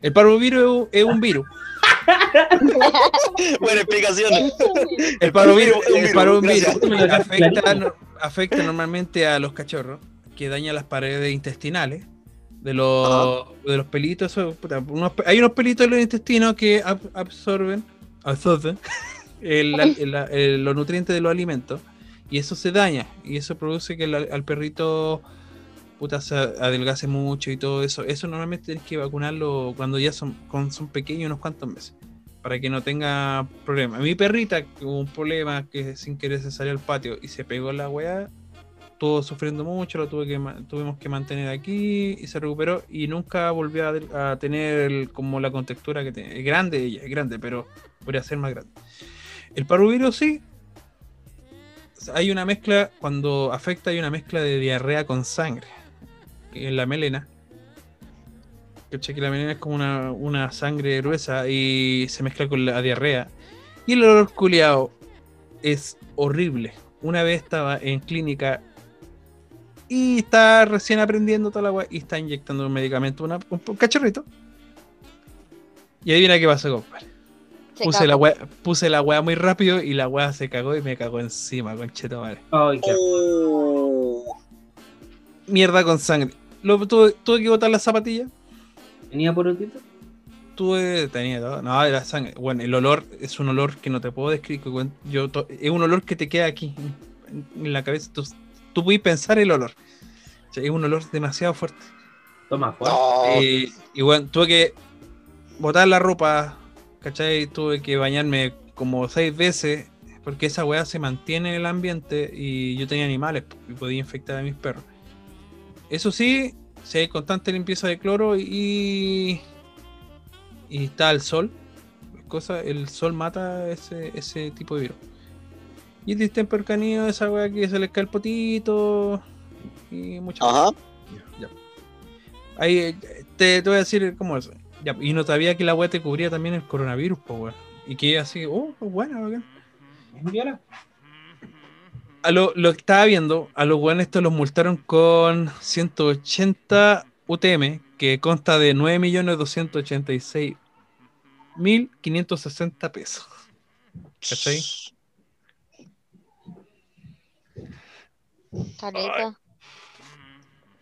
El parvovirus es un- virus. Buena explicación. El parvovirus, Es un virus, afecta, afecta normalmente a los cachorros, que daña las paredes intestinales de los, de los pelitos. eso, puta, unos hay unos pelitos en los intestinos que ab- absorben, absorben el- el- el- los nutrientes de los alimentos y eso se daña y eso produce que el- al perrito puta, se adelgace mucho y todo eso. Eso normalmente tienes que vacunarlo cuando ya son, cuando son pequeños, unos cuantos meses, para que no tenga problema. Mi perrita que hubo un problema que sin querer se salió al patio y se pegó la weá, estuvo sufriendo mucho, lo tuve que, tuvimos que mantener aquí y se recuperó y nunca volvió a, tener como la contextura que tiene. Es grande ella, es grande, pero podría ser más grande. El parvovirus sí. Hay una mezcla, cuando afecta hay una mezcla de diarrea con sangre en la melena. Que la melena es como una, una sangre gruesa y se mezcla con la diarrea. Y el olor culiado es horrible. Una vez estaba en clínica y está recién aprendiendo toda la agua y está inyectando un medicamento, una- un, un cachorrito. Y adivina qué pasó, compadre. Se Puse la, wea, puse la weá muy rápido y la weá se cagó y me cagó encima, concheto madre. Ay, qué- Oh. Mierda con sangre. Lo, tuve, tuve que botar la zapatilla. ¿Tenía por otito? Tuve, tenía todo. No, era sangre. Bueno, el olor es un olor que no te puedo describir. Yo, to- es un olor que te queda aquí en, en la cabeza. Tú puedes pensar el olor. O sea, es un olor demasiado fuerte. Toma, fuerte. No. Y bueno, tuve que botar la ropa, ¿cachai? Tuve que bañarme como seis veces porque esa weá se mantiene en el ambiente y yo tenía animales y podía infectar a mis perros. Eso sí, si hay constante limpieza de cloro y, y está el sol, cosa, el sol mata ese, ese tipo de virus. Y el distemper canino, esa weá que se les cae el potito y muchas Ajá. ya. Ahí eh, te, te voy a decir cómo es. Ya, y no sabía que la weá te cubría también el coronavirus, pues weón. Y que así, oh, pues bueno, bacán. Viola. A lo, lo que estaba viendo, a los weones estos los multaron con 180 UTM, que consta de 9.286.560 pesos. ¿Cachai? Caleta.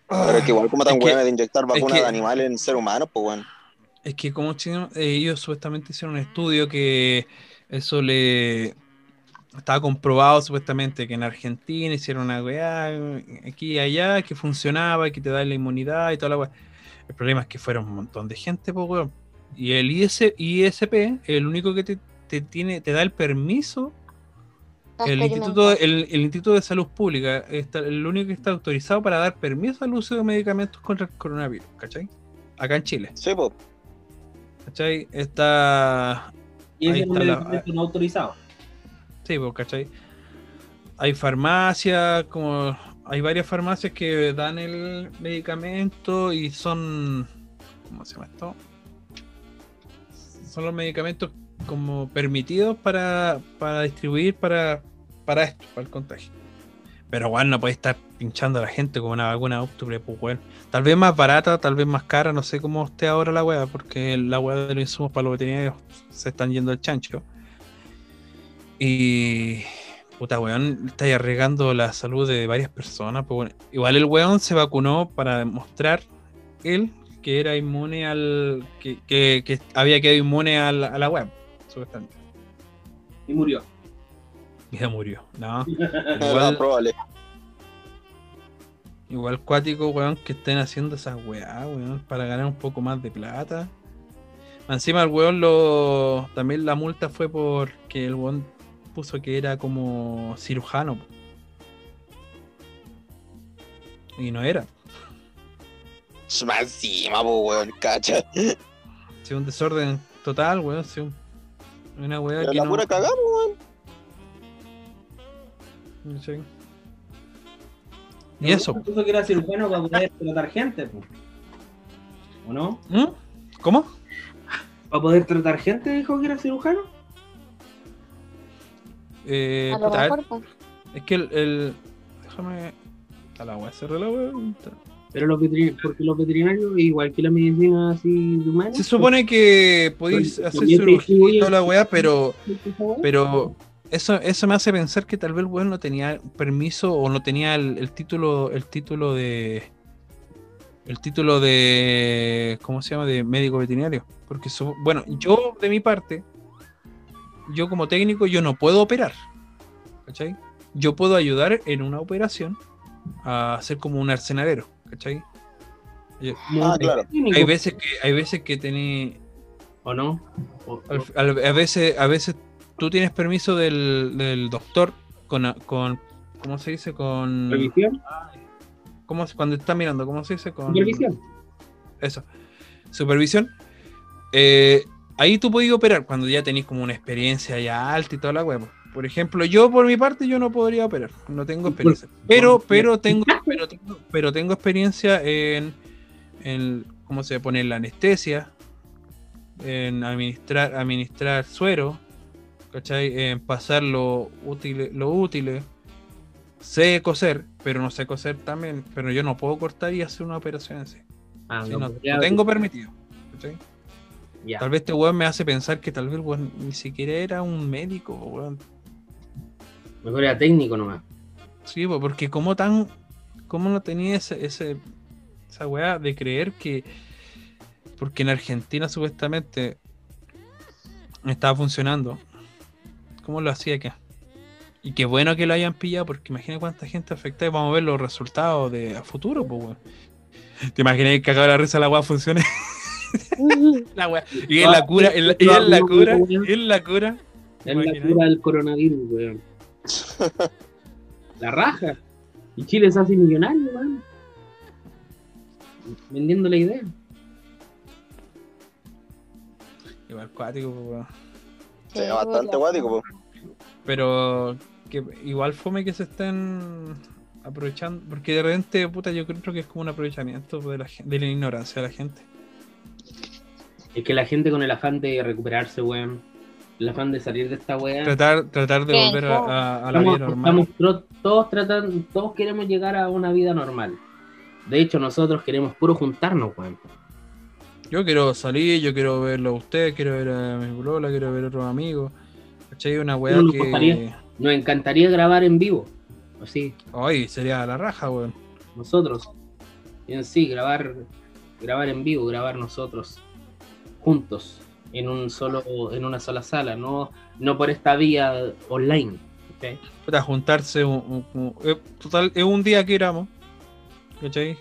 Pero es que igual como tan Es que- buena de inyectar vacunas que- de animales en ser humano, pues bueno. Es que como chino, eh, ellos supuestamente hicieron un estudio que eso le estaba comprobado supuestamente que en Argentina hicieron una weá aquí y allá que funcionaba y que te da la inmunidad y toda la weá. El problema es que fueron un montón de gente, pues weón. Y el IS, ISP, el único que te, te tiene, te da el permiso, el instituto, el, el Instituto de Salud Pública, está, el único que está autorizado para dar permiso al uso de medicamentos contra el coronavirus, ¿cachai? Acá en Chile. Sí, pues. ¿Cachai? Está. Y es un está la- medicamento no autorizado. Sí, pues, ¿cachai? Hay farmacias, como. Hay varias farmacias que dan el medicamento y son. ¿Cómo se llama esto? Son los medicamentos como permitidos para, para distribuir para, para esto, para el contagio. Pero bueno, no puede estar pinchando a la gente con una vacuna óptuple, pues. Tal vez más barata, tal vez más cara, no sé cómo esté ahora la weá, porque la weá de los insumos para los veterinarios se están yendo al chancho. Y. Puta, weón, estáis arriesgando la salud de varias personas. Pues, igual el weón se vacunó para demostrar él que era inmune al. que, que- que había quedado inmune al- a la web, supuestamente. Y murió. Y ya murió. No. Igual, probable. igual cuático, weón, que estén haciendo esas weá, weón, para ganar un poco más de plata. Encima el weón lo. También la multa fue porque el weón puso que era como cirujano. Y no era. Más encima, weón, cacha. Sí, un desorden total, weón. Sí, un- una weá La que no. pura cagamos, weón. Sí. Y eso. Puso que era cirujano para poder tratar gente. ¿o no? ¿Mm? ¿Cómo? ¿Para poder tratar gente dijo que era cirujano? Eh, A lo puta, mejor, pues. es que el, el- Déjame. A la weá, cerré la weá. Pero los veterinarios, porque los veterinarios, igual que la medicina así de humana. Se supone que podéis Pues, hacer cirugía y toda la weá, pero. Pero. Eso, eso me hace pensar que tal vez el weón no tenía permiso o no tenía el, el título. El título de. El título de. ¿Cómo se llama? De médico veterinario. Porque su- bueno, yo de mi parte. Yo como técnico, yo no puedo operar. ¿Cachai? Yo puedo ayudar en una operación a ser como un arsenalero. ¿Cachai? Yo- Ah, claro. hay veces que, hay veces que tenés. ¿O no? O- a veces, a veces tú tienes permiso del, del doctor con, con ¿cómo se dice? Con ¿Revisión? ¿cómo cuando está mirando, ¿cómo se dice? Con ¿Supervisión? eso. Supervisión. Eh, ahí tú podías operar cuando ya tenéis como una experiencia ya alta y toda la huevo. Por ejemplo, yo por mi parte yo no podría operar, no tengo experiencia. Pero, pero tengo, pero tengo, pero tengo experiencia en, en cómo se pone la anestesia, en administrar, administrar suero, ¿cachai? En pasar lo útil, lo útil. Sé coser, pero no sé coser también. Pero yo no puedo cortar y hacer una operación en sí. Ah, Sí, no, no, tengo permitido. ¿cachai? Tal vez este weón me hace pensar que tal vez weón ni siquiera era un médico, weón. Mejor era técnico nomás. Sí, po, porque como tan. ¿Cómo no tenía ese, ese, esa weá de creer que. Porque en Argentina supuestamente estaba funcionando. ¿Cómo lo hacía acá? Y qué bueno que lo hayan pillado, porque imagina cuánta gente afectada y vamos a ver los resultados de a futuro, pues weón. ¿Te imaginas que cagado la risa la weá funcione? la weá. Y es la cura, es la, y es la cura, es la cura. Es la cura del coronavirus, weón. La raja. Y Chile se hace millonario, weón. Vendiendo la idea. Igual cuático, pues, weón. Sí, bastante guático, po. Pero que igual fome que se estén aprovechando, porque de repente, puta, yo creo que es como un aprovechamiento de la, de la ignorancia de la gente. Es que la gente con el afán de recuperarse, weón. El afán de salir de esta weá. Tratar, tratar de volver a, a- a la Estamos, vida normal. estamos todos tratando, todos queremos llegar a una vida normal. De hecho, nosotros queremos puro juntarnos, weón. Yo quiero salir, yo quiero verlo a usted, quiero ver a mi bolola, quiero ver a otros amigos. ¿Cachai? Una weá No nos que. Nos encantaría grabar en vivo. Así, Ay, sería la raja, weón. nosotros. En sí, grabar, grabar en vivo, grabar nosotros juntos en un solo, en una sola sala, no, no por esta vía online. ¿ok? Puta, juntarse, un- un- un- eh, total, es un día que éramos, ¿cachai?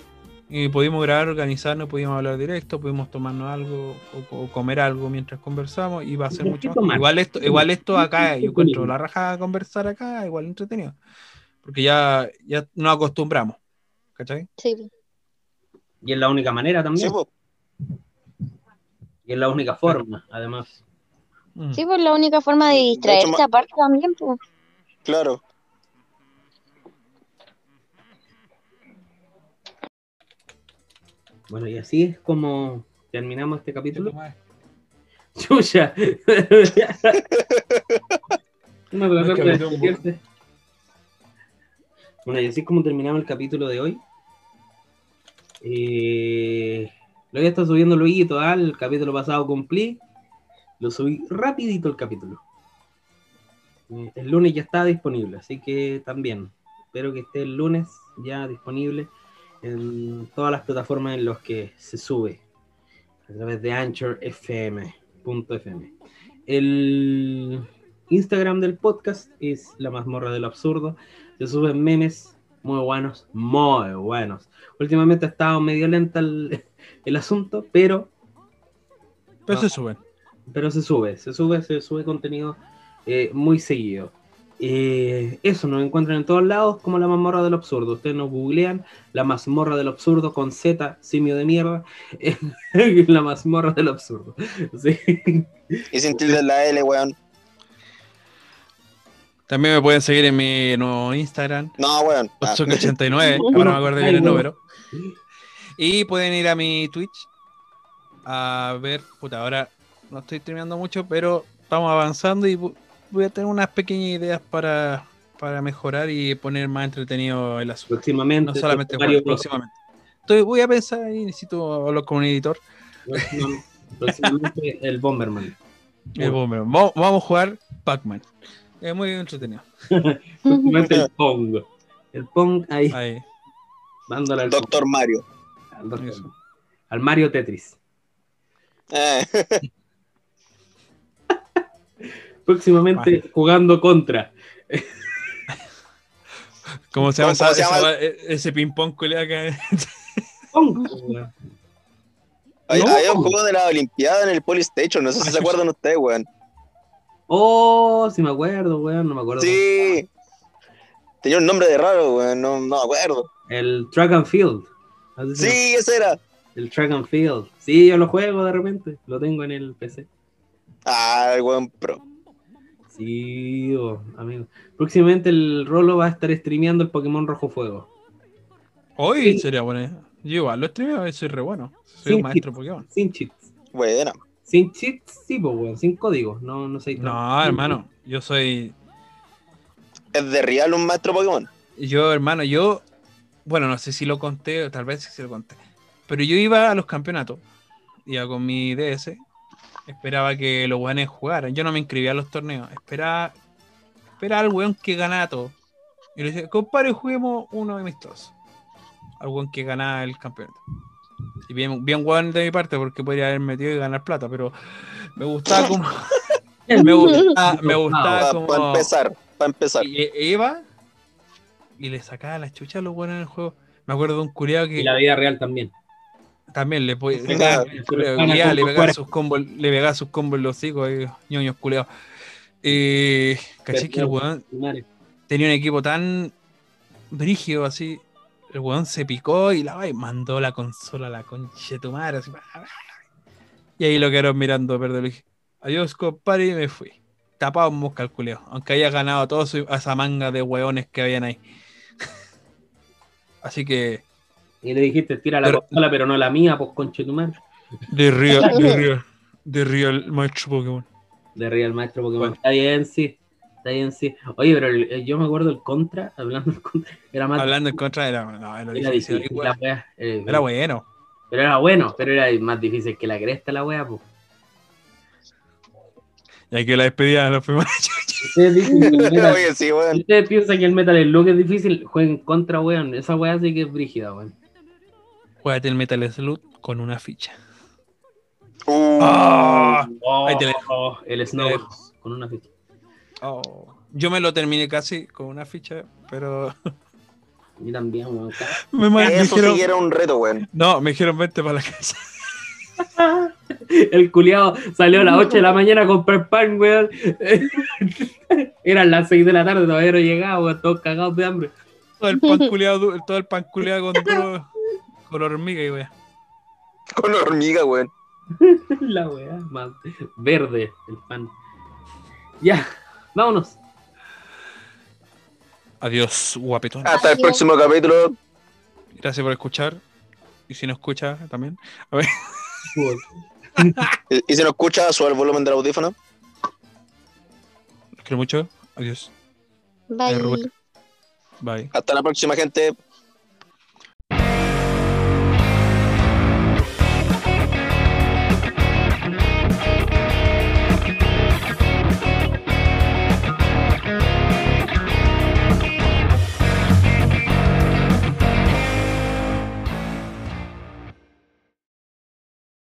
Y pudimos grabar, organizarnos, pudimos hablar directo, pudimos tomarnos algo o, o comer algo mientras conversamos y va a ser ¿Por mucho más. Igual esto, igual esto acá, ¿Qué yo encuentro la raja conversar acá, igual entretenido. Porque ya, ya nos acostumbramos, ¿cachai? Sí, Y es la única manera Sí, también. po. Y es la única forma, además. Mm. sí, pues la única forma de distraerse aparte también, pues. Claro. Bueno, y así es como terminamos este ¿Qué capítulo. Chucha. Una. Bueno, y así es como terminamos el capítulo de hoy. Eh, lo voy a estar subiendo luego, ¿ah? el capítulo pasado cumplí. Lo subí rapidito el capítulo. Eh, El lunes ya está disponible, así que también espero que esté el lunes ya disponible en todas las plataformas en las que se sube a través de anchor.fm.fm. El Instagram del podcast es la mazmorra del absurdo. Se suben memes muy buenos, muy buenos. Últimamente ha estado medio lenta el, el asunto, pero Pero se suben. pero se sube, se sube, se sube contenido eh, muy seguido. Eh, eso nos encuentran en todos lados como la mazmorra del absurdo. Ustedes nos googlean la mazmorra del absurdo con Z, simio de mierda. la mazmorra del absurdo. Sí. Y sin tilde la L, weón. También me pueden seguir en mi nuevo Instagram, No, weón. Ah, 89, ahora me acuerdo bien el número. Y pueden ir a mi Twitch a ver, puta, ahora no estoy terminando mucho, pero estamos avanzando y voy a tener unas pequeñas ideas para, para mejorar y poner más entretenido el asunto. Próximamente. No solamente Mario jugar, próximamente. Entonces voy a pensar ahí, necesito hablar con un editor. próximamente- próximamente el Bomberman. Eh, bueno, vamos, vamos a jugar Pac-Man. Es muy entretenido. Próximamente el Pong. El Pong ahí, Ahí. dándole al, Pong, Doctor Mario. al Doctor. Al Mario Tetris. Eh, Próximamente jugando contra. ¿Cómo se llama, ¿Cómo se llama e- ese ping-pong weón. hay, No. hay un juego de la Olimpiada en el Polystation, no sé si se acuerdan ustedes, weón. Oh, sí me acuerdo, weón, no me acuerdo. Sí. Tenía un nombre de raro, weón, no, no me acuerdo. El Track and Field. Así. Sí, ese era. El Track and Field. Sí, yo lo juego de repente. Lo tengo en el PC. Ah, el weón pro. Sí, oh, amigo. Próximamente el Rolo va a estar streameando el Pokémon Rojo Fuego. Hoy Sí. sería bueno. Yo igual lo streameo, soy re bueno. Soy un maestro Pokémon. Sin cheats. Buena. Sin cheats, sí, pues, weón. Sin códigos. No, no sé. No, hermano, yo soy. Es de real un maestro Pokémon. Yo, hermano, yo. Bueno, no sé si lo conté, o tal vez sí lo conté. Pero yo iba a los campeonatos. Iba con mi DS. Esperaba que los weones jugaran. Yo no me inscribía a los torneos. Esperaba. Esperaba al weón que ganaba todo. Y le decía, compadre, juguemos uno amistoso. Al weón que ganaba el campeonato. Y bien, bien weón de mi parte, porque podría haber metido y ganar plata, pero me gustaba como. me gustaba, me gustaba Para como. empezar, para empezar. Y e- iba y le sacaba la chucha a los buenos en el juego. Me acuerdo de un curiado que Y la vida real también. También le, po- le sus combos, le pegaba sus combos en los hocicos, ahí, ñoños culeados. Eh, caché que el weón tenía un equipo tan brígido así. El weón se picó y la y mandó la consola a la concha de tu madre. así, y ahí lo quedaron mirando. Le dije, adiós, compadre, y me fui. Tapado en mosca el culeo. Aunque haya ganado todo su- a esa manga de weones que habían ahí. Así que, Y le dijiste, tira la Pero- consola, pero no la mía, pues conche tu madre. de Real, de Real, de Real maestro Pokémon. De Real Maestro Pokémon. Bueno. Está bien, sí. Está bien, sí. Oye, pero el- el- yo me acuerdo del contra, hablando del contra, era más. Hablando en contra, era, no, era era difícil. difícil, Era, la wea, eh, era bueno. Pero era bueno, pero era más difícil que la cresta la wea, pues. Y aquí la despedida los primeros. Que el ustedes piensan que el Metal Slug es difícil, jueguen contra, weón. Esa wea sí que es brígida, weón. Juegate el Metal Slug con una ficha. Uh, Ah. Oh, Ahí te le- el Snow con una ficha. Oh. Yo me lo terminé casi con una ficha, pero Y también, weón. me, ma- me Eso dijeron, sí que era un reto, weón. no, me dijeron vente para la casa. El culiado salió a las 8 de la mañana a comprar pan, weón. Eran las 6 de la tarde, todavía no llegaba, weón. Todos cagados de hambre. Todo el pan culeado, du- todo el pan culeado con duro, con hormiga y wea. Con hormiga, weón. La weá, más verde el pan. Ya, vámonos. Adiós, guapetón. Hasta el próximo capítulo. Gracias por escuchar. Y si no escucha también. Y, y si no escucha, sube el volumen del audífono. Los quiero mucho. Adiós. Bye. Rubén. Bye. Hasta la próxima, gente.